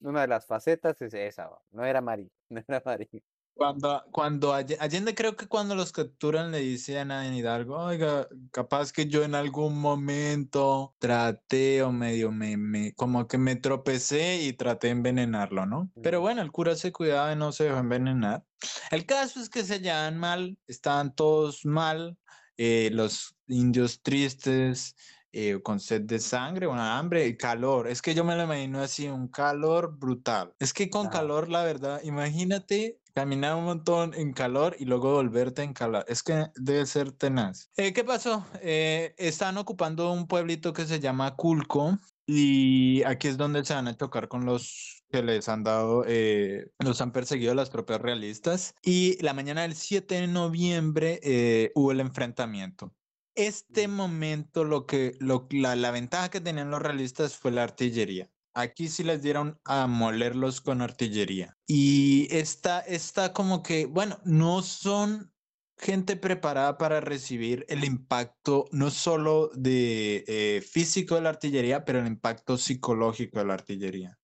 una de las facetas es esa, no era marica, no era marica. Cuando, cuando Allende creo que cuando los capturan le dicen a Hidalgo, oiga, capaz que yo en algún momento traté o medio me, me, como que me tropecé y traté de envenenarlo, ¿no? Pero bueno, el cura se cuidaba y no se dejó envenenar. El caso es que se llevan mal, estaban todos mal, eh, los indios tristes, eh, con sed de sangre, una hambre y calor. Es que yo me lo imagino así, un calor brutal. Es que con calor, la verdad, imagínate caminar un montón en calor y luego volverte en calor. Es que debe ser tenaz. Eh, ¿Qué pasó? Eh, están ocupando un pueblito que se llama Culco y aquí es donde se van a chocar con los que les han dado, eh, los han perseguido las propias realistas. Y la mañana del 7 de noviembre hubo el enfrentamiento. Este momento, lo que, lo, la, la ventaja que tenían los realistas fue la artillería. Aquí sí les dieron a molerlos con artillería. Y está, está como que, bueno, no son gente preparada para recibir el impacto no solo de eh, físico de la artillería, pero el impacto psicológico de la artillería.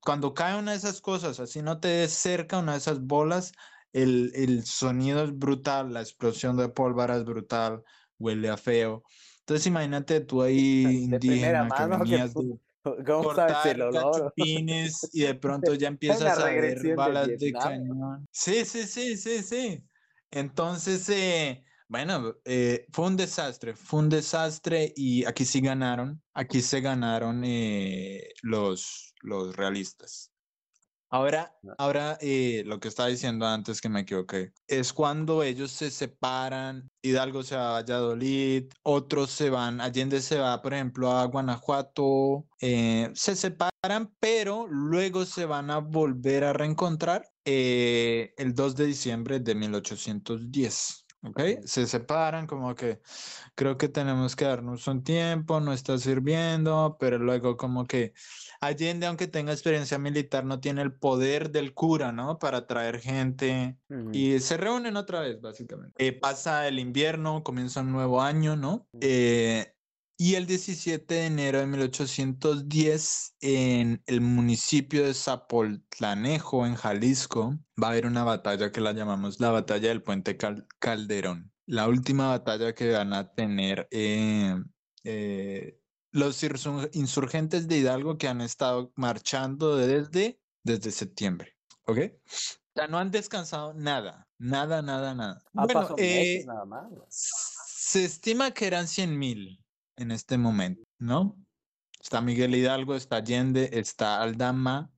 Cuando cae una de esas cosas, así no te des cerca una de esas bolas, el, el sonido es brutal, la explosión de pólvora es brutal, huele a feo. Entonces imagínate tú ahí indígena que venías de, ¿Cómo sabes el olor? y de pronto ya empiezas a ver balas de, cañón. Sí, sí, sí, sí, sí. Entonces, eh, bueno, eh, fue un desastre, fue un desastre y aquí sí ganaron, aquí se ganaron eh, los, los realistas. Ahora, ahora eh, lo que estaba diciendo antes que me equivoqué, es cuando ellos se separan, Hidalgo se va a Valladolid, otros se van, Allende se va, por ejemplo, a Guanajuato, eh, se separan, pero luego se van a volver a reencontrar eh, el 2 de diciembre de 1810. ¿ok? Se separan como que creo que tenemos que darnos un tiempo, no está sirviendo, pero luego como que Allende, aunque tenga experiencia militar, no tiene el poder del cura, ¿no? Para traer gente y se reúnen otra vez, básicamente. Eh, pasa el invierno, comienza un nuevo año, ¿no? Eh, y el 17 de enero de 1810, en el municipio de Zapotlanejo, en Jalisco, va a haber una batalla que la llamamos la batalla del puente Calderón. La última batalla que van a tener eh, los insurgentes de Hidalgo que han estado marchando desde, desde septiembre. ¿Ok? O sea, no han descansado nada, nada, nada, nada. bueno, eh, nada más. Se estima que eran 100 mil en este momento, ¿no? Está Miguel Hidalgo, está Allende, está Aldama,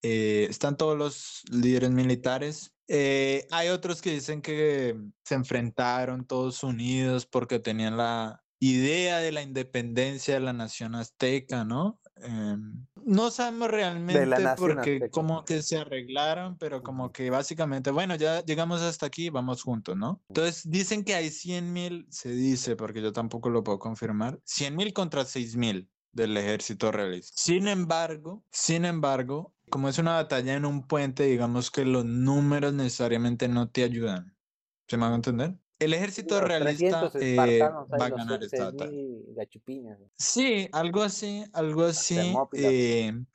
eh, están todos los líderes militares. Eh, hay otros que dicen que se enfrentaron todos unidos porque tenían la, idea de la independencia de la nación azteca, ¿no? Em, no sabemos realmente por qué, cómo que se arreglaron, pero como que básicamente, bueno, ya llegamos hasta aquí, vamos juntos, ¿no? Entonces dicen que hay 100 mil, se dice, porque yo tampoco lo puedo confirmar, 100 mil contra 6 mil del ejército realista. Sin embargo, sin embargo, como es una batalla en un puente, digamos que los números necesariamente no te ayudan. ¿Se me va a entender? El ejército realista eh, va a ganar esta batalla. Sí, algo así, algo así. Eh, el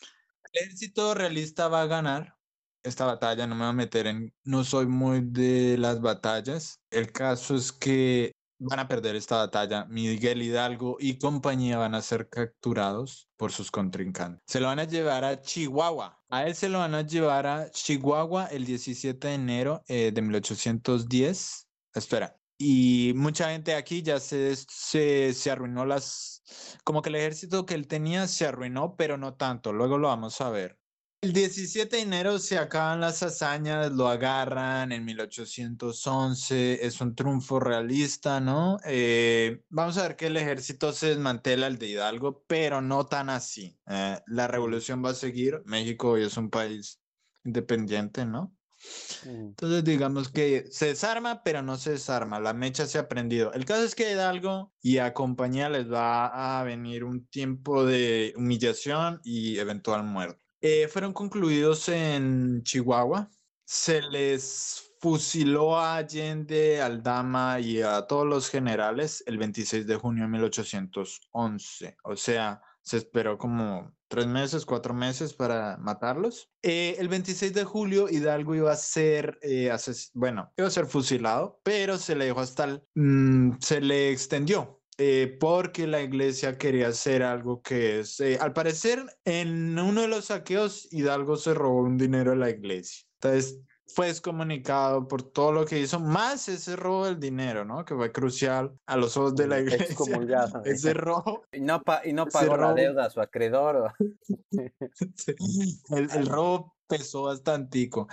ejército realista va a ganar esta batalla. No me voy a meter en. No soy muy de las batallas. El caso es que van a perder esta batalla. Miguel Hidalgo y compañía van a ser capturados por sus contrincantes. Se lo van a llevar a Chihuahua. A él se lo van a llevar a Chihuahua el 17 de enero eh, de 1810. Espera. Y mucha gente aquí ya se, se, se arruinó las... Como que el ejército que él tenía se arruinó, pero no tanto. Luego lo vamos a ver. El 17 de enero se acaban las hazañas, lo agarran en 1811, es un triunfo realista, ¿no? Eh, vamos a ver que el ejército se desmantela el de Hidalgo, pero no tan así. Eh, la revolución va a seguir, México hoy es un país independiente, ¿no? Entonces digamos que se desarma, pero no se desarma, la mecha se ha prendido. El caso es que Hidalgo y a compañía les va a venir un tiempo de humillación y eventual muerte. Eh, fueron concluidos en Chihuahua. Se les fusiló a Allende, Aldama y a todos los generales el 26 de junio de 1811. O sea, se esperó como tres meses, cuatro meses para matarlos. Eh, el 26 de julio Hidalgo iba a ser, eh, bueno, iba a ser fusilado, pero se le dejó hasta el, mm, se le extendió eh, porque la iglesia quería hacer algo que es, eh, al parecer, en uno de los saqueos, Hidalgo se robó un dinero de la iglesia. Entonces, fue excomunicado por todo lo que hizo, más ese robo del dinero, ¿no? Que fue crucial a los ojos de la iglesia. Ese robo. Y no, y no pagó la deuda a su acreedor. el, el robo pesó bastantico.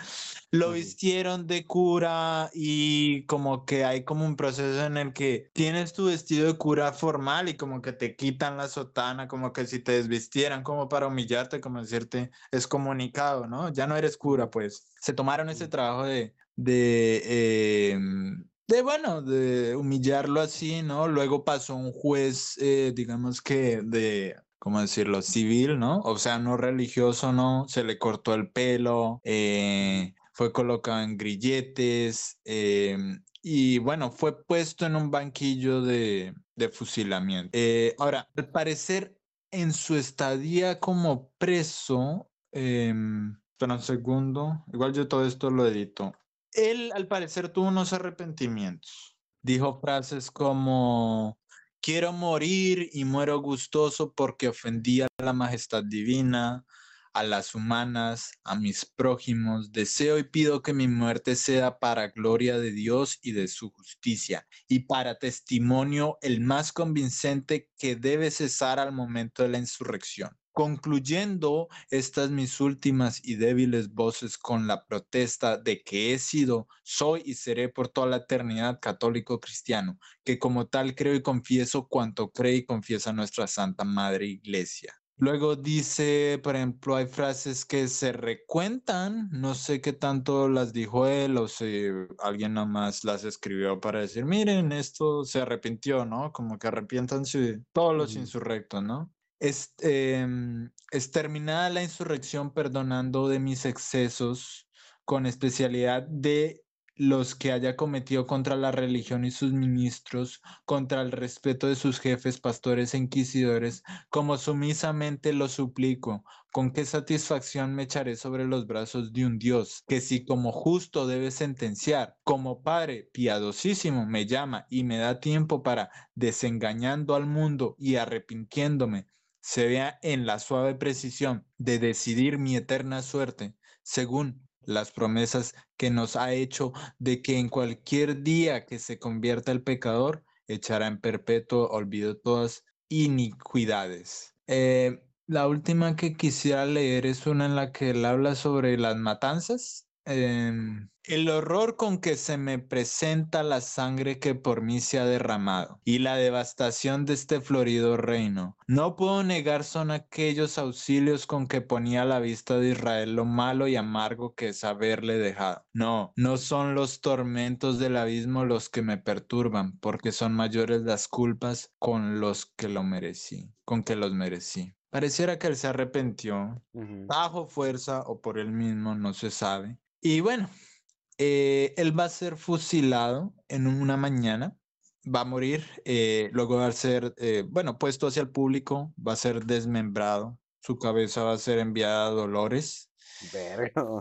Lo vistieron de cura y como que hay como un proceso en el que tienes tu vestido de cura formal y como que te quitan la sotana, como que si te desvistieran como para humillarte, como decirte, es comunicado, ¿no? Ya no eres cura, pues. Se tomaron ese trabajo de, de em, de bueno, de humillarlo así, ¿no? Luego pasó un juez, eh, digamos que de ¿cómo decirlo? Civil, ¿no? O sea, no religioso, ¿no? Se le cortó el pelo, eh, fue colocado en grilletes em, y bueno, fue puesto en un banquillo de, fusilamiento. Eh, ahora, al parecer, en su estadía como preso, espera un segundo, igual yo todo esto lo edito. Él, al parecer, tuvo unos arrepentimientos. Dijo frases como, Quiero morir y muero gustoso porque ofendí a la majestad divina, a las humanas, a mis prójimos. Deseo y pido que mi muerte sea para gloria de Dios y de su justicia, y para testimonio el más convincente que debe cesar al momento de la insurrección concluyendo estas mis últimas y débiles voces con la protesta de que he sido, soy y seré por toda la eternidad católico cristiano, que como tal creo y confieso cuanto cree y confiesa nuestra Santa Madre Iglesia. Luego dice, por ejemplo, hay frases que se recuentan, no sé qué tanto las dijo él o si alguien nomás las escribió para decir, miren, esto se arrepintió, ¿no? Como que arrepiéntanse todos los insurrectos, ¿no? Es, em, es terminada la insurrección perdonando de mis excesos, con especialidad de los que haya cometido contra la religión y sus ministros, contra el respeto de sus jefes, pastores e inquisidores, como sumisamente lo suplico, con qué satisfacción me echaré sobre los brazos de un Dios, que si como justo debe sentenciar, como Padre piadosísimo me llama y me da tiempo para, desengañando al mundo y arrepintiéndome, se vea en la suave precisión de decidir mi eterna suerte, según las promesas que nos ha hecho de que en cualquier día que se convierta el pecador, echará en perpetuo olvido todas iniquidades. Eh, la última que quisiera leer es una en la que él habla sobre las matanzas Em, el horror con que se me presenta la sangre que por mí se ha derramado y la devastación de este florido reino. No puedo negar son aquellos auxilios con que ponía a la vista de Israel lo malo y amargo que es haberle dejado. No, no son los tormentos del abismo los que me perturban, porque son mayores las culpas con los que lo merecí, con que los merecí. Pareciera que él se arrepintió, bajo fuerza o por él mismo, no se sabe y bueno, eh, él va a ser fusilado en una mañana, va a morir, eh, luego va a ser, eh, bueno, puesto hacia el público, va a ser desmembrado, su cabeza va a ser enviada a Dolores.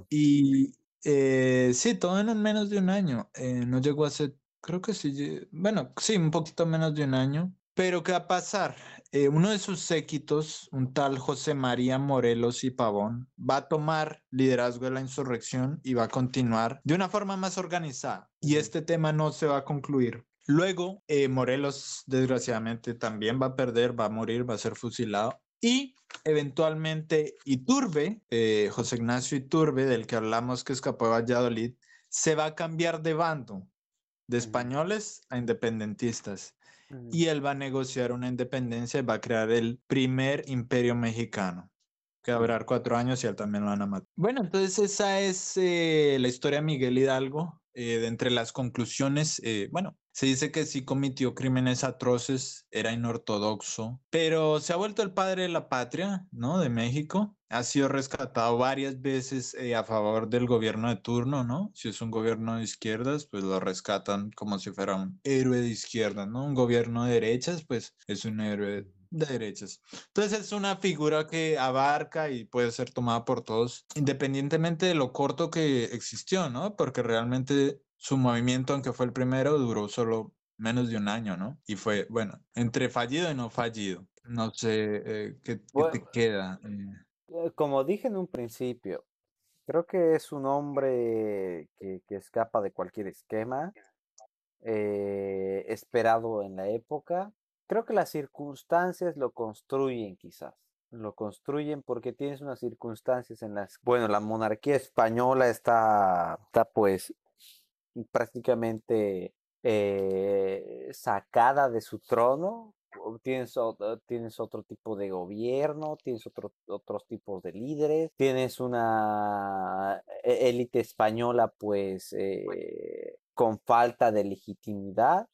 Y sí, todo en menos de un año, no llegó a ser creo que sí, bueno, sí, un poquito menos de un año. Pero ¿qué va a pasar? Eh, uno de sus séquitos, un tal José María Morelos y Pavón, va a tomar liderazgo de la insurrección y va a continuar de una forma más organizada. Y este tema no se va a concluir. Luego, eh, Morelos, desgraciadamente, también va a perder, va a morir, va a ser fusilado. Y eventualmente Iturbe, eh, José Ignacio Iturbe, del que hablamos que escapó de Valladolid, se va a cambiar de bando, de españoles a independentistas. Y él va a negociar una independencia y va a crear el primer imperio mexicano, que va a durar cuatro años y él también lo van a matar. Bueno, entonces esa es eh, la historia de Miguel Hidalgo. Eh, de entre las conclusiones, eh, bueno, se dice que sí cometió crímenes atroces, era inortodoxo, pero se ha vuelto el padre de la patria, ¿no? De México. Ha sido rescatado varias veces eh, a favor del gobierno de turno, ¿no? Si es un gobierno de izquierdas, pues lo rescatan como si fuera un héroe de izquierda, ¿no? Un gobierno de derechas, pues es un héroe de derechas. Entonces es una figura que abarca y puede ser tomada por todos, independientemente de lo corto que existió, ¿no? Porque realmente su movimiento, aunque fue el primero, duró solo menos de un año, ¿no? Y fue, bueno, entre fallido y no fallido. No sé eh, ¿qué, te queda. Eh? Eh, como dije en un principio, creo que es un hombre que, que escapa de cualquier esquema esperado en la época. Creo que las circunstancias lo construyen quizás lo construyen porque tienes unas circunstancias en las bueno la monarquía española está está pues prácticamente eh, sacada de su trono, tienes, tienes otro tipo de gobierno, tienes otro, otros tipos de líderes, tienes una e, élite española pues eh, con falta de legitimidad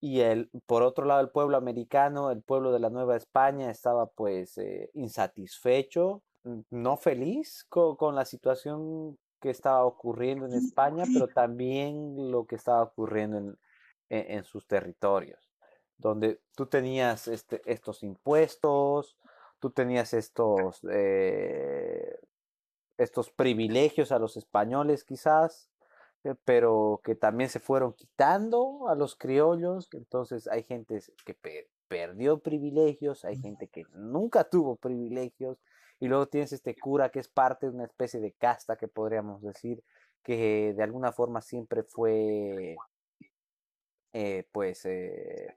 y el, por otro lado el pueblo americano, el pueblo de la Nueva España estaba pues eh, insatisfecho, no feliz con, con la situación que estaba ocurriendo en España, pero también lo que estaba ocurriendo en, en, sus territorios, donde tú tenías este, estos impuestos, tú tenías estos, eh, estos privilegios a los españoles quizás, eh, pero que también se fueron quitando a los criollos, entonces hay gente que perdió privilegios, hay gente que nunca tuvo privilegios, y luego tienes este cura que es parte de una especie de casta que podríamos decir que de alguna forma siempre fue eh, pues eh,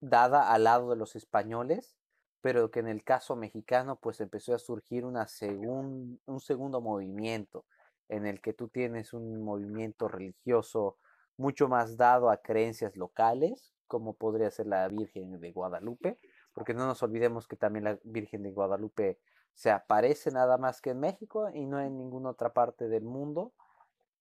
dada al lado de los españoles, pero que en el caso mexicano pues empezó a surgir una un segundo movimiento en el que tú tienes un movimiento religioso mucho más dado a creencias locales, como podría ser la Virgen de Guadalupe, porque no nos olvidemos que también la Virgen de Guadalupe se aparece nada más que en México y no en ninguna otra parte del mundo.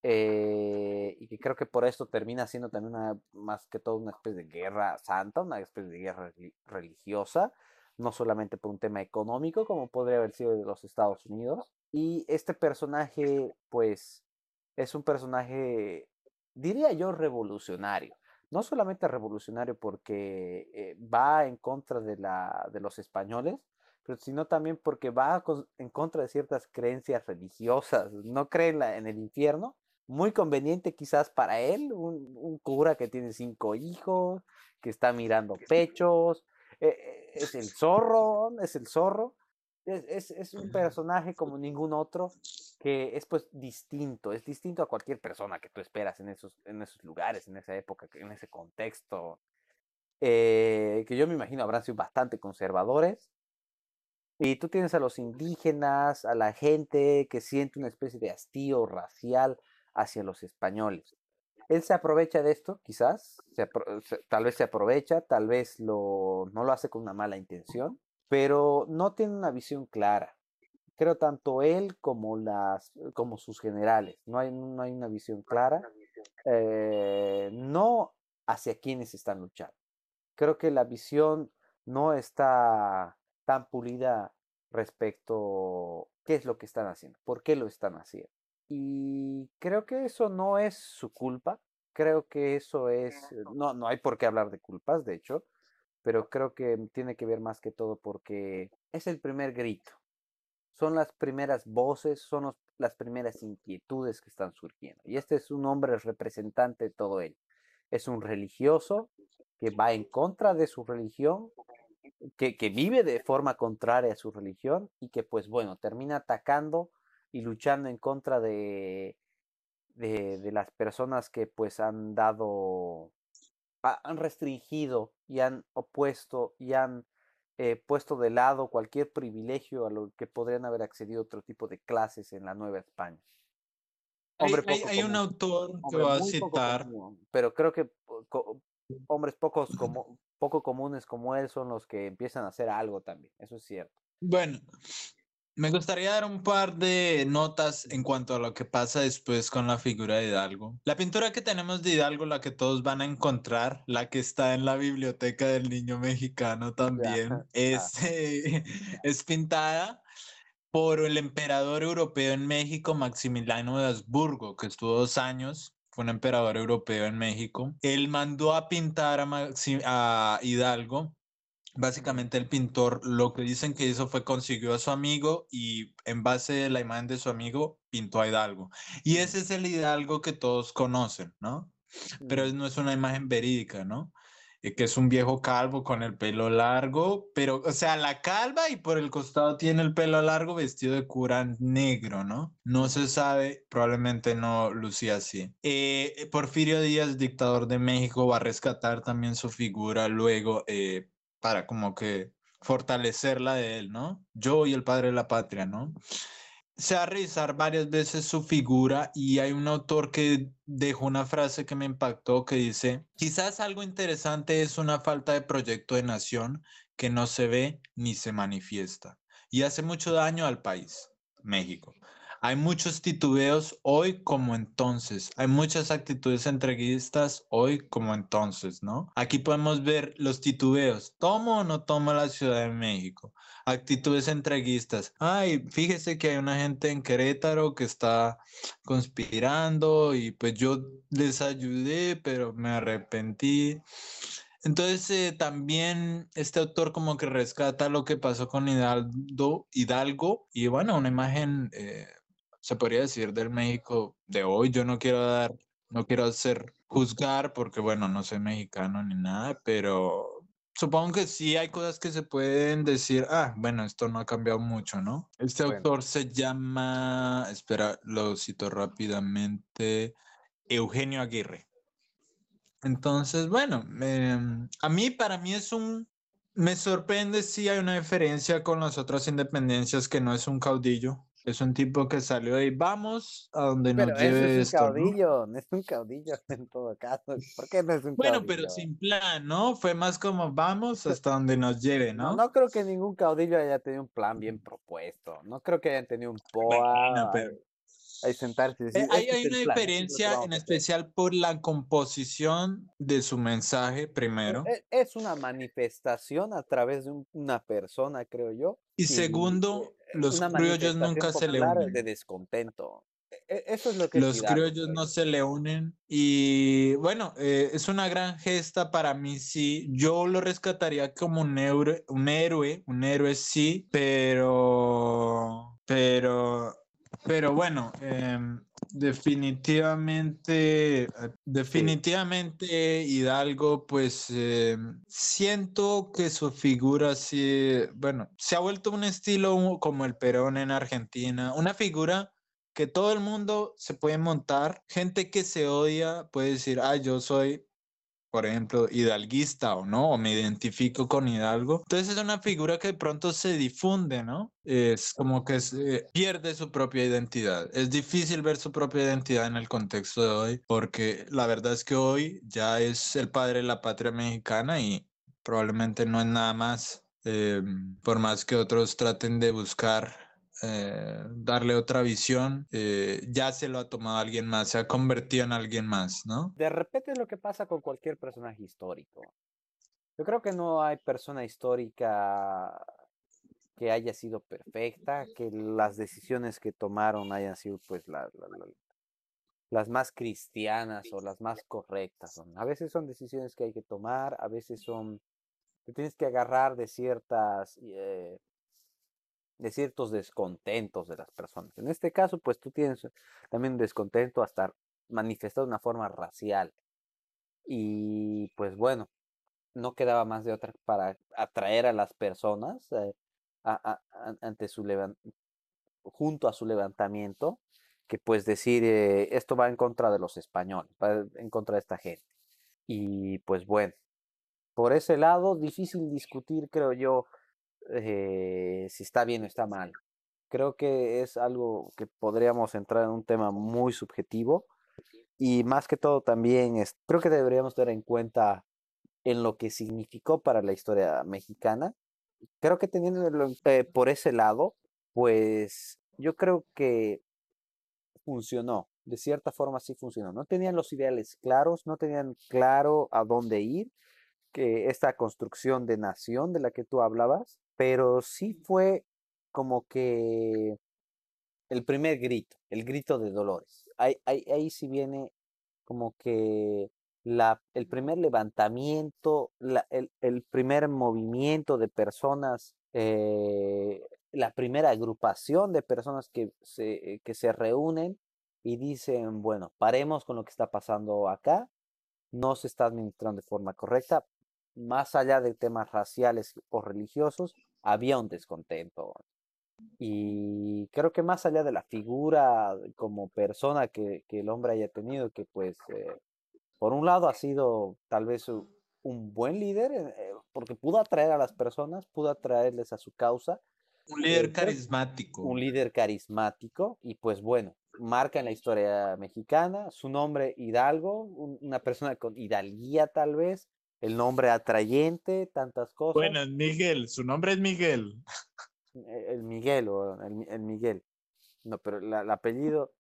Eh, y que creo que por esto termina siendo también una, más que todo una especie de guerra santa, una especie de guerra religiosa, no solamente por un tema económico como podría haber sido de los Estados Unidos. Y este personaje, pues, es un personaje, diría yo, revolucionario no solamente revolucionario porque eh, va en contra de, la, de los españoles, pero sino también porque va en contra de ciertas creencias religiosas. No cree en, el infierno, muy conveniente quizás para él, un, cura que tiene cinco hijos, que está mirando pechos, eh, eh, es el zorro, es el zorro, es, es, un personaje como ningún otro que es pues distinto, es distinto a cualquier persona que tú esperas en esos, en esos lugares, en esa época, en ese contexto, eh, que yo me imagino habrán sido bastante conservadores. Y tú tienes a los indígenas, a la gente que siente una especie de hastío racial hacia los españoles. Él se aprovecha de esto, quizás, tal vez se aprovecha, tal vez lo, no lo hace con una mala intención, pero no tiene una visión clara. Creo tanto él como, las, como sus generales. No hay, no hay una visión clara. Eh, no hacia quiénes están luchando. Creo que la visión no está tan pulida respecto qué es lo que están haciendo, por qué lo están haciendo. Y creo que eso no es su culpa. Creo que eso es, no, no hay por qué hablar de culpas, de hecho pero creo que tiene que ver más que todo porque es el primer grito. Son las primeras voces, son las primeras inquietudes que están surgiendo. Y este es un hombre representante de todo ello. Es un religioso que va en contra de su religión, que, que vive de forma contraria a su religión y que pues bueno, termina atacando y luchando en contra de, de, de las personas que pues han dado, han restringido y han opuesto y han eh, puesto de lado cualquier privilegio a lo que podrían haber accedido otro tipo de clases en la Nueva España. hay, un autor que va a citar. pero creo que hombres pocos como, poco comunes como él son los que empiezan a hacer algo también, eso es cierto. Bueno, me gustaría dar un par de notas en cuanto a lo que pasa después con la figura de Hidalgo. La pintura que tenemos de Hidalgo, la que todos van a encontrar, la que está en la biblioteca del niño mexicano también, es, eh, es pintada por el emperador europeo en México, Maximiliano de Habsburgo, que estuvo dos años fue un emperador europeo en México. Él mandó a pintar a, a Hidalgo Básicamente el pintor lo que dicen que hizo fue consiguió a su amigo y en base a la imagen de su amigo pintó a Hidalgo. Y ese es el Hidalgo que todos conocen, ¿no? Pero no es una imagen verídica, ¿no? Eh, que es un viejo calvo con el pelo largo, pero, o sea, la calva y por el costado tiene el pelo largo vestido de cura negro, ¿no? No se sabe, probablemente no lucía así. Eh, Porfirio Díaz, dictador de México, va a rescatar también su figura luego eh, para como que fortalecerla de él, ¿no? Yo y el padre de la patria, ¿no? Se va a varias veces su figura y hay un autor que dejó una frase que me impactó que dice, quizás algo interesante es una falta de proyecto de nación que no se ve ni se manifiesta y hace mucho daño al país, México. Hay muchos titubeos hoy como entonces. Hay muchas actitudes entreguistas hoy como entonces, ¿no? Aquí podemos ver los titubeos. ¿Tomo o no tomo la Ciudad de México? Actitudes entreguistas. Ay, fíjese que hay una gente en Querétaro que está conspirando y pues yo les ayudé, pero me arrepentí. Entonces eh, también este autor como que rescata lo que pasó con Hidalgo, Hidalgo y bueno, una imagen eh, se podría decir del México de hoy. Yo no quiero dar, no quiero hacer juzgar porque, bueno, no soy mexicano ni nada, pero supongo que sí hay cosas que se pueden decir, ah, bueno, esto no ha cambiado mucho, ¿no? Este autor se llama, espera, lo cito rápidamente, Eugenio Aguirre. Entonces, bueno, em, a mí, para mí es un, me sorprende si hay una diferencia con las otras independencias que no es un caudillo, es un tipo que salió ahí, vamos a donde nos lleve es un caudillo, ¿no? es un caudillo en todo caso. ¿Por qué no es un bueno, pero sin plan, ¿no? Fue más como vamos hasta donde nos lleve, ¿no? No, creo que ningún caudillo haya tenido un plan bien propuesto. No creo que hayan tenido un POA. Ahí sentarse. Eh, hay, este una diferencia en especial por la composición de su mensaje primero. E, es una manifestación a través de una persona, creo yo. Y, segundo, los criollos nunca se le unen. De descontento. E, eso es lo que los criollos no se le unen y bueno, eh, es una gran gesta para mí, sí. Yo lo rescataría como un héroe, un héroe, un héroe sí, pero, pero pero bueno, em, definitivamente, eh, definitivamente Hidalgo, pues em, siento que su figura sí, bueno, se ha vuelto un estilo como el Perón en Argentina, una figura que todo el mundo se puede montar, gente que se odia puede decir, ah, yo soy por ejemplo, hidalguista o no, o me identifico con Hidalgo. Entonces es una figura que de pronto se difunde, ¿no? Es como que se pierde su propia identidad. Es difícil ver su propia identidad en el contexto de hoy, porque la verdad es que hoy ya es el padre de la patria mexicana y probablemente no es nada más, eh, por más que otros traten de buscar eh, darle otra visión, eh, ya se lo ha tomado alguien más, se ha convertido en alguien más, ¿no? De repente es lo que pasa con cualquier personaje histórico. Yo creo que no hay persona histórica que haya sido perfecta, que las decisiones que tomaron hayan sido pues las más cristianas o las más correctas. A veces son decisiones que hay que tomar, a veces son, te tienes que agarrar de ciertas eh, de ciertos descontentos de las personas. En este caso, pues tú tienes también descontento hasta manifestado de una forma racial. Y pues bueno, no quedaba más de otra para atraer a las personas eh, ante su junto a su levantamiento, que pues decir eh, esto va en contra de los españoles, va en contra de esta gente. Y pues bueno, por ese lado, difícil discutir, creo yo, eh, si está bien o está mal. Creo que es algo que podríamos entrar en un tema muy subjetivo y más que todo también es, creo que deberíamos tener en cuenta en lo que significó para la historia mexicana. Creo que teniendo eh, por ese lado, pues yo creo que funcionó. De cierta forma sí funcionó. No tenían los ideales claros, no tenían claro a dónde ir, que esta construcción de nación de la que tú hablabas, pero sí fue como que el primer grito, el grito de Dolores. Ahí, ahí, ahí sí viene como que la, el primer levantamiento, la, el, el, primer movimiento de personas, eh, la primera agrupación de personas que se, que se reúnen y dicen, bueno, paremos con lo que está pasando acá, no se está administrando de forma correcta, más allá de temas raciales o religiosos, había un descontento. Y creo que más allá de la figura como persona que, que el hombre haya tenido, que pues eh, por un lado ha sido tal vez un buen líder, eh, porque pudo atraer a las personas, pudo atraerles a su causa. Un líder carismático. Un líder carismático y pues bueno, marca en la historia mexicana su nombre Hidalgo, una persona con hidalguía tal vez, el nombre atrayente, tantas cosas. Bueno, Miguel, su nombre es Miguel. E, el Miguel o el, Miguel. No, pero el apellido,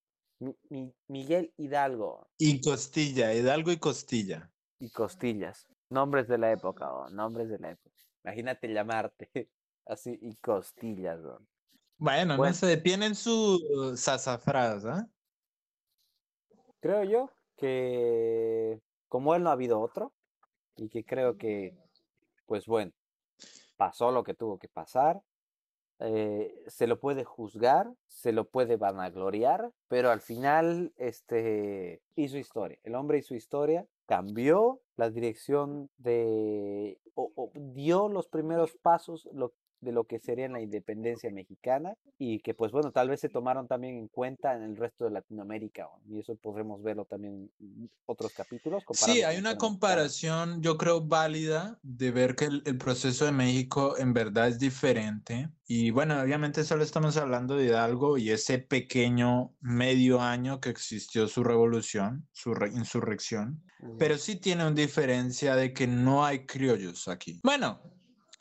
Miguel Hidalgo. Y Costilla, Hidalgo y Costilla. Y Costillas, nombres de la época, o nombres de la época. Imagínate llamarte así, y Costillas. Bueno, no sé, tienen su sasafras, ¿ah? Creo yo que como él no ha habido otro, y que creo que, pues bueno, pasó lo que tuvo que pasar. Eh, se lo puede juzgar, se lo puede vanagloriar, pero al final este, hizo historia. El hombre hizo historia, cambió la dirección de, o, dio los primeros pasos, lo, de lo que sería la independencia mexicana y que pues bueno, tal vez se tomaron también en cuenta en el resto de Latinoamérica y eso podremos verlo también en otros capítulos. Sí, hay una comparación yo creo válida de ver que el, proceso de México en verdad es diferente y bueno, obviamente solo estamos hablando de Hidalgo y ese pequeño medio año que existió su revolución, su insurrección, pero sí tiene una diferencia de que no hay criollos aquí. Bueno,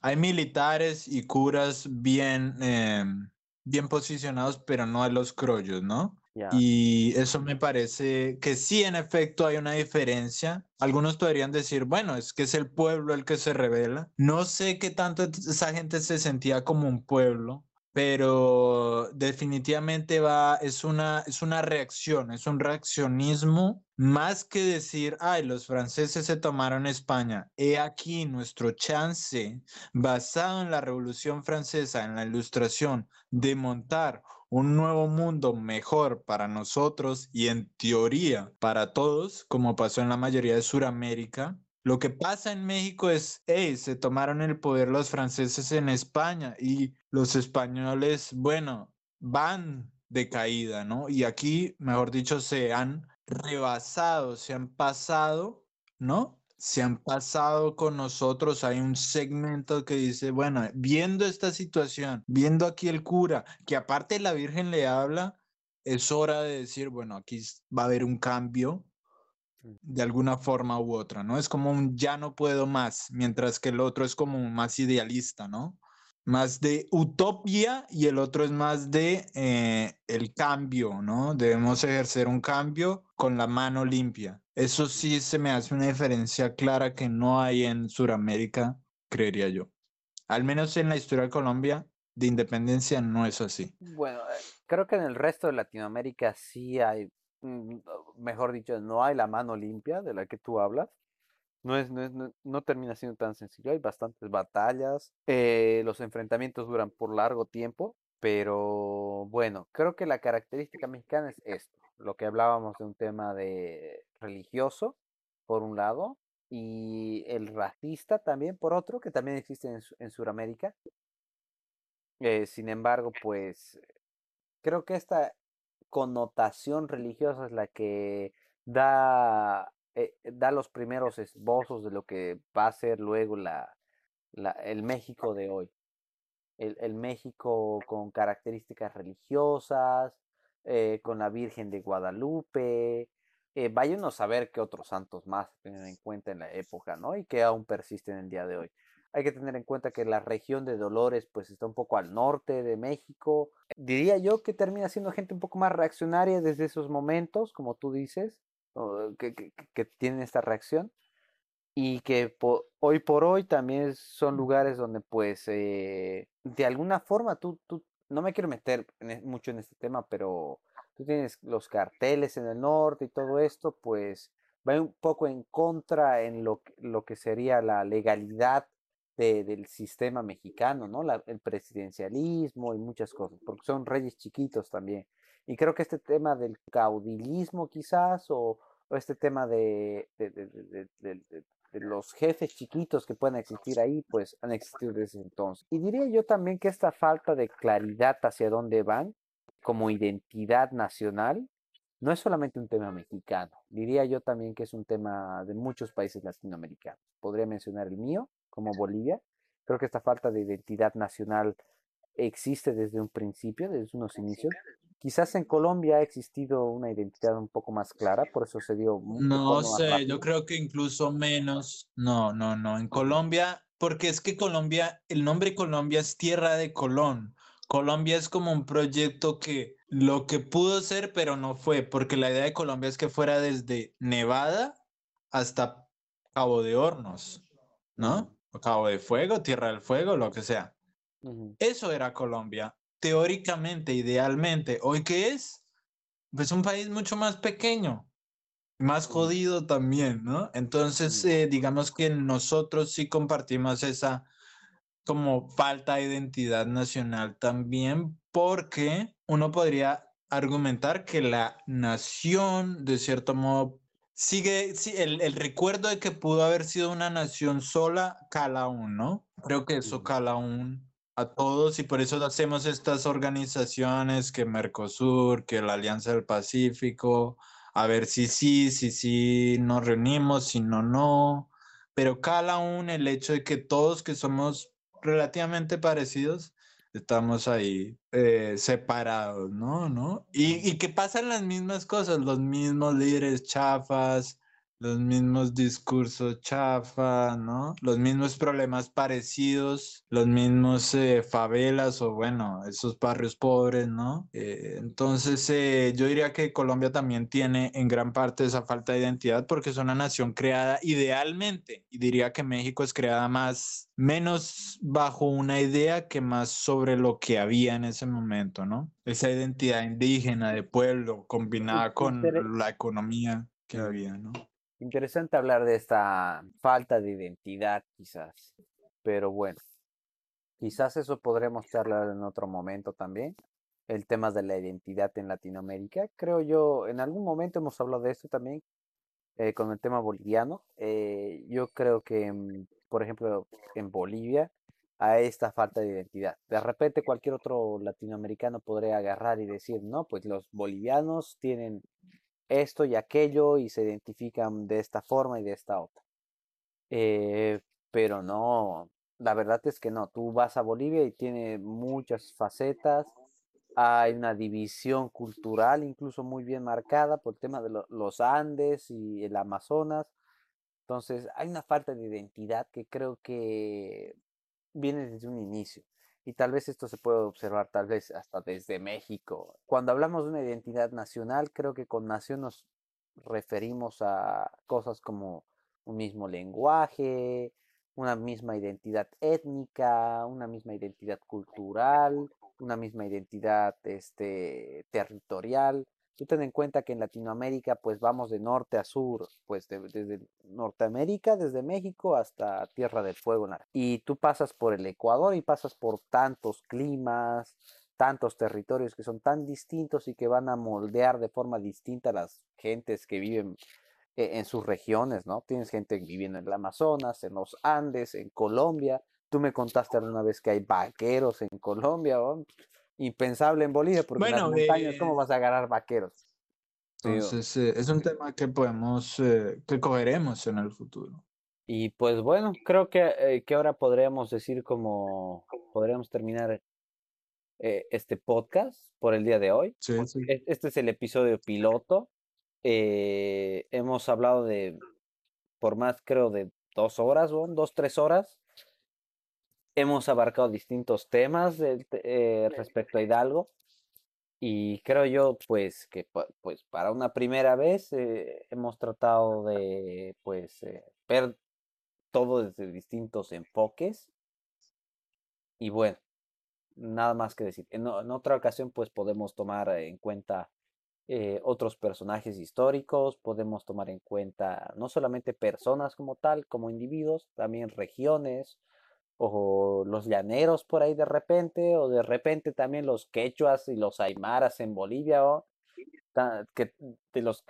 hay militares y curas bien, em, bien posicionados, pero no a los crollos, ¿no? Y eso me parece que sí, en efecto, hay una diferencia. Algunos podrían decir, bueno, es que es el pueblo el que se revela. No sé qué tanto esa gente se sentía como un pueblo, pero definitivamente va, es una, es una reacción, es un reaccionismo, más que decir, ay, los franceses se tomaron España. He aquí nuestro chance, basado en la Revolución Francesa, en la Ilustración, de montar un nuevo mundo mejor para nosotros y en teoría para todos, como pasó en la mayoría de Sudamérica, lo que pasa en México es, hey, se tomaron el poder los franceses en España y los españoles, bueno, van de caída, ¿no? Y aquí, mejor dicho, se han rebasado, se han pasado, ¿no? Se han pasado con nosotros. Hay un segmento que dice, bueno, viendo esta situación, viendo aquí el cura, que aparte la Virgen le habla, es hora de decir, bueno, aquí va a haber un cambio, de alguna forma u otra, ¿no? Es como un ya no puedo más, mientras que el otro es como más idealista, ¿no? Más de utopía y el otro es más de eh, el cambio, ¿no? Debemos ejercer un cambio con la mano limpia. Eso sí se me hace una diferencia clara que no hay en Sudamérica, creería yo. Al menos en la historia de Colombia, de independencia no es así. Bueno, eh, creo que en el resto de Latinoamérica sí hay Mm, mejor dicho, no hay la mano limpia de la que tú hablas. No, es, no, termina siendo tan sencillo. Hay bastantes batallas. Eh, los enfrentamientos duran por largo tiempo. Pero bueno, creo que la característica mexicana es esto, lo que hablábamos de un tema de religioso, por un lado, y el racista también, por otro, que también existe en, en Sudamérica. Eh, sin embargo, pues creo que esta connotación religiosa es la que da, eh, da los primeros esbozos de lo que va a ser luego la, la el México de hoy. El, el, México con características religiosas, eh, con la Virgen de Guadalupe. Eh, vayan a saber qué otros santos más tienen en cuenta en la época, ¿no? Y que aún persisten en el día de hoy. Hay que tener en cuenta que la región de Dolores pues está un poco al norte de México. Diría yo que termina siendo gente un poco más reaccionaria desde esos momentos, como tú dices, que, que, que tienen esta reacción. Y que hoy por hoy también son lugares donde pues eh, de alguna forma tú, tú, no me quiero meter e, mucho en este tema, pero tú tienes los carteles en el norte y todo esto, pues va un poco en contra en lo, lo que sería la legalidad del sistema mexicano, ¿no? el presidencialismo y muchas cosas, porque son reyes chiquitos también. Y creo que este tema del caudilismo quizás, o, este tema de, de, los jefes chiquitos que pueden existir ahí, pues han existido desde entonces. Y diría yo también que esta falta de claridad hacia dónde van como identidad nacional no es solamente un tema mexicano, diría yo también que es un tema de muchos países latinoamericanos. Podría mencionar el mío, como Bolivia. Creo que esta falta de identidad nacional existe desde un principio, desde unos inicios. Quizás en Colombia ha existido una identidad un poco más clara, por eso se dio... no sé, yo creo que incluso menos. No, no, no. En Colombia, porque es que Colombia, el nombre Colombia es tierra de Colón. Colombia es como un proyecto que lo que pudo ser, pero no fue, porque la idea de Colombia es que fuera desde Nevada hasta Cabo de Hornos, ¿no? Cabo de Fuego, Tierra del Fuego, lo que sea. Eso era Colombia, teóricamente, idealmente. ¿Hoy qué es? Pues un país mucho más pequeño, más jodido también, ¿no? Entonces, eh, digamos que nosotros sí compartimos esa como falta de identidad nacional también, porque uno podría argumentar que la nación, de cierto modo, sigue, sí, el, el, recuerdo de que pudo haber sido una nación sola cala aún, ¿no? Creo que eso cala aún a todos y por eso hacemos estas organizaciones que Mercosur, que la Alianza del Pacífico, a ver si sí, si sí nos reunimos, si no, no, pero cala aún el hecho de que todos que somos relativamente parecidos, estamos ahí eh, separados, ¿no? ¿no? Y, y que pasan las mismas cosas, los mismos líderes chafas, los mismos discursos chafa, ¿no? Los mismos problemas parecidos, los mismos eh, favelas o bueno, esos barrios pobres, ¿no? Eh, entonces eh, yo diría que Colombia también tiene en gran parte esa falta de identidad porque es una nación creada idealmente y diría que México es creada más, menos bajo una idea que más sobre lo que había en ese momento, ¿no? Esa identidad indígena de pueblo combinada con la economía que había, ¿no? Interesante hablar de esta falta de identidad, quizás. Pero bueno, quizás eso podremos charlar en otro momento también. El tema de la identidad en Latinoamérica. Creo yo, en algún momento hemos hablado de esto también eh, con el tema boliviano. Eh, yo creo que, mm, por ejemplo, en Bolivia hay esta falta de identidad. De repente cualquier otro latinoamericano podría agarrar y decir, no, pues los bolivianos tienen esto y aquello y se identifican de esta forma y de esta otra. Eh, pero no, la verdad es que no, tú vas a Bolivia y tiene muchas facetas, hay una división cultural incluso muy bien marcada por el tema de los Andes y el Amazonas, entonces hay una falta de identidad que creo que viene desde un inicio. Y tal vez esto se puede observar tal vez hasta desde México. Cuando hablamos de una identidad nacional, creo que con nación nos referimos a cosas como un mismo lenguaje, una misma identidad étnica, una misma identidad cultural, una misma identidad este, territorial. Tú ten en cuenta que en Latinoamérica pues vamos de norte a sur, pues desde Norteamérica, desde México hasta Tierra del Fuego. Y tú pasas por el Ecuador y pasas por tantos climas, tantos territorios que son tan distintos y que van a moldear de forma distinta a las gentes que viven e, en sus regiones, ¿no? Tienes gente viviendo en el Amazonas, en los Andes, en Colombia. Tú me contaste alguna vez que hay vaqueros en Colombia, ¿no? Impensable en Bolivia, porque en las montañas, ¿cómo vas a agarrar vaqueros? Entonces, eh, es un tema que podemos, eh, que cogeremos en el futuro. Y pues bueno, creo que, eh, que ahora podríamos decir como podríamos terminar este podcast por el día de hoy. Sí, sí. E, este es el episodio piloto. hemos hablado de, por más creo, de dos horas, ¿no? dos, tres horas. Hemos abarcado distintos temas respecto a Hidalgo. Y creo yo, pues, que pues para una primera vez eh, hemos tratado de, pues, eh, ver todo desde distintos enfoques. Y bueno, nada más que decir. En, otra ocasión, pues, podemos tomar en cuenta eh, otros personajes históricos, podemos tomar en cuenta no solamente personas como tal, como individuos, también regiones, o los llaneros por ahí de repente, o de repente también los quechuas y los aymaras en Bolivia, que, de los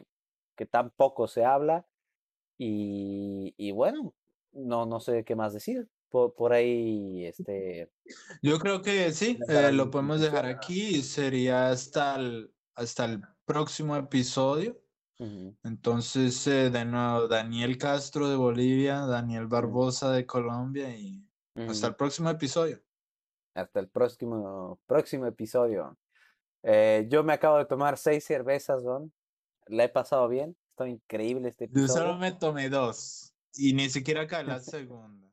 que, tan poco se habla. Y, bueno, no, no sé qué más decir. Por, ahí, este... Yo creo que sí, eh, lo podemos dejar aquí. Sería hasta el, hasta el próximo episodio. Entonces, eh, de nuevo, Daniel Castro de Bolivia, Daniel Barbosa de Colombia y hasta el próximo episodio. Hasta el próximo, próximo episodio. Eh, yo me acabo de tomar seis cervezas, Don. La he pasado bien. Está increíble este episodio. Yo solo me tomé dos. Y ni siquiera acá la segunda.